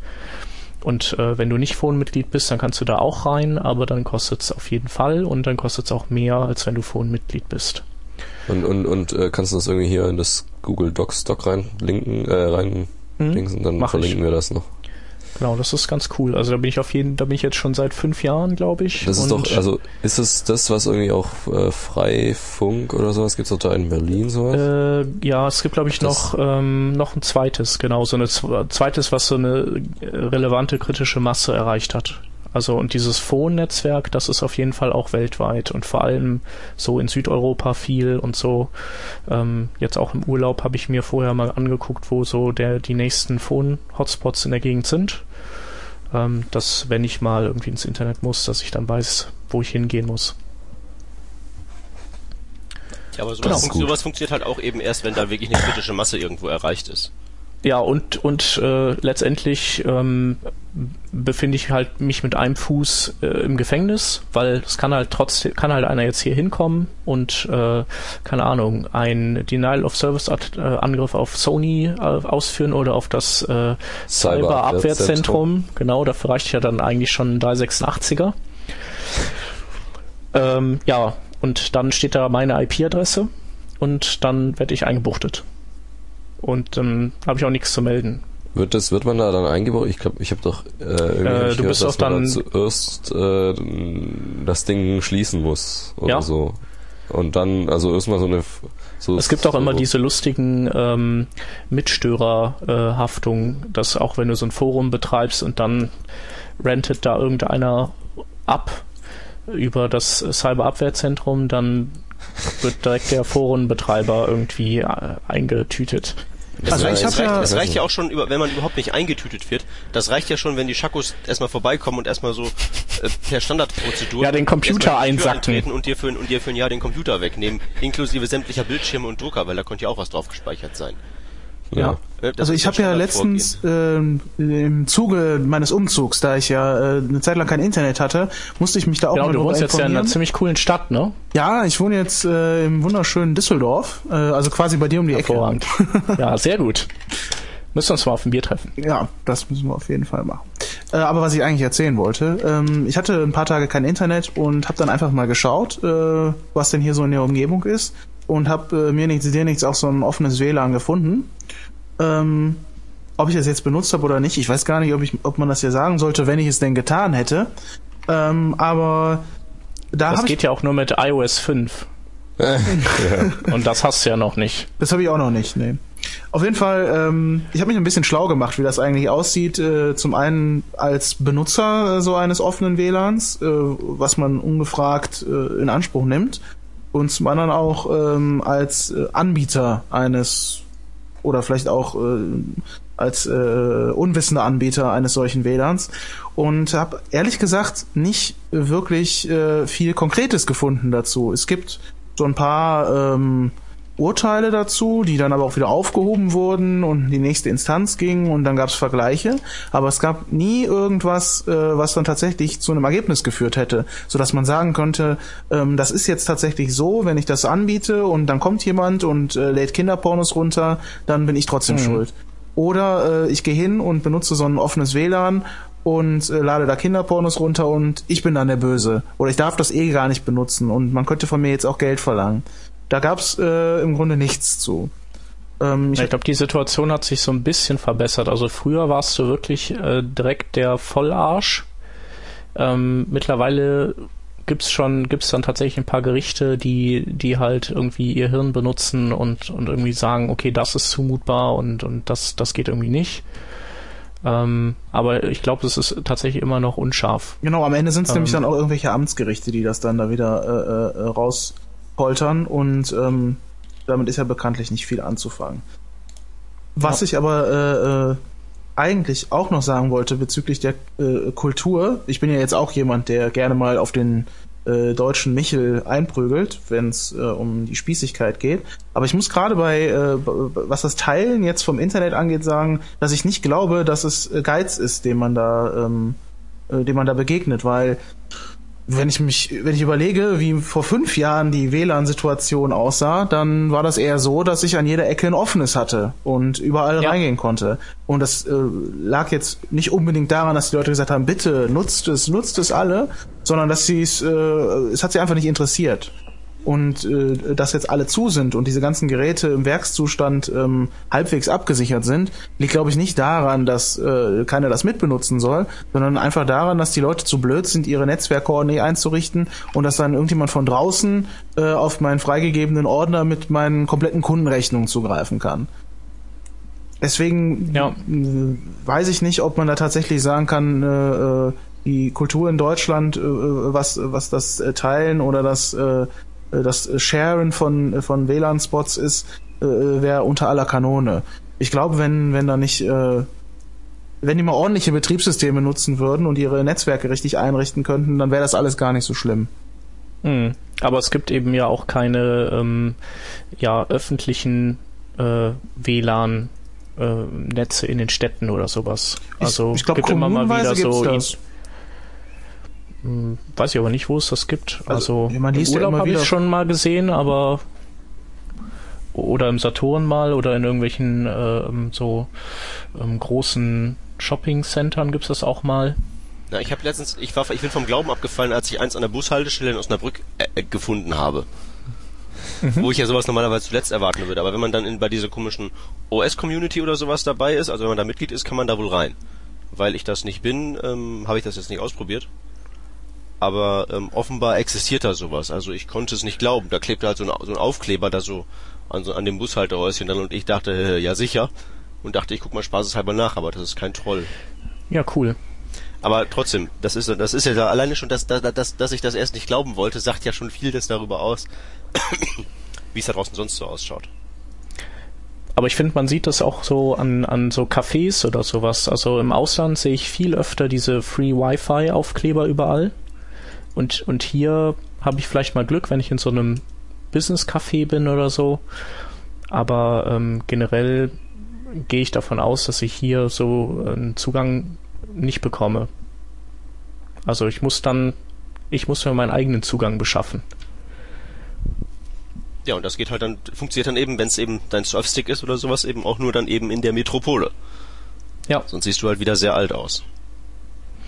Und äh, wenn du nicht Phone-Mitglied bist, dann kannst du da auch rein, aber dann kostet's auf jeden Fall und dann kostet's auch mehr, als wenn du Phone-Mitglied bist. Und, und, und äh, kannst du das irgendwie hier in das Google Docs Doc reinlinken, äh, rein Mhm. links und dann Mach verlinken ich. wir das noch. Genau, das ist ganz cool. Also da bin ich auf jeden, da bin ich jetzt schon seit fünf Jahren, glaube ich. Das ist doch, also ist es das, was irgendwie auch äh, Freifunk oder sowas, gibt's doch da in Berlin sowas? Äh, ja, es gibt, glaube ich, Das- noch, ähm, noch ein zweites, genau, so ein zweites, was so eine äh, relevante kritische Masse erreicht hat. Also und dieses Phone-Netzwerk, das ist auf jeden Fall auch weltweit und vor allem so in Südeuropa viel und so. Ähm, jetzt auch im Urlaub habe ich mir vorher mal angeguckt, wo so der die nächsten Phone-Hotspots in der Gegend sind. Ähm, dass wenn ich mal irgendwie ins Internet muss, dass ich dann weiß, wo ich hingehen muss. Ja, aber sowas, Genau. funkt, Gut. sowas funktioniert halt auch eben erst, wenn da wirklich eine kritische Masse irgendwo erreicht ist. Ja, und, und äh, letztendlich ähm, befinde ich halt mich mit einem Fuß äh, im Gefängnis, weil es kann halt trotzdem, kann halt einer jetzt hier hinkommen und, äh, keine Ahnung, ein Denial of Service äh, Angriff auf Sony äh, ausführen oder auf das äh, Cyberabwehrzentrum. Genau, dafür reicht ja dann eigentlich schon ein 386er. Ähm, ja, und dann steht da meine IP-Adresse und dann werde ich eingebuchtet. Und dann habe ich auch nichts zu melden. Wird das, wird man da dann eingebaut? Ich glaube, ich habe doch äh, irgendwie Äh, du gehört, bist dass dann- zuerst äh, das Ding schließen muss oder Ja. so. Und dann, also erstmal so eine so Es gibt auch so, immer diese lustigen ähm, Mitstörerhaftungen, dass auch wenn du so ein Forum betreibst und dann rentet da irgendeiner ab über das Cyberabwehrzentrum, dann wird direkt der Forenbetreiber irgendwie äh, eingetütet. Also Ja, ich es habe ja, es reicht ja auch schon, über, wenn man überhaupt nicht eingetütet wird. Das reicht ja schon, wenn die Schakos erstmal vorbeikommen und erstmal so äh, per Standardprozedur Ja, den Computer einsacken. antreten und dir für, ein- und dir für ein Jahr den Computer wegnehmen, inklusive sämtlicher Bildschirme und Drucker, weil da könnte ja auch was drauf gespeichert sein. Ja. Äh, das Also ich habe ja letztens ähm, im Zuge meines Umzugs, da ich ja äh, eine Zeit lang kein Internet hatte, musste ich mich da auch Genau, mal du wohnst jetzt ja in einer ziemlich coolen Stadt, ne? Ja, ich wohne jetzt äh, im wunderschönen Düsseldorf, äh, also quasi bei dir um die Ecke. Ja, sehr gut. Müssen wir uns mal auf ein Bier treffen. Ja, das müssen wir auf jeden Fall machen. Äh, aber was ich eigentlich erzählen wollte, ähm, ich hatte ein paar Tage kein Internet und habe dann einfach mal geschaut, äh, was denn hier so in der Umgebung ist und habe äh, mir nichts, dir nichts auch so ein offenes WLAN gefunden. Ähm, ob ich das jetzt benutzt habe oder nicht, ich weiß gar nicht, ob, ich, ob man das hier sagen sollte, wenn ich es denn getan hätte. Ähm, aber da Das geht ja auch nur mit iOS 5. Und das hast du ja noch nicht. Das habe ich auch noch nicht, nee. Auf jeden Fall, ähm, ich habe mich ein bisschen schlau gemacht, wie das eigentlich aussieht. Äh, zum einen als Benutzer äh, so eines offenen WLANs, äh, was man ungefragt äh, in Anspruch nimmt. Und zum anderen auch ähm, als äh, Anbieter eines oder vielleicht auch äh, als äh, unwissender Anbieter eines solchen WLANs und habe ehrlich gesagt nicht wirklich äh, viel Konkretes gefunden dazu. Es gibt so ein paar ähm, Urteile dazu, die dann aber auch wieder aufgehoben wurden und in die nächste Instanz gingen und dann gab es Vergleiche, aber es gab nie irgendwas, äh, was dann tatsächlich zu einem Ergebnis geführt hätte, so dass man sagen könnte, ähm, das ist jetzt tatsächlich so, wenn ich das anbiete und dann kommt jemand und äh, lädt Kinderpornos runter, dann bin ich trotzdem schuld. Oder äh, ich gehe hin und benutze so ein offenes WLAN und äh, lade da Kinderpornos runter und ich bin dann der Böse. Oder ich darf das eh gar nicht benutzen und man könnte von mir jetzt auch Geld verlangen. Da gab's äh, im Grunde nichts zu. Ähm, ich ich glaube, die Situation hat sich so ein bisschen verbessert. Also früher warst du wirklich äh, direkt der Vollarsch. Ähm, mittlerweile gibt's schon, gibt's dann tatsächlich ein paar Gerichte, die, die halt irgendwie ihr Hirn benutzen und, und irgendwie sagen, okay, das ist zumutbar und, und das, das geht irgendwie nicht. Ähm, aber ich glaube, es ist tatsächlich immer noch unscharf. Genau, am Ende sind es Ähm. nämlich dann auch irgendwelche Amtsgerichte, die das dann da wieder äh, äh, rauspoltern und ähm, damit ist ja bekanntlich nicht viel anzufangen. Was Ja. ich aber äh, äh, eigentlich auch noch sagen wollte bezüglich der äh, Kultur, ich bin ja jetzt auch jemand, der gerne mal auf den äh, deutschen Michel einprügelt, wenn es äh, um die Spießigkeit geht. Aber ich muss gerade bei, äh, was das Teilen jetzt vom Internet angeht, sagen, dass ich nicht glaube, dass es Geiz ist, dem man da, ähm, äh, dem man da begegnet, weil wenn ich mich, wenn ich überlege, wie vor fünf Jahren die WLAN-Situation aussah, dann war das eher so, dass ich an jeder Ecke ein offenes hatte und überall Ja. reingehen konnte. Und das äh, lag jetzt nicht unbedingt daran, dass die Leute gesagt haben, bitte nutzt es, nutzt es alle, sondern dass sie es, äh, es hat sie einfach nicht interessiert. Und äh, dass jetzt alle zu sind und diese ganzen Geräte im Werkszustand ähm, halbwegs abgesichert sind, liegt glaube ich nicht daran, dass äh, keiner das mitbenutzen soll, sondern einfach daran, dass die Leute zu blöd sind, ihre Netzwerkkoordinate einzurichten und dass dann irgendjemand von draußen äh, auf meinen freigegebenen Ordner mit meinen kompletten Kundenrechnungen zugreifen kann. Deswegen Ja. äh, weiß ich nicht, ob man da tatsächlich sagen kann, äh, äh, die Kultur in Deutschland, äh, was, was das äh, Teilen oder das, äh, das Sharen von, von WLAN-Spots ist, äh, wäre unter aller Kanone. Ich glaube, wenn, wenn da nicht, äh, wenn die mal ordentliche Betriebssysteme nutzen würden und ihre Netzwerke richtig einrichten könnten, dann wäre das alles gar nicht so schlimm. Hm. Aber es gibt eben ja auch keine ähm, ja, öffentlichen äh, WLAN äh, Netze in den Städten oder sowas. Also ich glaube, gibt immer mal wieder so Weiß ich aber nicht, wo es das gibt. Also, Also, man im liest ja Urlaub immer habe ich es schon mal gesehen, aber oder im Saturn mal oder in irgendwelchen ähm, so ähm, großen Shopping-Centern gibt's das auch mal. Na, ich habe letztens, ich war, ich bin vom Glauben abgefallen, als ich eins an der Bushaltestelle in Osnabrück äh, äh, gefunden habe. Wo ich ja sowas normalerweise zuletzt erwarten würde. Aber wenn man dann in, bei dieser komischen OS-Community oder sowas dabei ist, also wenn man da Mitglied ist, kann man da wohl rein. Weil ich das nicht bin, ähm, habe ich das jetzt nicht ausprobiert. Aber ähm, offenbar existiert da sowas. Also ich konnte es nicht glauben. Da klebte halt so ein, so ein Aufkleber da so an, so an dem Bushaltehäuschen dann und ich dachte, äh, ja sicher. Und dachte, ich guck mal spaßeshalber nach, aber das ist kein Troll. Ja, cool. Aber trotzdem, das ist, das ist ja da, alleine schon, dass, dass, dass, dass ich das erst nicht glauben wollte, sagt ja schon vieles darüber aus, wie es da draußen sonst so ausschaut. Aber ich finde, man sieht das auch so an, an so Cafés oder sowas. Also im Ausland sehe ich viel öfter diese Free Wi-Fi Aufkleber überall. Und, und hier habe ich vielleicht mal Glück, wenn ich in so einem Business Café bin oder so. Aber ähm, generell gehe ich davon aus, dass ich hier so einen Zugang nicht bekomme. Also ich muss dann, ich muss mir meinen eigenen Zugang beschaffen. Ja, und das geht halt dann, funktioniert dann eben, wenn es eben dein Surfstick ist oder sowas, eben auch nur dann eben in der Metropole. Ja. Sonst siehst du halt wieder sehr alt aus.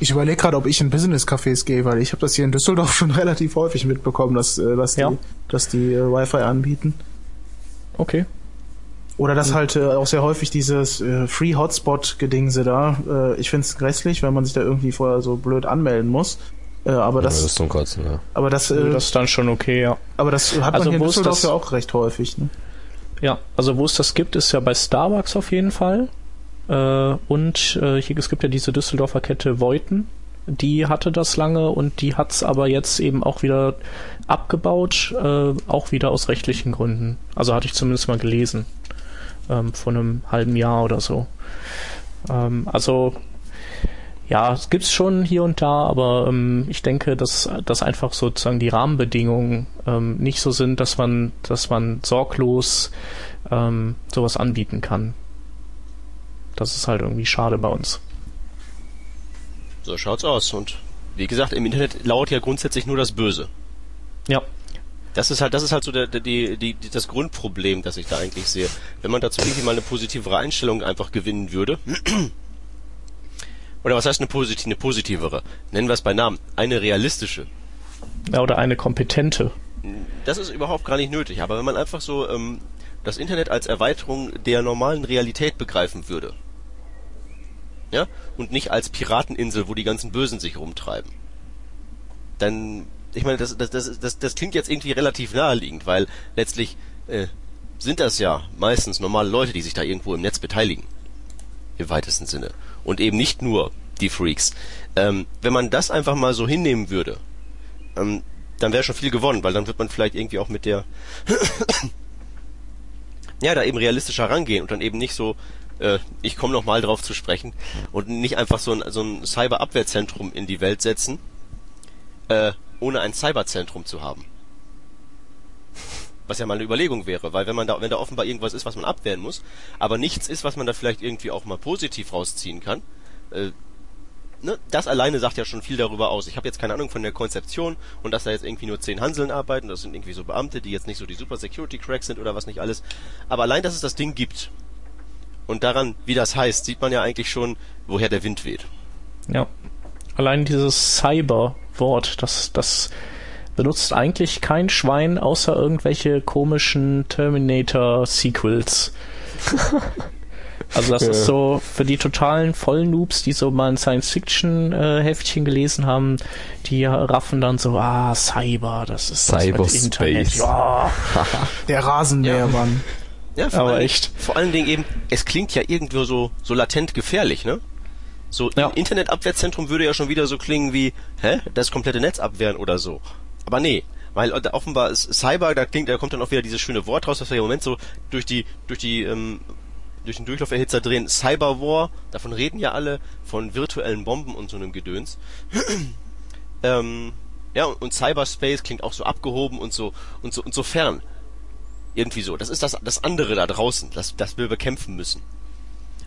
Ich überlege gerade, ob ich in Business-Cafés gehe, weil ich habe das hier in Düsseldorf schon relativ häufig mitbekommen, dass, äh, dass die, Ja. dass die äh, Wi-Fi anbieten. Okay. Oder dass halt äh, auch sehr häufig dieses äh, Free Hotspot-Gedingse da. Äh, ich find's grässlich, wenn man sich da irgendwie vorher so blöd anmelden muss. Äh, aber Das, ja, das ist zum Kotzen, ja. aber das, äh, Das ist dann schon okay, ja. aber das hat Also man hier in Düsseldorf das- ja auch recht häufig. Ne? Ja, also wo es das gibt, ist ja bei Starbucks auf jeden Fall. Äh, und äh, hier, es gibt ja diese Düsseldorfer Kette Voiten. Die hatte das lange und die hat's aber jetzt eben auch wieder abgebaut, äh, auch wieder aus rechtlichen Gründen. Also hatte ich zumindest mal gelesen. Ähm, vor einem halben Jahr oder so. Ähm, also ja, es gibt's schon hier und da, aber ähm, ich denke, dass, dass einfach sozusagen die Rahmenbedingungen ähm, nicht so sind, dass man, dass man sorglos ähm, sowas anbieten kann. Das ist halt irgendwie schade bei uns. So schaut's aus. Und wie gesagt, im Internet lauert ja grundsätzlich nur das Böse. Ja, Das ist halt, das ist halt so der, der, die, die, das Grundproblem, das ich da eigentlich sehe. Wenn man dazu irgendwie mal eine positivere Einstellung einfach gewinnen würde. Oder was heißt eine, posit eine positivere? Nennen wir es bei Namen. Eine realistische. ja oder eine kompetente. Das ist überhaupt gar nicht nötig. Aber wenn man einfach so ähm, das Internet als Erweiterung der normalen Realität begreifen würde. Ja? Und nicht als Pirateninsel, wo die ganzen Bösen sich rumtreiben. Dann, ich meine, das, das, das, das, das klingt jetzt irgendwie relativ naheliegend, weil letztlich äh, sind das ja meistens normale Leute, die sich da irgendwo im Netz beteiligen. Im weitesten Sinne. Und eben nicht nur die Freaks. Ähm, wenn man das einfach mal so hinnehmen würde, ähm, dann wäre schon viel gewonnen, weil dann wird man vielleicht irgendwie auch mit der ja, da eben realistischer rangehen und dann eben nicht so, äh, ich komme noch mal drauf zu sprechen und nicht einfach so ein, so ein Cyber-Abwehrzentrum in die Welt setzen, äh, ohne ein Cyberzentrum zu haben. Was ja mal eine Überlegung wäre, weil wenn man da, wenn da offenbar irgendwas ist, was man abwehren muss, aber nichts ist, was man da vielleicht irgendwie auch mal positiv rausziehen kann, äh, ne, das alleine sagt ja schon viel darüber aus. Ich habe jetzt keine Ahnung von der Konzeption und dass da jetzt irgendwie nur zehn Hanseln arbeiten, das sind irgendwie so Beamte, die jetzt nicht so die super Security Cracks sind oder was nicht alles. Aber allein, dass es das Ding gibt und daran, wie das heißt, sieht man ja eigentlich schon, woher der Wind weht. Ja. Allein dieses Cyber-Wort, das, das benutzt eigentlich kein Schwein außer irgendwelche komischen Terminator-Sequels. Also das ja. ist so für die totalen Vollnoobs, die so mal ein Science-Fiction-Heftchen gelesen haben, die raffen dann so, ah, Cyber, das ist Cyberspace. Internet. Ja. Der Rasenmähermann. Ja, vor, Aber allen, echt. vor allen Dingen eben, es klingt ja irgendwo so, so latent gefährlich, ne? So, ja. Internetabwehrzentrum würde ja schon wieder so klingen wie, hä, das komplette Netz abwehren oder so. Aber nee, weil offenbar ist Cyber, da klingt, da kommt dann auch wieder dieses schöne Wort raus, was wir im Moment so durch die, durch die ähm, durch den Durchlauferhitzer drehen. Cyberwar, davon reden ja alle, von virtuellen Bomben und so einem Gedöns. ähm, ja, und Cyberspace klingt auch so abgehoben und so und so und so fern. Irgendwie so. Das ist das das andere da draußen, das das wir bekämpfen müssen.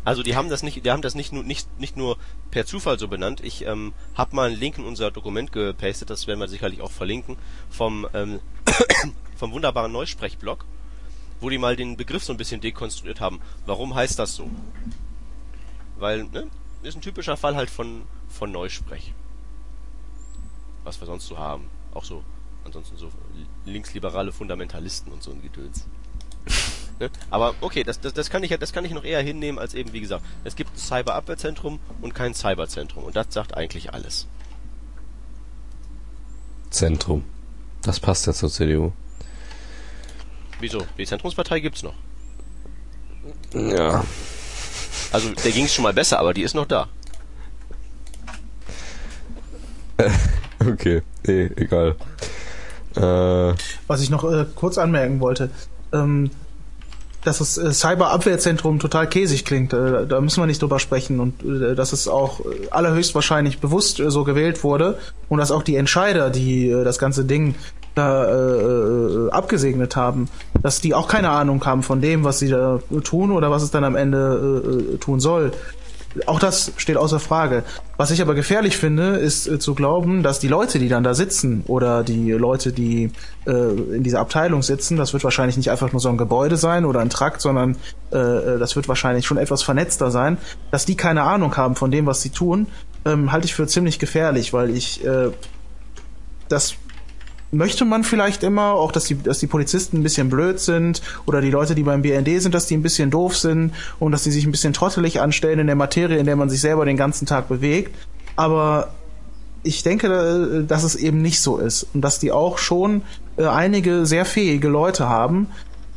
Also die haben das nicht, die haben das nicht nur nicht nicht nur per Zufall so benannt. Ich ähm, habe mal einen Link in unser Dokument gepastet, das werden wir sicherlich auch verlinken vom ähm, vom wunderbaren Neusprechblog wo die mal den Begriff so ein bisschen dekonstruiert haben. Warum heißt das so? Weil, ne, ist ein typischer Fall halt von, von Neusprech. Was wir sonst so haben. Auch so, ansonsten so linksliberale Fundamentalisten und so ein Gedöns. ne? Aber okay, das, das, das kann ich das kann ich noch eher hinnehmen als eben, wie gesagt, es gibt ein Cyberabwehrzentrum und kein Cyberzentrum. Und das sagt eigentlich alles. Zentrum. Das passt ja zur CDU. Wieso? Die Zentrumspartei gibt's noch. Ja. Also, der ging's schon mal besser, aber die ist noch da. okay, nee, egal. Äh, Was ich noch äh, kurz anmerken wollte, ähm, dass das äh, Cyberabwehrzentrum total käsig klingt, äh, da müssen wir nicht drüber sprechen und äh, dass es auch äh, allerhöchstwahrscheinlich bewusst äh, so gewählt wurde und dass auch die Entscheider, die äh, das ganze Ding da abgesegnet haben, dass die auch keine Ahnung haben von dem, was sie da tun oder was es dann am Ende tun soll. Auch das steht außer Frage. Was ich aber gefährlich finde, ist äh, zu glauben, dass die Leute, die dann da sitzen oder die Leute, die äh, in dieser Abteilung sitzen, das wird wahrscheinlich nicht einfach nur so ein Gebäude sein oder ein Trakt, sondern äh, äh das wird wahrscheinlich schon etwas vernetzter sein, dass die keine Ahnung haben von dem, was sie tun, ähm, halte ich für ziemlich gefährlich, weil ich äh, das möchte man vielleicht immer, auch dass die, dass die Polizisten ein bisschen blöd sind oder die Leute, die beim BND sind, dass die ein bisschen doof sind und dass die sich ein bisschen trottelig anstellen in der Materie, in der man sich selber den ganzen Tag bewegt. Aber ich denke, äh, dass es eben nicht so ist und dass die auch schon äh, einige sehr fähige Leute haben.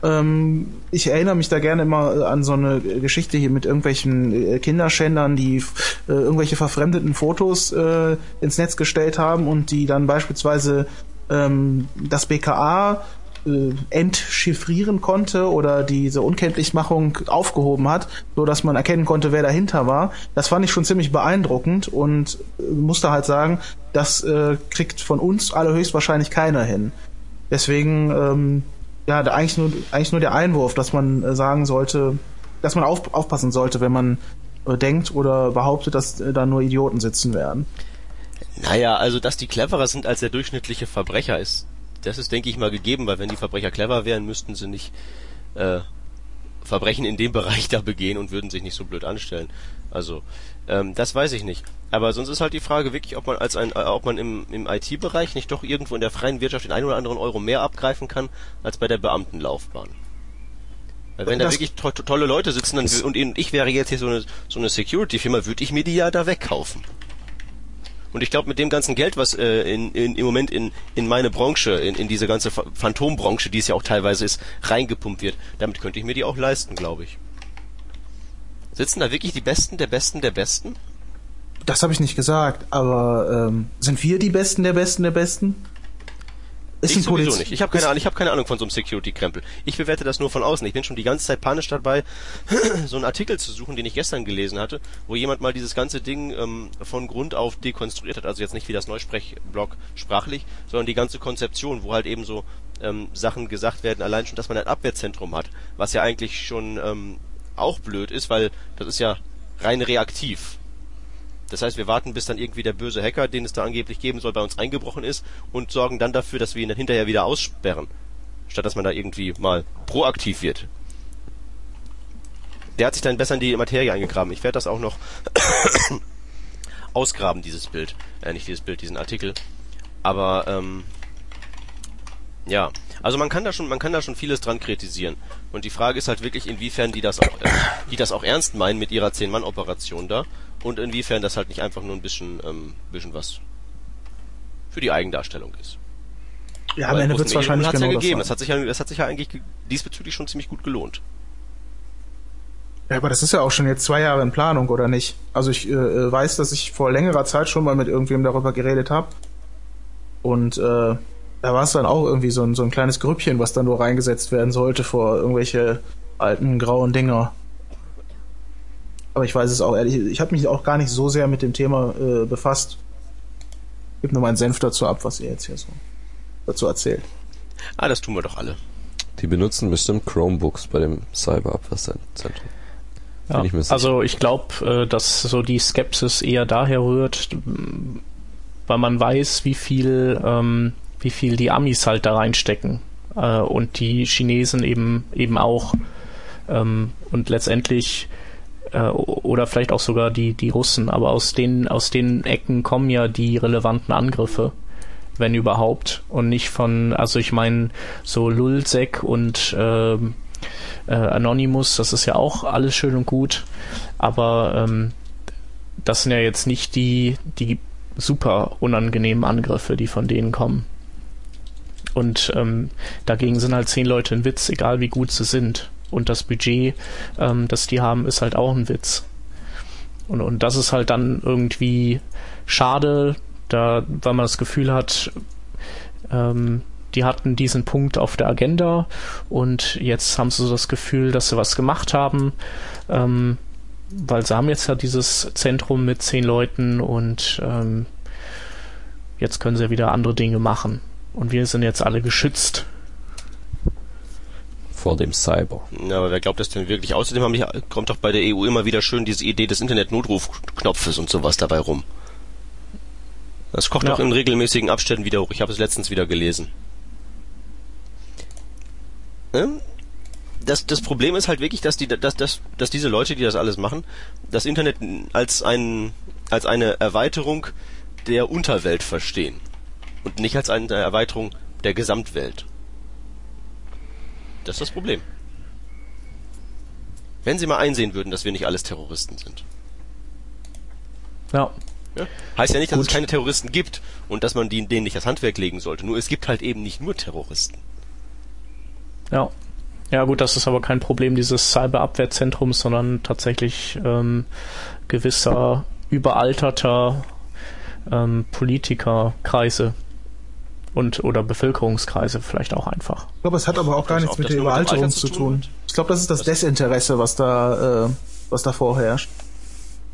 Ähm, ich erinnere mich da gerne immer äh, an so eine Geschichte hier mit irgendwelchen Kinderschändern, die irgendwelche verfremdeten Fotos ins Netz gestellt haben und die dann beispielsweise ähm, das BKA äh, entchiffrieren konnte oder diese Unkenntlichmachung aufgehoben hat, so dass man erkennen konnte, wer dahinter war. Das fand ich schon ziemlich beeindruckend und äh, musste halt sagen, das äh, kriegt von uns alle höchstwahrscheinlich keiner hin. Deswegen ähm, ja, eigentlich nur eigentlich nur der Einwurf, dass man äh, sagen sollte, dass man auf, aufpassen sollte, wenn man äh, denkt oder behauptet, dass äh, da nur Idioten sitzen werden. Naja, also dass die cleverer sind als der durchschnittliche Verbrecher ist, das ist, denke ich mal, gegeben, weil wenn die Verbrecher clever wären, müssten sie nicht äh, Verbrechen in dem Bereich da begehen und würden sich nicht so blöd anstellen. Also, ähm, das weiß ich nicht. Aber sonst ist halt die Frage wirklich, ob man als ein, äh, ob man im, im IT-Bereich nicht doch irgendwo in der freien Wirtschaft den einen oder anderen Euro mehr abgreifen kann als bei der Beamtenlaufbahn. Weil wenn das da wirklich to tolle Leute sitzen dann, und ich wäre jetzt hier so eine, so eine Security-Firma, würde ich mir die ja da wegkaufen. Und ich glaube, mit dem ganzen Geld, was äh, in, in, im Moment in, in meine Branche, in, in diese ganze Phantombranche, die es ja auch teilweise ist, reingepumpt wird, damit könnte ich mir die auch leisten, glaube ich. Sitzen da wirklich die Besten der Besten der Besten? Das habe ich nicht gesagt, aber ähm, sind wir die Besten der Besten der Besten? Ist ich ein sowieso Poliz nicht. Ich habe keine Ahnung, ich habe keine Ahnung von so einem Security-Krempel. Ich bewerte das nur von außen. Ich bin schon die ganze Zeit panisch dabei, so einen Artikel zu suchen, den ich gestern gelesen hatte, wo jemand mal dieses ganze Ding ähm, von Grund auf dekonstruiert hat. Also jetzt nicht wie das Neusprechblog sprachlich, sondern die ganze Konzeption, wo halt eben so ähm, Sachen gesagt werden, allein schon, dass man ein Abwehrzentrum hat, was ja eigentlich schon ähm, auch blöd ist, weil das ist ja rein reaktiv. Das heißt, wir warten, bis dann irgendwie der böse Hacker, den es da angeblich geben soll, bei uns eingebrochen ist und sorgen dann dafür, dass wir ihn dann hinterher wieder aussperren. Statt dass man da irgendwie mal proaktiv wird. Der hat sich dann besser in die Materie eingegraben. Ich werde das auch noch ausgraben, dieses Bild. Äh, nicht dieses Bild, diesen Artikel. Aber, ähm, ja. Also man kann da schon, man kann da schon vieles dran kritisieren. Und die Frage ist halt wirklich, inwiefern die das auch, äh, die das auch ernst meinen mit ihrer Zehn-Mann-Operation da und inwiefern das halt nicht einfach nur ein bisschen, ähm, bisschen was für die Eigendarstellung ist. Ja, am Ende wird es wahrscheinlich genau ja das gegeben. sein. Das hat sich ja, das hat sich ja eigentlich ge- diesbezüglich schon ziemlich gut gelohnt. Ja, aber das ist ja auch schon jetzt zwei Jahre in Planung, oder nicht? Also ich äh, äh, weiß, dass ich vor längerer Zeit schon mal mit irgendwem darüber geredet habe. Und äh, da war es dann auch irgendwie so ein, so ein kleines Grüppchen, was dann nur reingesetzt werden sollte vor irgendwelche alten grauen Dinger. Aber ich weiß es auch ehrlich, ich habe mich auch gar nicht so sehr mit dem Thema äh, befasst. Gib nur meinen Senf dazu ab, was ihr jetzt hier so dazu erzählt. Ah, das tun wir doch alle. Die benutzen bestimmt Chromebooks bei dem Cyberabwehrzentrum. Ja, ich also ich glaube, äh, dass so die Skepsis eher daher rührt, weil man weiß, wie viel, ähm, wie viel die Amis halt da reinstecken äh, und die Chinesen eben eben auch ähm, und letztendlich äh, oder vielleicht auch sogar die die Russen, aber aus den aus den Ecken kommen ja die relevanten Angriffe wenn überhaupt und nicht von also ich meine so Lulzek und ähm, äh, Anonymous, das ist ja auch alles schön und gut, aber ähm, das sind ja jetzt nicht die, die super unangenehmen Angriffe, die von denen kommen. Und ähm, dagegen sind halt zehn Leute ein Witz, egal wie gut sie sind. Und das Budget, ähm, das die haben, ist halt auch ein Witz. Und, und das ist halt dann irgendwie schade, da, weil man das Gefühl hat, ähm, die hatten diesen Punkt auf der Agenda und jetzt haben sie so das Gefühl, dass sie was gemacht haben, ähm, weil sie haben jetzt ja dieses Zentrum mit zehn Leuten und ähm, jetzt können sie ja wieder andere Dinge machen. Und wir sind jetzt alle geschützt. Vor dem Cyber. Ja, aber wer glaubt das denn wirklich? Außerdem haben die, kommt doch bei der EU immer wieder schön diese Idee des Internet-Notrufknopfes und sowas dabei rum. Das kocht Ja. doch in regelmäßigen Abständen wieder hoch. Ich habe es letztens wieder gelesen. Ähm, Das, das Problem ist halt wirklich, dass die, dass, dass, dass diese Leute, die das alles machen, das Internet als ein, als eine Erweiterung der Unterwelt verstehen. Und nicht als eine Erweiterung der Gesamtwelt. Das ist das Problem. Wenn sie mal einsehen würden, dass wir nicht alles Terroristen sind. Ja, Ja? Heißt ja nicht, dass Gut. es keine Terroristen gibt und dass man denen nicht das Handwerk legen sollte. Nur es gibt halt eben nicht nur Terroristen. ja. Ja gut, das ist aber kein Problem dieses Cyberabwehrzentrums, sondern tatsächlich ähm, gewisser überalterter ähm, Politikerkreise und oder Bevölkerungskreise vielleicht auch einfach. Ich glaube, es hat aber auch gar das- nichts mit der Überalterung Alter zu tun? Ich glaube, das ist das Desinteresse, was da, äh, was da vorherrscht.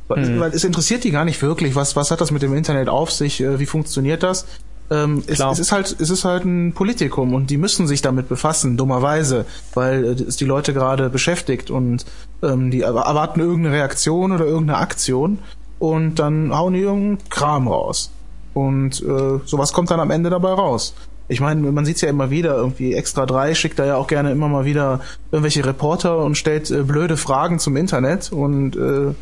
Weil, Hm. weil es interessiert die gar nicht wirklich, was, was hat das mit dem Internet auf sich, äh, wie funktioniert das? Ähm, es, es ist halt, es ist halt ein Politikum und die müssen sich damit befassen, dummerweise, weil äh, es die Leute gerade beschäftigt und ähm, die erwa- erwarten irgendeine Reaktion oder irgendeine Aktion und dann hauen die irgendeinen Kram raus. Und äh, sowas kommt dann am Ende dabei raus. Ich meine, man sieht's ja immer wieder, irgendwie Extra 3 schickt da ja auch gerne immer mal wieder irgendwelche Reporter und stellt äh, blöde Fragen zum Internet und äh,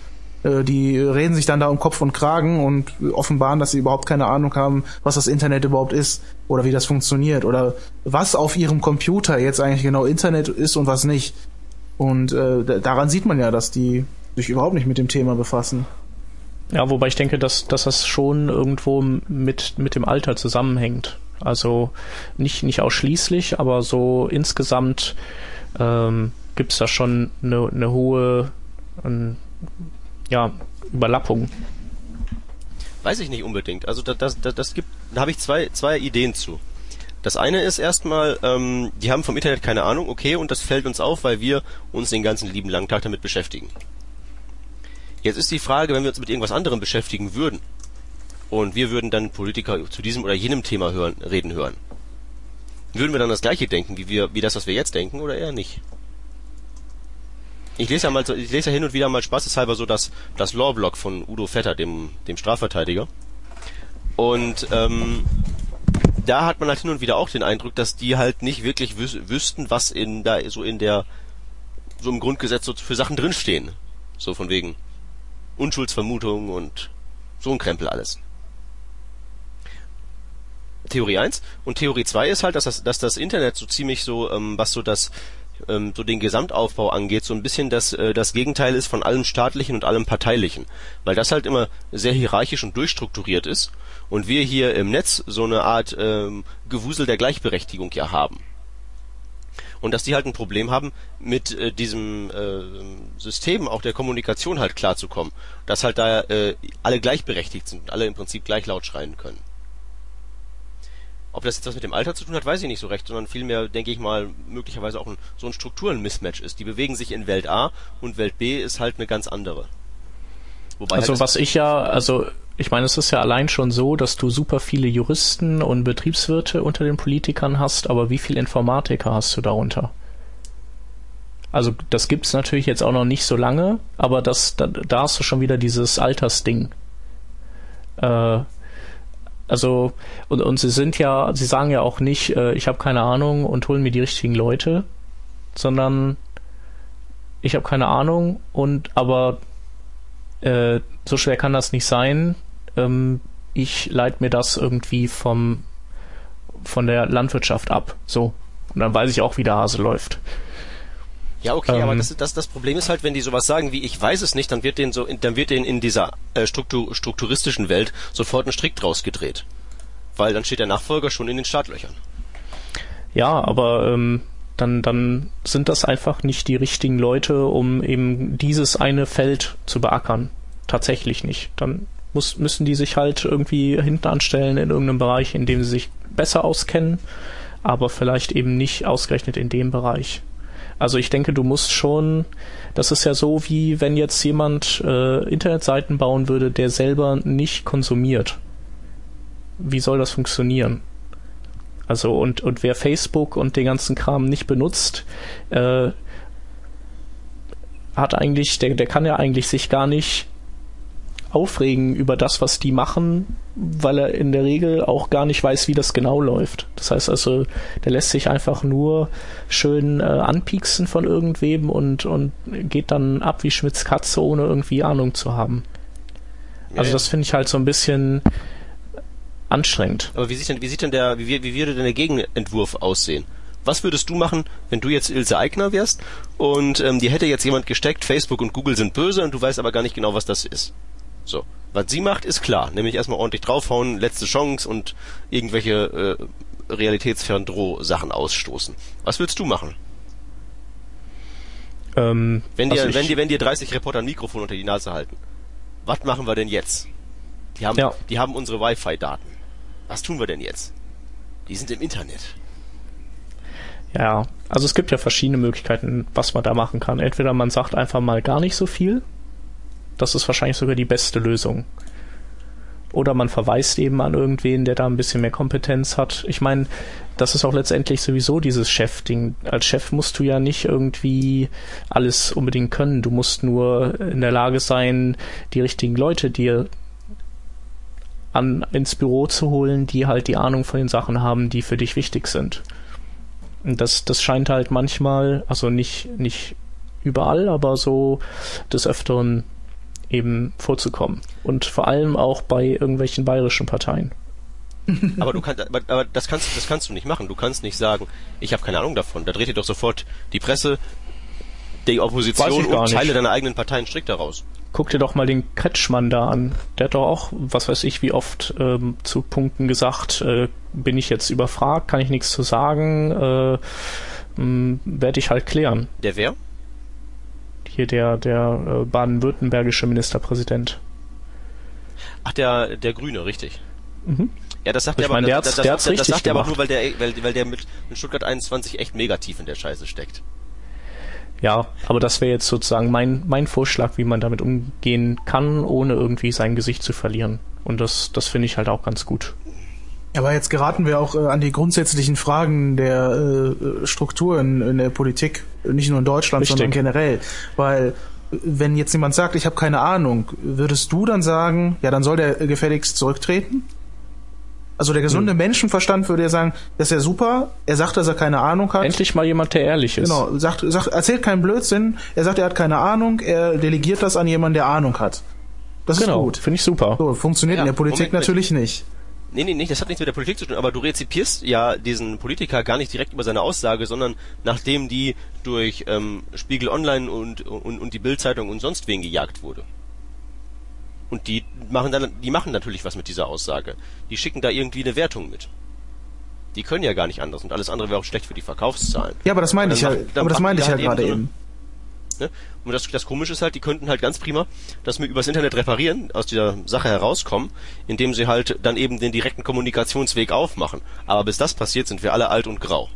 äh, die reden sich dann da um Kopf und Kragen und offenbaren, dass sie überhaupt keine Ahnung haben, was das Internet überhaupt ist oder wie das funktioniert oder was auf ihrem Computer jetzt eigentlich genau Internet ist und was nicht. Und äh, da- daran sieht man ja, dass die sich überhaupt nicht mit dem Thema befassen. Ja, wobei ich denke, dass, dass das schon irgendwo mit, mit dem Alter zusammenhängt. Also nicht, nicht ausschließlich, aber so insgesamt ähm, gibt es da schon eine, eine hohe ähm, ja, Überlappung. Weiß ich nicht unbedingt. Also das, das, das, gibt, da habe ich zwei, zwei Ideen zu. Das eine ist erstmal, ähm, die haben vom Internet keine Ahnung, okay, und das fällt uns auf, weil wir uns den ganzen lieben langen Tag damit beschäftigen. Jetzt ist die Frage, wenn wir uns mit irgendwas anderem beschäftigen würden und wir würden dann Politiker zu diesem oder jenem Thema hören, reden hören, würden wir dann das gleiche denken, wie wir, wie das, was wir jetzt denken, oder eher nicht? Ich lese ja mal, ich lese ja hin und wieder mal spaßeshalber so das, das Law-Blog von Udo Vetter, dem, dem Strafverteidiger. Und ähm, da hat man halt hin und wieder auch den Eindruck, dass die halt nicht wirklich wüs wüssten, was in da so in der so im Grundgesetz so für Sachen drinstehen. So von wegen Unschuldsvermutung und so ein Krempel alles. Theorie 1 und Theorie 2 ist halt, dass das, dass das Internet so ziemlich so, ähm, was so das ähm, so den Gesamtaufbau angeht, so ein bisschen das, äh, das Gegenteil ist von allem staatlichen und allem parteilichen. Weil das halt immer sehr hierarchisch und durchstrukturiert ist und wir hier im Netz so eine Art ähm, Gewusel der Gleichberechtigung ja haben. Und dass die halt ein Problem haben, mit äh, diesem äh, System auch der Kommunikation halt klarzukommen. Dass halt da äh, alle gleichberechtigt sind und alle im Prinzip gleich laut schreien können. Ob das jetzt was mit dem Alter zu tun hat, weiß ich nicht so recht, sondern vielmehr, denke ich mal, möglicherweise auch ein, so ein Strukturen-Mismatch ist. Die bewegen sich in Welt A und Welt B ist halt eine ganz andere. Wobei Also halt was ich ja, also ich meine, es ist ja allein schon so, dass du super viele Juristen und Betriebswirte unter den Politikern hast, aber wie viele Informatiker hast du darunter? Also das gibt's natürlich jetzt auch noch nicht so lange, aber das da, da hast du schon wieder dieses Altersding. Äh, also und, und sie sind ja, sie sagen ja auch nicht, äh, ich habe keine Ahnung und holen mir die richtigen Leute, sondern ich habe keine Ahnung und aber äh, so schwer kann das nicht sein. Ähm, ich leite mir das irgendwie vom von der Landwirtschaft ab. So. Und dann weiß ich auch, wie der Hase läuft. Ja, okay, aber Ähm. das, das, das Problem ist halt, wenn die sowas sagen wie ich weiß es nicht, dann wird denen so, dann wird denen in dieser äh, struktur, strukturistischen Welt sofort ein Strick draus gedreht. Weil dann steht der Nachfolger schon in den Startlöchern. Ja, aber ähm, dann, dann sind das einfach nicht die richtigen Leute, um eben dieses eine Feld zu beackern. Tatsächlich nicht. Dann muss, müssen die sich halt irgendwie hinten anstellen in irgendeinem Bereich, in dem sie sich besser auskennen, aber vielleicht eben nicht ausgerechnet in dem Bereich. Also ich denke, du musst schon, das ist ja so, wie wenn jetzt jemand äh, Internetseiten bauen würde, der selber nicht konsumiert. Wie soll das funktionieren? Also und, und wer Facebook und den ganzen Kram nicht benutzt, äh, hat eigentlich, der, der kann ja eigentlich sich gar nicht aufregen über das, was die machen, weil er in der Regel auch gar nicht weiß, wie das genau läuft. Das heißt also, der lässt sich einfach nur schön äh, anpieksen von irgendwem und, und geht dann ab wie Schmitz Katze, ohne irgendwie Ahnung zu haben. Also Ja, das finde ich halt so ein bisschen anstrengend. Aber wie sieht denn, wie sieht denn der, wie, wie würde denn der Gegenentwurf aussehen? Was würdest du machen, wenn du jetzt Ilse Aigner wärst und ähm, dir hätte jetzt jemand gesteckt, Facebook und Google sind böse und du weißt aber gar nicht genau, was das ist? So. Was sie macht, ist klar. Nämlich erstmal ordentlich draufhauen, letzte Chance und irgendwelche äh, realitätsfernen Droh-Sachen ausstoßen. Was würdest du machen? Ähm, Wenn dir, also wenn dir, wenn dir 30 Reporter ein Mikrofon unter die Nase halten. Was machen wir denn jetzt? Die haben, Ja. die haben unsere Wi-Fi-Daten. Was tun wir denn jetzt? Die sind im Internet. Ja, also es gibt ja verschiedene Möglichkeiten, was man da machen kann. Entweder man sagt einfach mal gar nicht so viel. Das ist wahrscheinlich sogar die beste Lösung. Oder man verweist eben an irgendwen, der da ein bisschen mehr Kompetenz hat. Ich meine, das ist auch letztendlich sowieso dieses Chef-Ding. Als Chef musst du ja nicht irgendwie alles unbedingt können. Du musst nur in der Lage sein, die richtigen Leute dir an, ins Büro zu holen, die halt die Ahnung von den Sachen haben, die für dich wichtig sind. Und das, das scheint halt manchmal, also nicht, nicht überall, aber so des Öfteren eben vorzukommen. Und vor allem auch bei irgendwelchen bayerischen Parteien. Aber du kannst, aber, aber das kannst, das kannst du nicht machen. Du kannst nicht sagen, ich habe keine Ahnung davon. Da dreht dir doch sofort die Presse, die Opposition gar und nicht. Teile deiner eigenen Parteien strikt daraus. Guck dir doch mal den Kretschmann da an. Der hat doch auch, was weiß ich, wie oft ähm, zu Punkten gesagt, äh, bin ich jetzt überfragt, kann ich nichts zu sagen, äh, werde ich halt klären. Der wer? Hier der, der äh, baden-württembergische Ministerpräsident. Ach, der, der Grüne, richtig. Mhm. Ja, das sagt Ich er aber, meine, das, das, das, das sagt er aber nur, weil der, weil, weil der mit, mit Stuttgart 21 echt mega tief in der Scheiße steckt. Ja, aber das wäre jetzt sozusagen mein, mein Vorschlag, wie man damit umgehen kann, ohne irgendwie sein Gesicht zu verlieren. Und das, das finde ich halt auch ganz gut. Aber jetzt geraten wir auch äh, an die grundsätzlichen Fragen der äh, Struktur in, in der Politik, nicht nur in Deutschland, Richtig. sondern generell. Weil wenn jetzt jemand sagt, ich habe keine Ahnung, würdest du dann sagen, ja, dann soll der gefälligst zurücktreten? Also der gesunde Menschenverstand würde ja sagen, das ist ja super, er sagt, dass er keine Ahnung hat. Endlich mal jemand, der ehrlich ist. Genau, sagt, sagt, erzählt keinen Blödsinn, er sagt, er hat keine Ahnung, er delegiert das an jemanden, der Ahnung hat. Das ist Genau, gut. finde ich super. So, funktioniert Ja, in der Politik natürlich nicht. Nee, nee, nee, das hat nichts mit der Politik zu tun, aber du rezipierst ja diesen Politiker gar nicht direkt über seine Aussage, sondern nachdem die durch ähm, Spiegel Online und, und, und die Bildzeitung und sonst wen gejagt wurde. Und die machen dann, die machen natürlich was mit dieser Aussage. Die schicken da irgendwie eine Wertung mit. Die können ja gar nicht anders und alles andere wäre auch schlecht für die Verkaufszahlen. Ja, aber das meine ich ja, aber das meine ich ja halt gerade eben. Ne? Und das, das Komische ist halt, die könnten halt ganz prima das mir übers Internet reparieren, aus dieser Sache herauskommen, indem sie halt dann eben den direkten Kommunikationsweg aufmachen. Aber bis das passiert, sind wir alle alt und grau.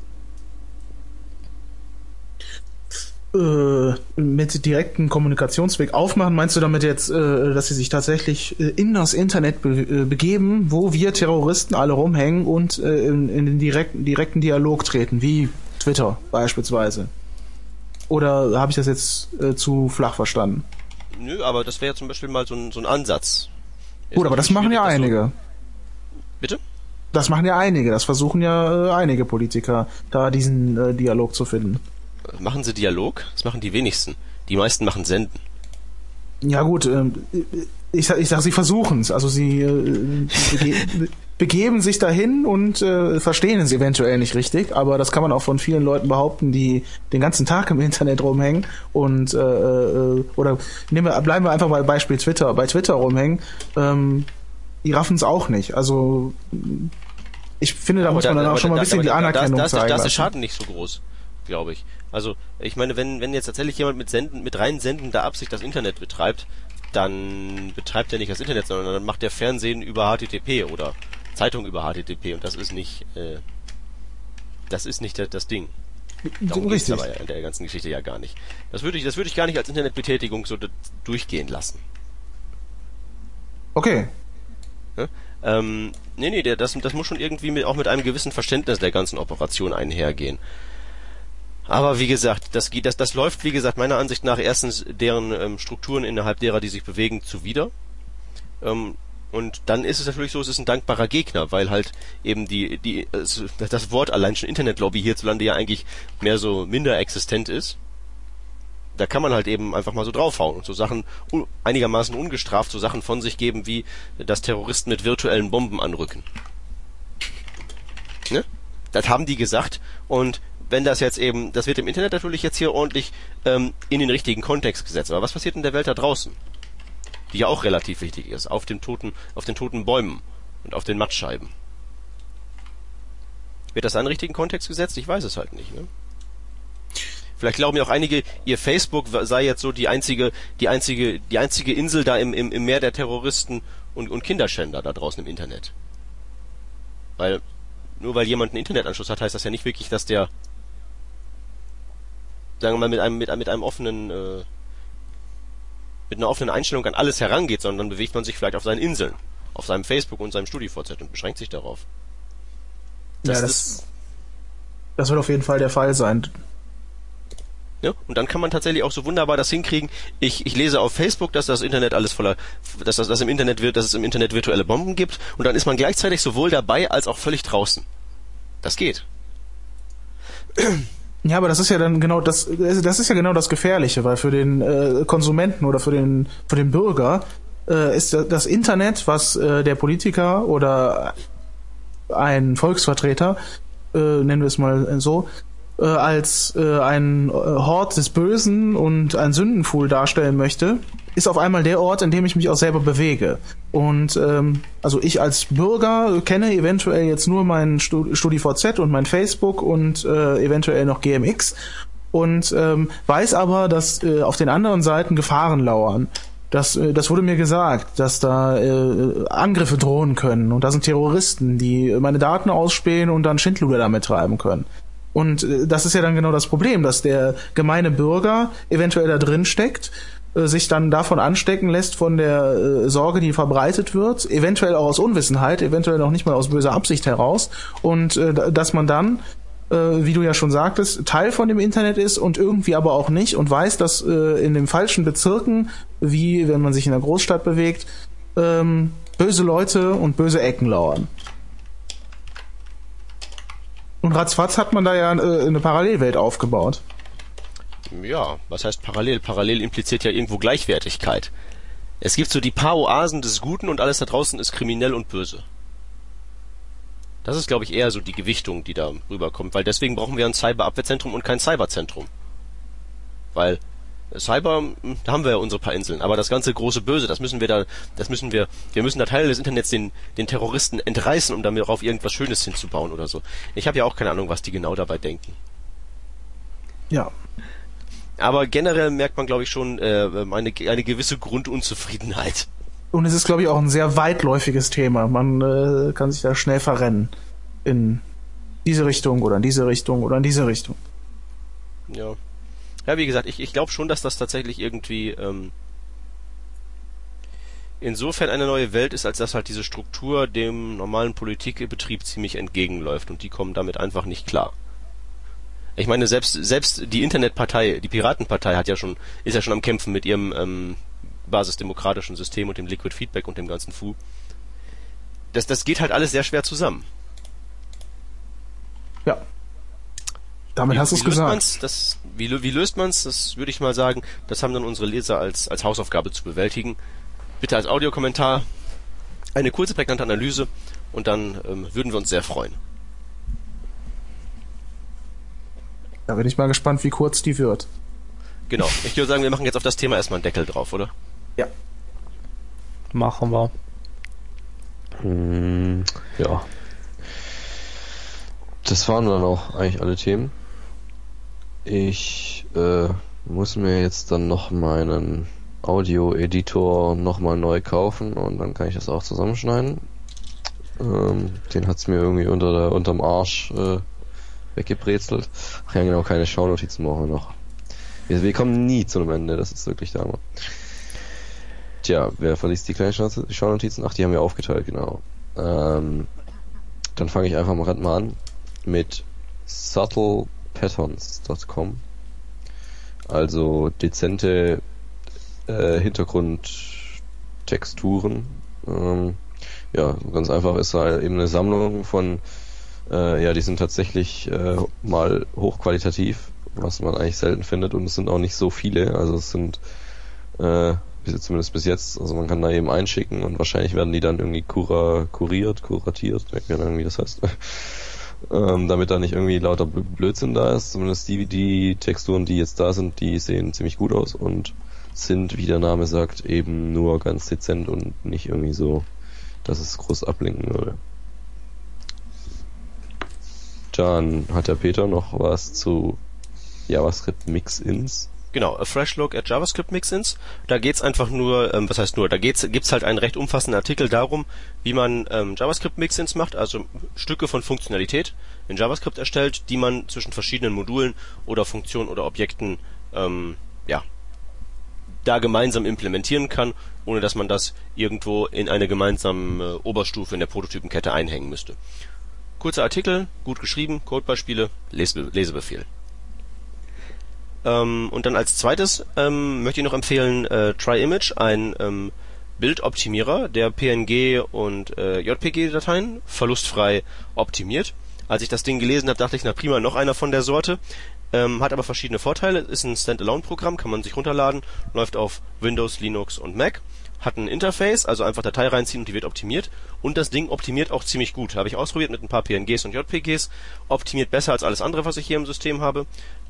Äh, mit direkten Kommunikationsweg aufmachen, meinst du damit jetzt, äh, dass sie sich tatsächlich äh, in das Internet be begeben, wo wir Terroristen alle rumhängen und in, in den direkten, direkten Dialog treten, wie Twitter beispielsweise? Oder habe ich das jetzt äh, zu flach verstanden? Nö, aber das wäre zum Beispiel mal so ein, so ein Ansatz. Ist Gut, aber das machen ja einige. So, bitte? Das machen ja einige. Das versuchen ja äh, einige Politiker, da diesen äh, Dialog zu finden. Machen sie Dialog? Das machen die wenigsten. Die meisten machen Senden. Ja gut, ähm, ich, ich sag, sie versuchen es. Also sie äh, bege begeben sich dahin und äh, verstehen es eventuell nicht richtig, aber das kann man auch von vielen Leuten behaupten, die den ganzen Tag im Internet rumhängen und äh, äh, oder nehmen wir, bleiben wir einfach bei Beispiel Twitter, bei Twitter rumhängen. Ähm, die raffen es auch nicht. Also ich finde, da muss man dann auch aber schon mal ein bisschen die aber Anerkennung da, da, da, zeigen. da ist der. Schaden nicht so groß, glaube ich. Also, ich meine, wenn, wenn jetzt tatsächlich jemand mit Senden, mit rein sendender Absicht das Internet betreibt, dann betreibt er nicht das Internet, sondern dann macht er Fernsehen über HTTP oder Zeitung über HTTP und das ist nicht, äh, das ist nicht das, Ding. Darum geht's Richtig. aber ja in der ganzen Geschichte ja gar nicht. Das würde ich, das würde ich gar nicht als Internetbetätigung so durchgehen lassen. Okay. Ne? Ähm, nee, nee, der, das, das muss schon irgendwie mit, auch mit einem gewissen Verständnis der ganzen Operation einhergehen. Aber wie gesagt, das geht, das, das läuft, wie gesagt, meiner Ansicht nach erstens deren ähm, Strukturen innerhalb derer, die sich bewegen, zuwider. Ähm, und dann ist es natürlich so, es ist ein dankbarer Gegner, weil halt eben die, die, das Wort allein schon Internetlobby hierzulande ja eigentlich mehr so minder existent ist. Da kann man halt eben einfach mal so draufhauen und so Sachen einigermaßen ungestraft so Sachen von sich geben, wie dass Terroristen mit virtuellen Bomben anrücken. Ne? Das haben die gesagt und wenn das jetzt eben, das wird im Internet natürlich jetzt hier ordentlich ähm, in den richtigen Kontext gesetzt. Aber was passiert in der Welt da draußen? Die ja auch relativ wichtig ist, auf den toten, auf den toten Bäumen und auf den Mattscheiben. Wird das da in den richtigen Kontext gesetzt? Ich weiß es halt nicht. Ne? Vielleicht glauben ja auch einige, ihr Facebook sei jetzt so die einzige, die einzige, die einzige Insel da im, im, im Meer der Terroristen und, und Kinderschänder da draußen im Internet. Weil, nur weil jemand einen Internetanschluss hat, heißt das ja nicht wirklich, dass der, sagen wir mal, mit einem, mit mit einem offenen, äh, mit einer offenen Einstellung an alles herangeht, sondern dann bewegt man sich vielleicht auf seinen Inseln, auf seinem Facebook und seinem StudiVZ und beschränkt sich darauf. Das ja, das, das wird auf jeden Fall der Fall sein. Ja, und dann kann man tatsächlich auch so wunderbar das hinkriegen. Ich, ich lese auf Facebook, dass das Internet alles voller, dass das, dass im Internet wird, dass es im Internet virtuelle Bomben gibt, und dann ist man gleichzeitig sowohl dabei als auch völlig draußen. Das geht. Ja, aber das ist ja dann genau das, das ist ja genau das Gefährliche, weil für den äh, Konsumenten oder für den für den Bürger äh, ist das Internet, was äh, der Politiker oder ein Volksvertreter, äh, nennen wir es mal so, äh, als äh, ein äh, Hort des Bösen und ein Sündenfuhl darstellen möchte, ist auf einmal der Ort, in dem ich mich auch selber bewege. Und ähm, also ich als Bürger kenne eventuell jetzt nur mein Stu- StudiVZ und mein Facebook und äh, eventuell noch GMX und ähm, weiß aber, dass äh, auf den anderen Seiten Gefahren lauern. Das, äh, das wurde mir gesagt, dass da äh, Angriffe drohen können und da sind Terroristen, die meine Daten ausspähen und dann Schindluder damit treiben können. Und äh, das ist ja dann genau das Problem, dass der gemeine Bürger eventuell da drin steckt, äh, sich dann davon anstecken lässt von der äh, Sorge, die verbreitet wird, eventuell auch aus Unwissenheit, eventuell noch nicht mal aus böser Absicht heraus und dass man dann wie du ja schon sagtest, Teil von dem Internet ist und irgendwie aber auch nicht und weiß, dass äh, in den falschen Bezirken, wie wenn man sich in der Großstadt bewegt, ähm, böse Leute und böse Ecken lauern. Und ratzfatz hat man da ja äh, eine Parallelwelt aufgebaut. Ja, was heißt parallel? Parallel impliziert ja irgendwo Gleichwertigkeit. Es gibt so die paar Oasen des Guten und alles da draußen ist kriminell und böse. Das ist, glaube ich, eher so die Gewichtung, die da rüberkommt, weil deswegen brauchen wir ein Cyberabwehrzentrum und kein Cyberzentrum. Weil Cyber, da haben wir ja unsere paar Inseln, aber das ganze große Böse, das müssen wir da, das müssen wir, wir müssen da Teile des Internets den, den Terroristen entreißen, um dann darauf irgendwas Schönes hinzubauen oder so. Ich habe ja auch keine Ahnung, was die genau dabei denken. Ja. Aber generell merkt man, glaube ich, schon äh, eine, eine gewisse Grundunzufriedenheit. Und es ist, glaube ich, auch ein sehr weitläufiges Thema. Man äh, kann sich da schnell verrennen. In diese Richtung oder in diese Richtung oder in diese Richtung. Ja. Ja, wie gesagt, ich, ich glaube schon, dass das tatsächlich irgendwie ähm, insofern eine neue Welt ist, als dass halt diese Struktur dem normalen Politikbetrieb ziemlich entgegenläuft und die kommen damit einfach nicht klar. Ich meine, selbst selbst die Internetpartei, die Piratenpartei hat ja schon ist ja schon am kämpfen mit ihrem ähm, basisdemokratischen System und dem Liquid Feedback und dem ganzen Fu. Das, das geht halt alles sehr schwer zusammen. Ja. Damit wie, hast du es gesagt. Das, wie, wie löst man's? Das würde ich mal sagen, das haben dann unsere Leser als, als Hausaufgabe zu bewältigen. Bitte als Audiokommentar eine kurze, prägnante Analyse und dann ähm, würden wir uns sehr freuen. Da bin ich mal gespannt, wie kurz die wird. Genau. Ich würde sagen, wir machen jetzt auf das Thema erstmal einen Deckel drauf, oder? Ja. Machen wir. Hm, ja. Das waren dann auch eigentlich alle Themen. Ich äh, muss mir jetzt dann noch meinen Audio-Editor nochmal neu kaufen und dann kann ich das auch zusammenschneiden. Ähm, den hat's mir irgendwie unter der, unterm Arsch äh, weggebrezelt. Ach ja, genau, keine Schaunotizen brauchen wir noch. Wir, wir kommen nie zu einem Ende, das ist wirklich der Hammer. Tja, wer verliest die kleinen Schaunotizen? Ach, die haben wir aufgeteilt, genau. Ähm, dann fange ich einfach mal, mal an mit subtlepatterns.com. Also dezente äh, Hintergrundtexturen. Ähm, ja, ganz einfach ist halt eben eine Sammlung von, äh, ja, die sind tatsächlich äh, mal hochqualitativ, was man eigentlich selten findet und es sind auch nicht so viele. Also es sind äh, zumindest bis jetzt, also man kann da eben einschicken und wahrscheinlich werden die dann irgendwie kura, kuriert, kuratiert, wie das heißt. Ähm, damit da nicht irgendwie lauter Blödsinn da ist. Zumindest die, die Texturen, die jetzt da sind, die sehen ziemlich gut aus und sind, wie der Name sagt, eben nur ganz dezent und nicht irgendwie so, dass es groß ablenken würde. Dann hat der Peter noch was zu JavaScript Mix-Ins. Genau, a fresh look at JavaScript Mix-ins. Da geht's einfach nur, ähm, was heißt nur, da geht's, gibt's halt einen recht umfassenden Artikel darum, wie man ähm, JavaScript Mix-ins macht, also Stücke von Funktionalität in JavaScript erstellt, die man zwischen verschiedenen Modulen oder Funktionen oder Objekten ähm, ja da gemeinsam implementieren kann, ohne dass man das irgendwo in eine gemeinsame äh, Oberstufe in der Prototypenkette einhängen müsste. Kurzer Artikel, gut geschrieben, Codebeispiele, Lese Lesebefehl. Ähm, und dann als zweites ähm, möchte ich noch empfehlen äh, TryImage, ein ähm, Bildoptimierer, der PNG und äh, JPG-Dateien verlustfrei optimiert. Als ich das Ding gelesen habe, dachte ich, na prima, noch einer von der Sorte. Ähm, hat aber verschiedene Vorteile, ist ein Standalone-Programm, kann man sich runterladen, läuft auf Windows, Linux und Mac, hat ein Interface, also einfach Datei reinziehen und die wird optimiert. Und das Ding optimiert auch ziemlich gut. Habe ich ausprobiert mit ein paar PNGs und JPGs. Optimiert besser als alles andere, was ich hier im System habe.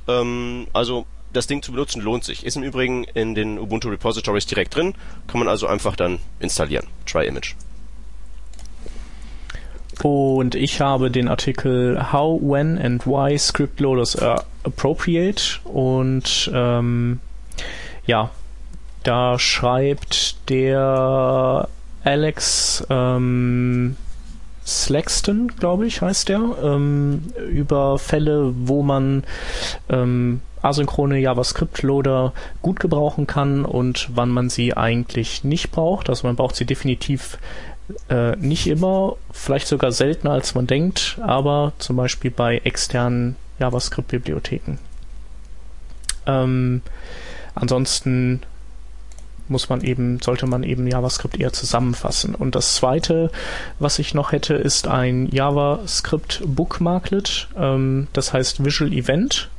Ähm, also das Ding zu benutzen lohnt sich. Ist im Übrigen in den Ubuntu Repositories direkt drin. Kann man also einfach dann installieren. Try Image. Und ich habe den Artikel How, When and Why Script Loaders are Appropriate und ähm, ja, da schreibt der Alex ähm, Slaxton, glaube ich, heißt der, ähm, über Fälle, wo man ähm, asynchrone JavaScript-Loader gut gebrauchen kann und wann man sie eigentlich nicht braucht. Also man braucht sie definitiv äh, nicht immer, vielleicht sogar seltener als man denkt, aber zum Beispiel bei externen JavaScript-Bibliotheken. Ähm, ansonsten muss man eben, sollte man eben JavaScript eher zusammenfassen. Und das zweite, was ich noch hätte, ist ein JavaScript Bookmarklet, ähm, das heißt Visual Event.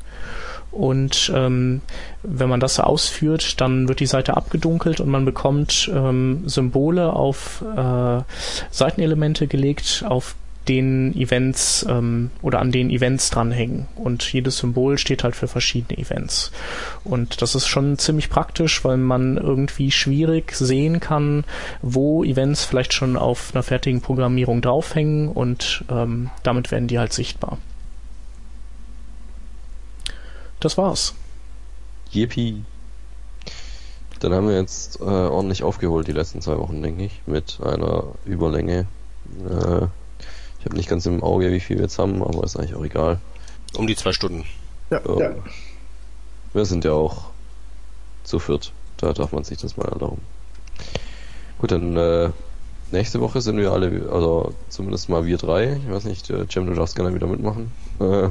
Und ähm, wenn man das ausführt, dann wird die Seite abgedunkelt und man bekommt ähm, Symbole auf äh, Seitenelemente gelegt, auf den Events ähm, oder an den Events dranhängen. Und jedes Symbol steht halt für verschiedene Events. Und das ist schon ziemlich praktisch, weil man irgendwie schwierig sehen kann, wo Events vielleicht schon auf einer fertigen Programmierung draufhängen und ähm, damit werden die halt sichtbar. Das war's. Yippie. Dann haben wir jetzt äh, ordentlich aufgeholt die letzten zwei Wochen, denke ich, mit einer Überlänge. Äh, ich habe nicht ganz im Auge, wie viel wir jetzt haben, aber ist eigentlich auch egal. Um die zwei Stunden. Ja. Ähm, Ja. Wir sind ja auch zu viert. Da darf man sich das mal erlauben. Gut, dann äh, nächste Woche sind wir alle, also zumindest mal wir drei. Ich weiß nicht, äh, Cem, du darfst gerne wieder mitmachen. Äh,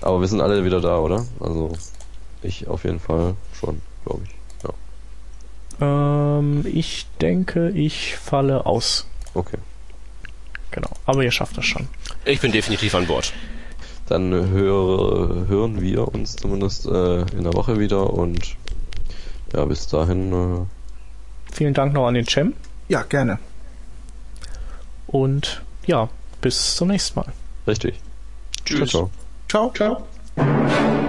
aber wir sind alle wieder da, oder? Also ich auf jeden Fall schon, glaube ich. Ja. Ähm, ich denke, ich falle aus. Okay. Genau. Aber ihr schafft das schon. Ich bin definitiv an Bord. Dann höre, hören wir uns zumindest äh, in der Woche wieder und ja, bis dahin äh, Vielen Dank noch an den Cem Ja, gerne. und ja, bis zum nächsten Mal. richtig. Tschüss. Ciao, ciao. Ciao. Ciao.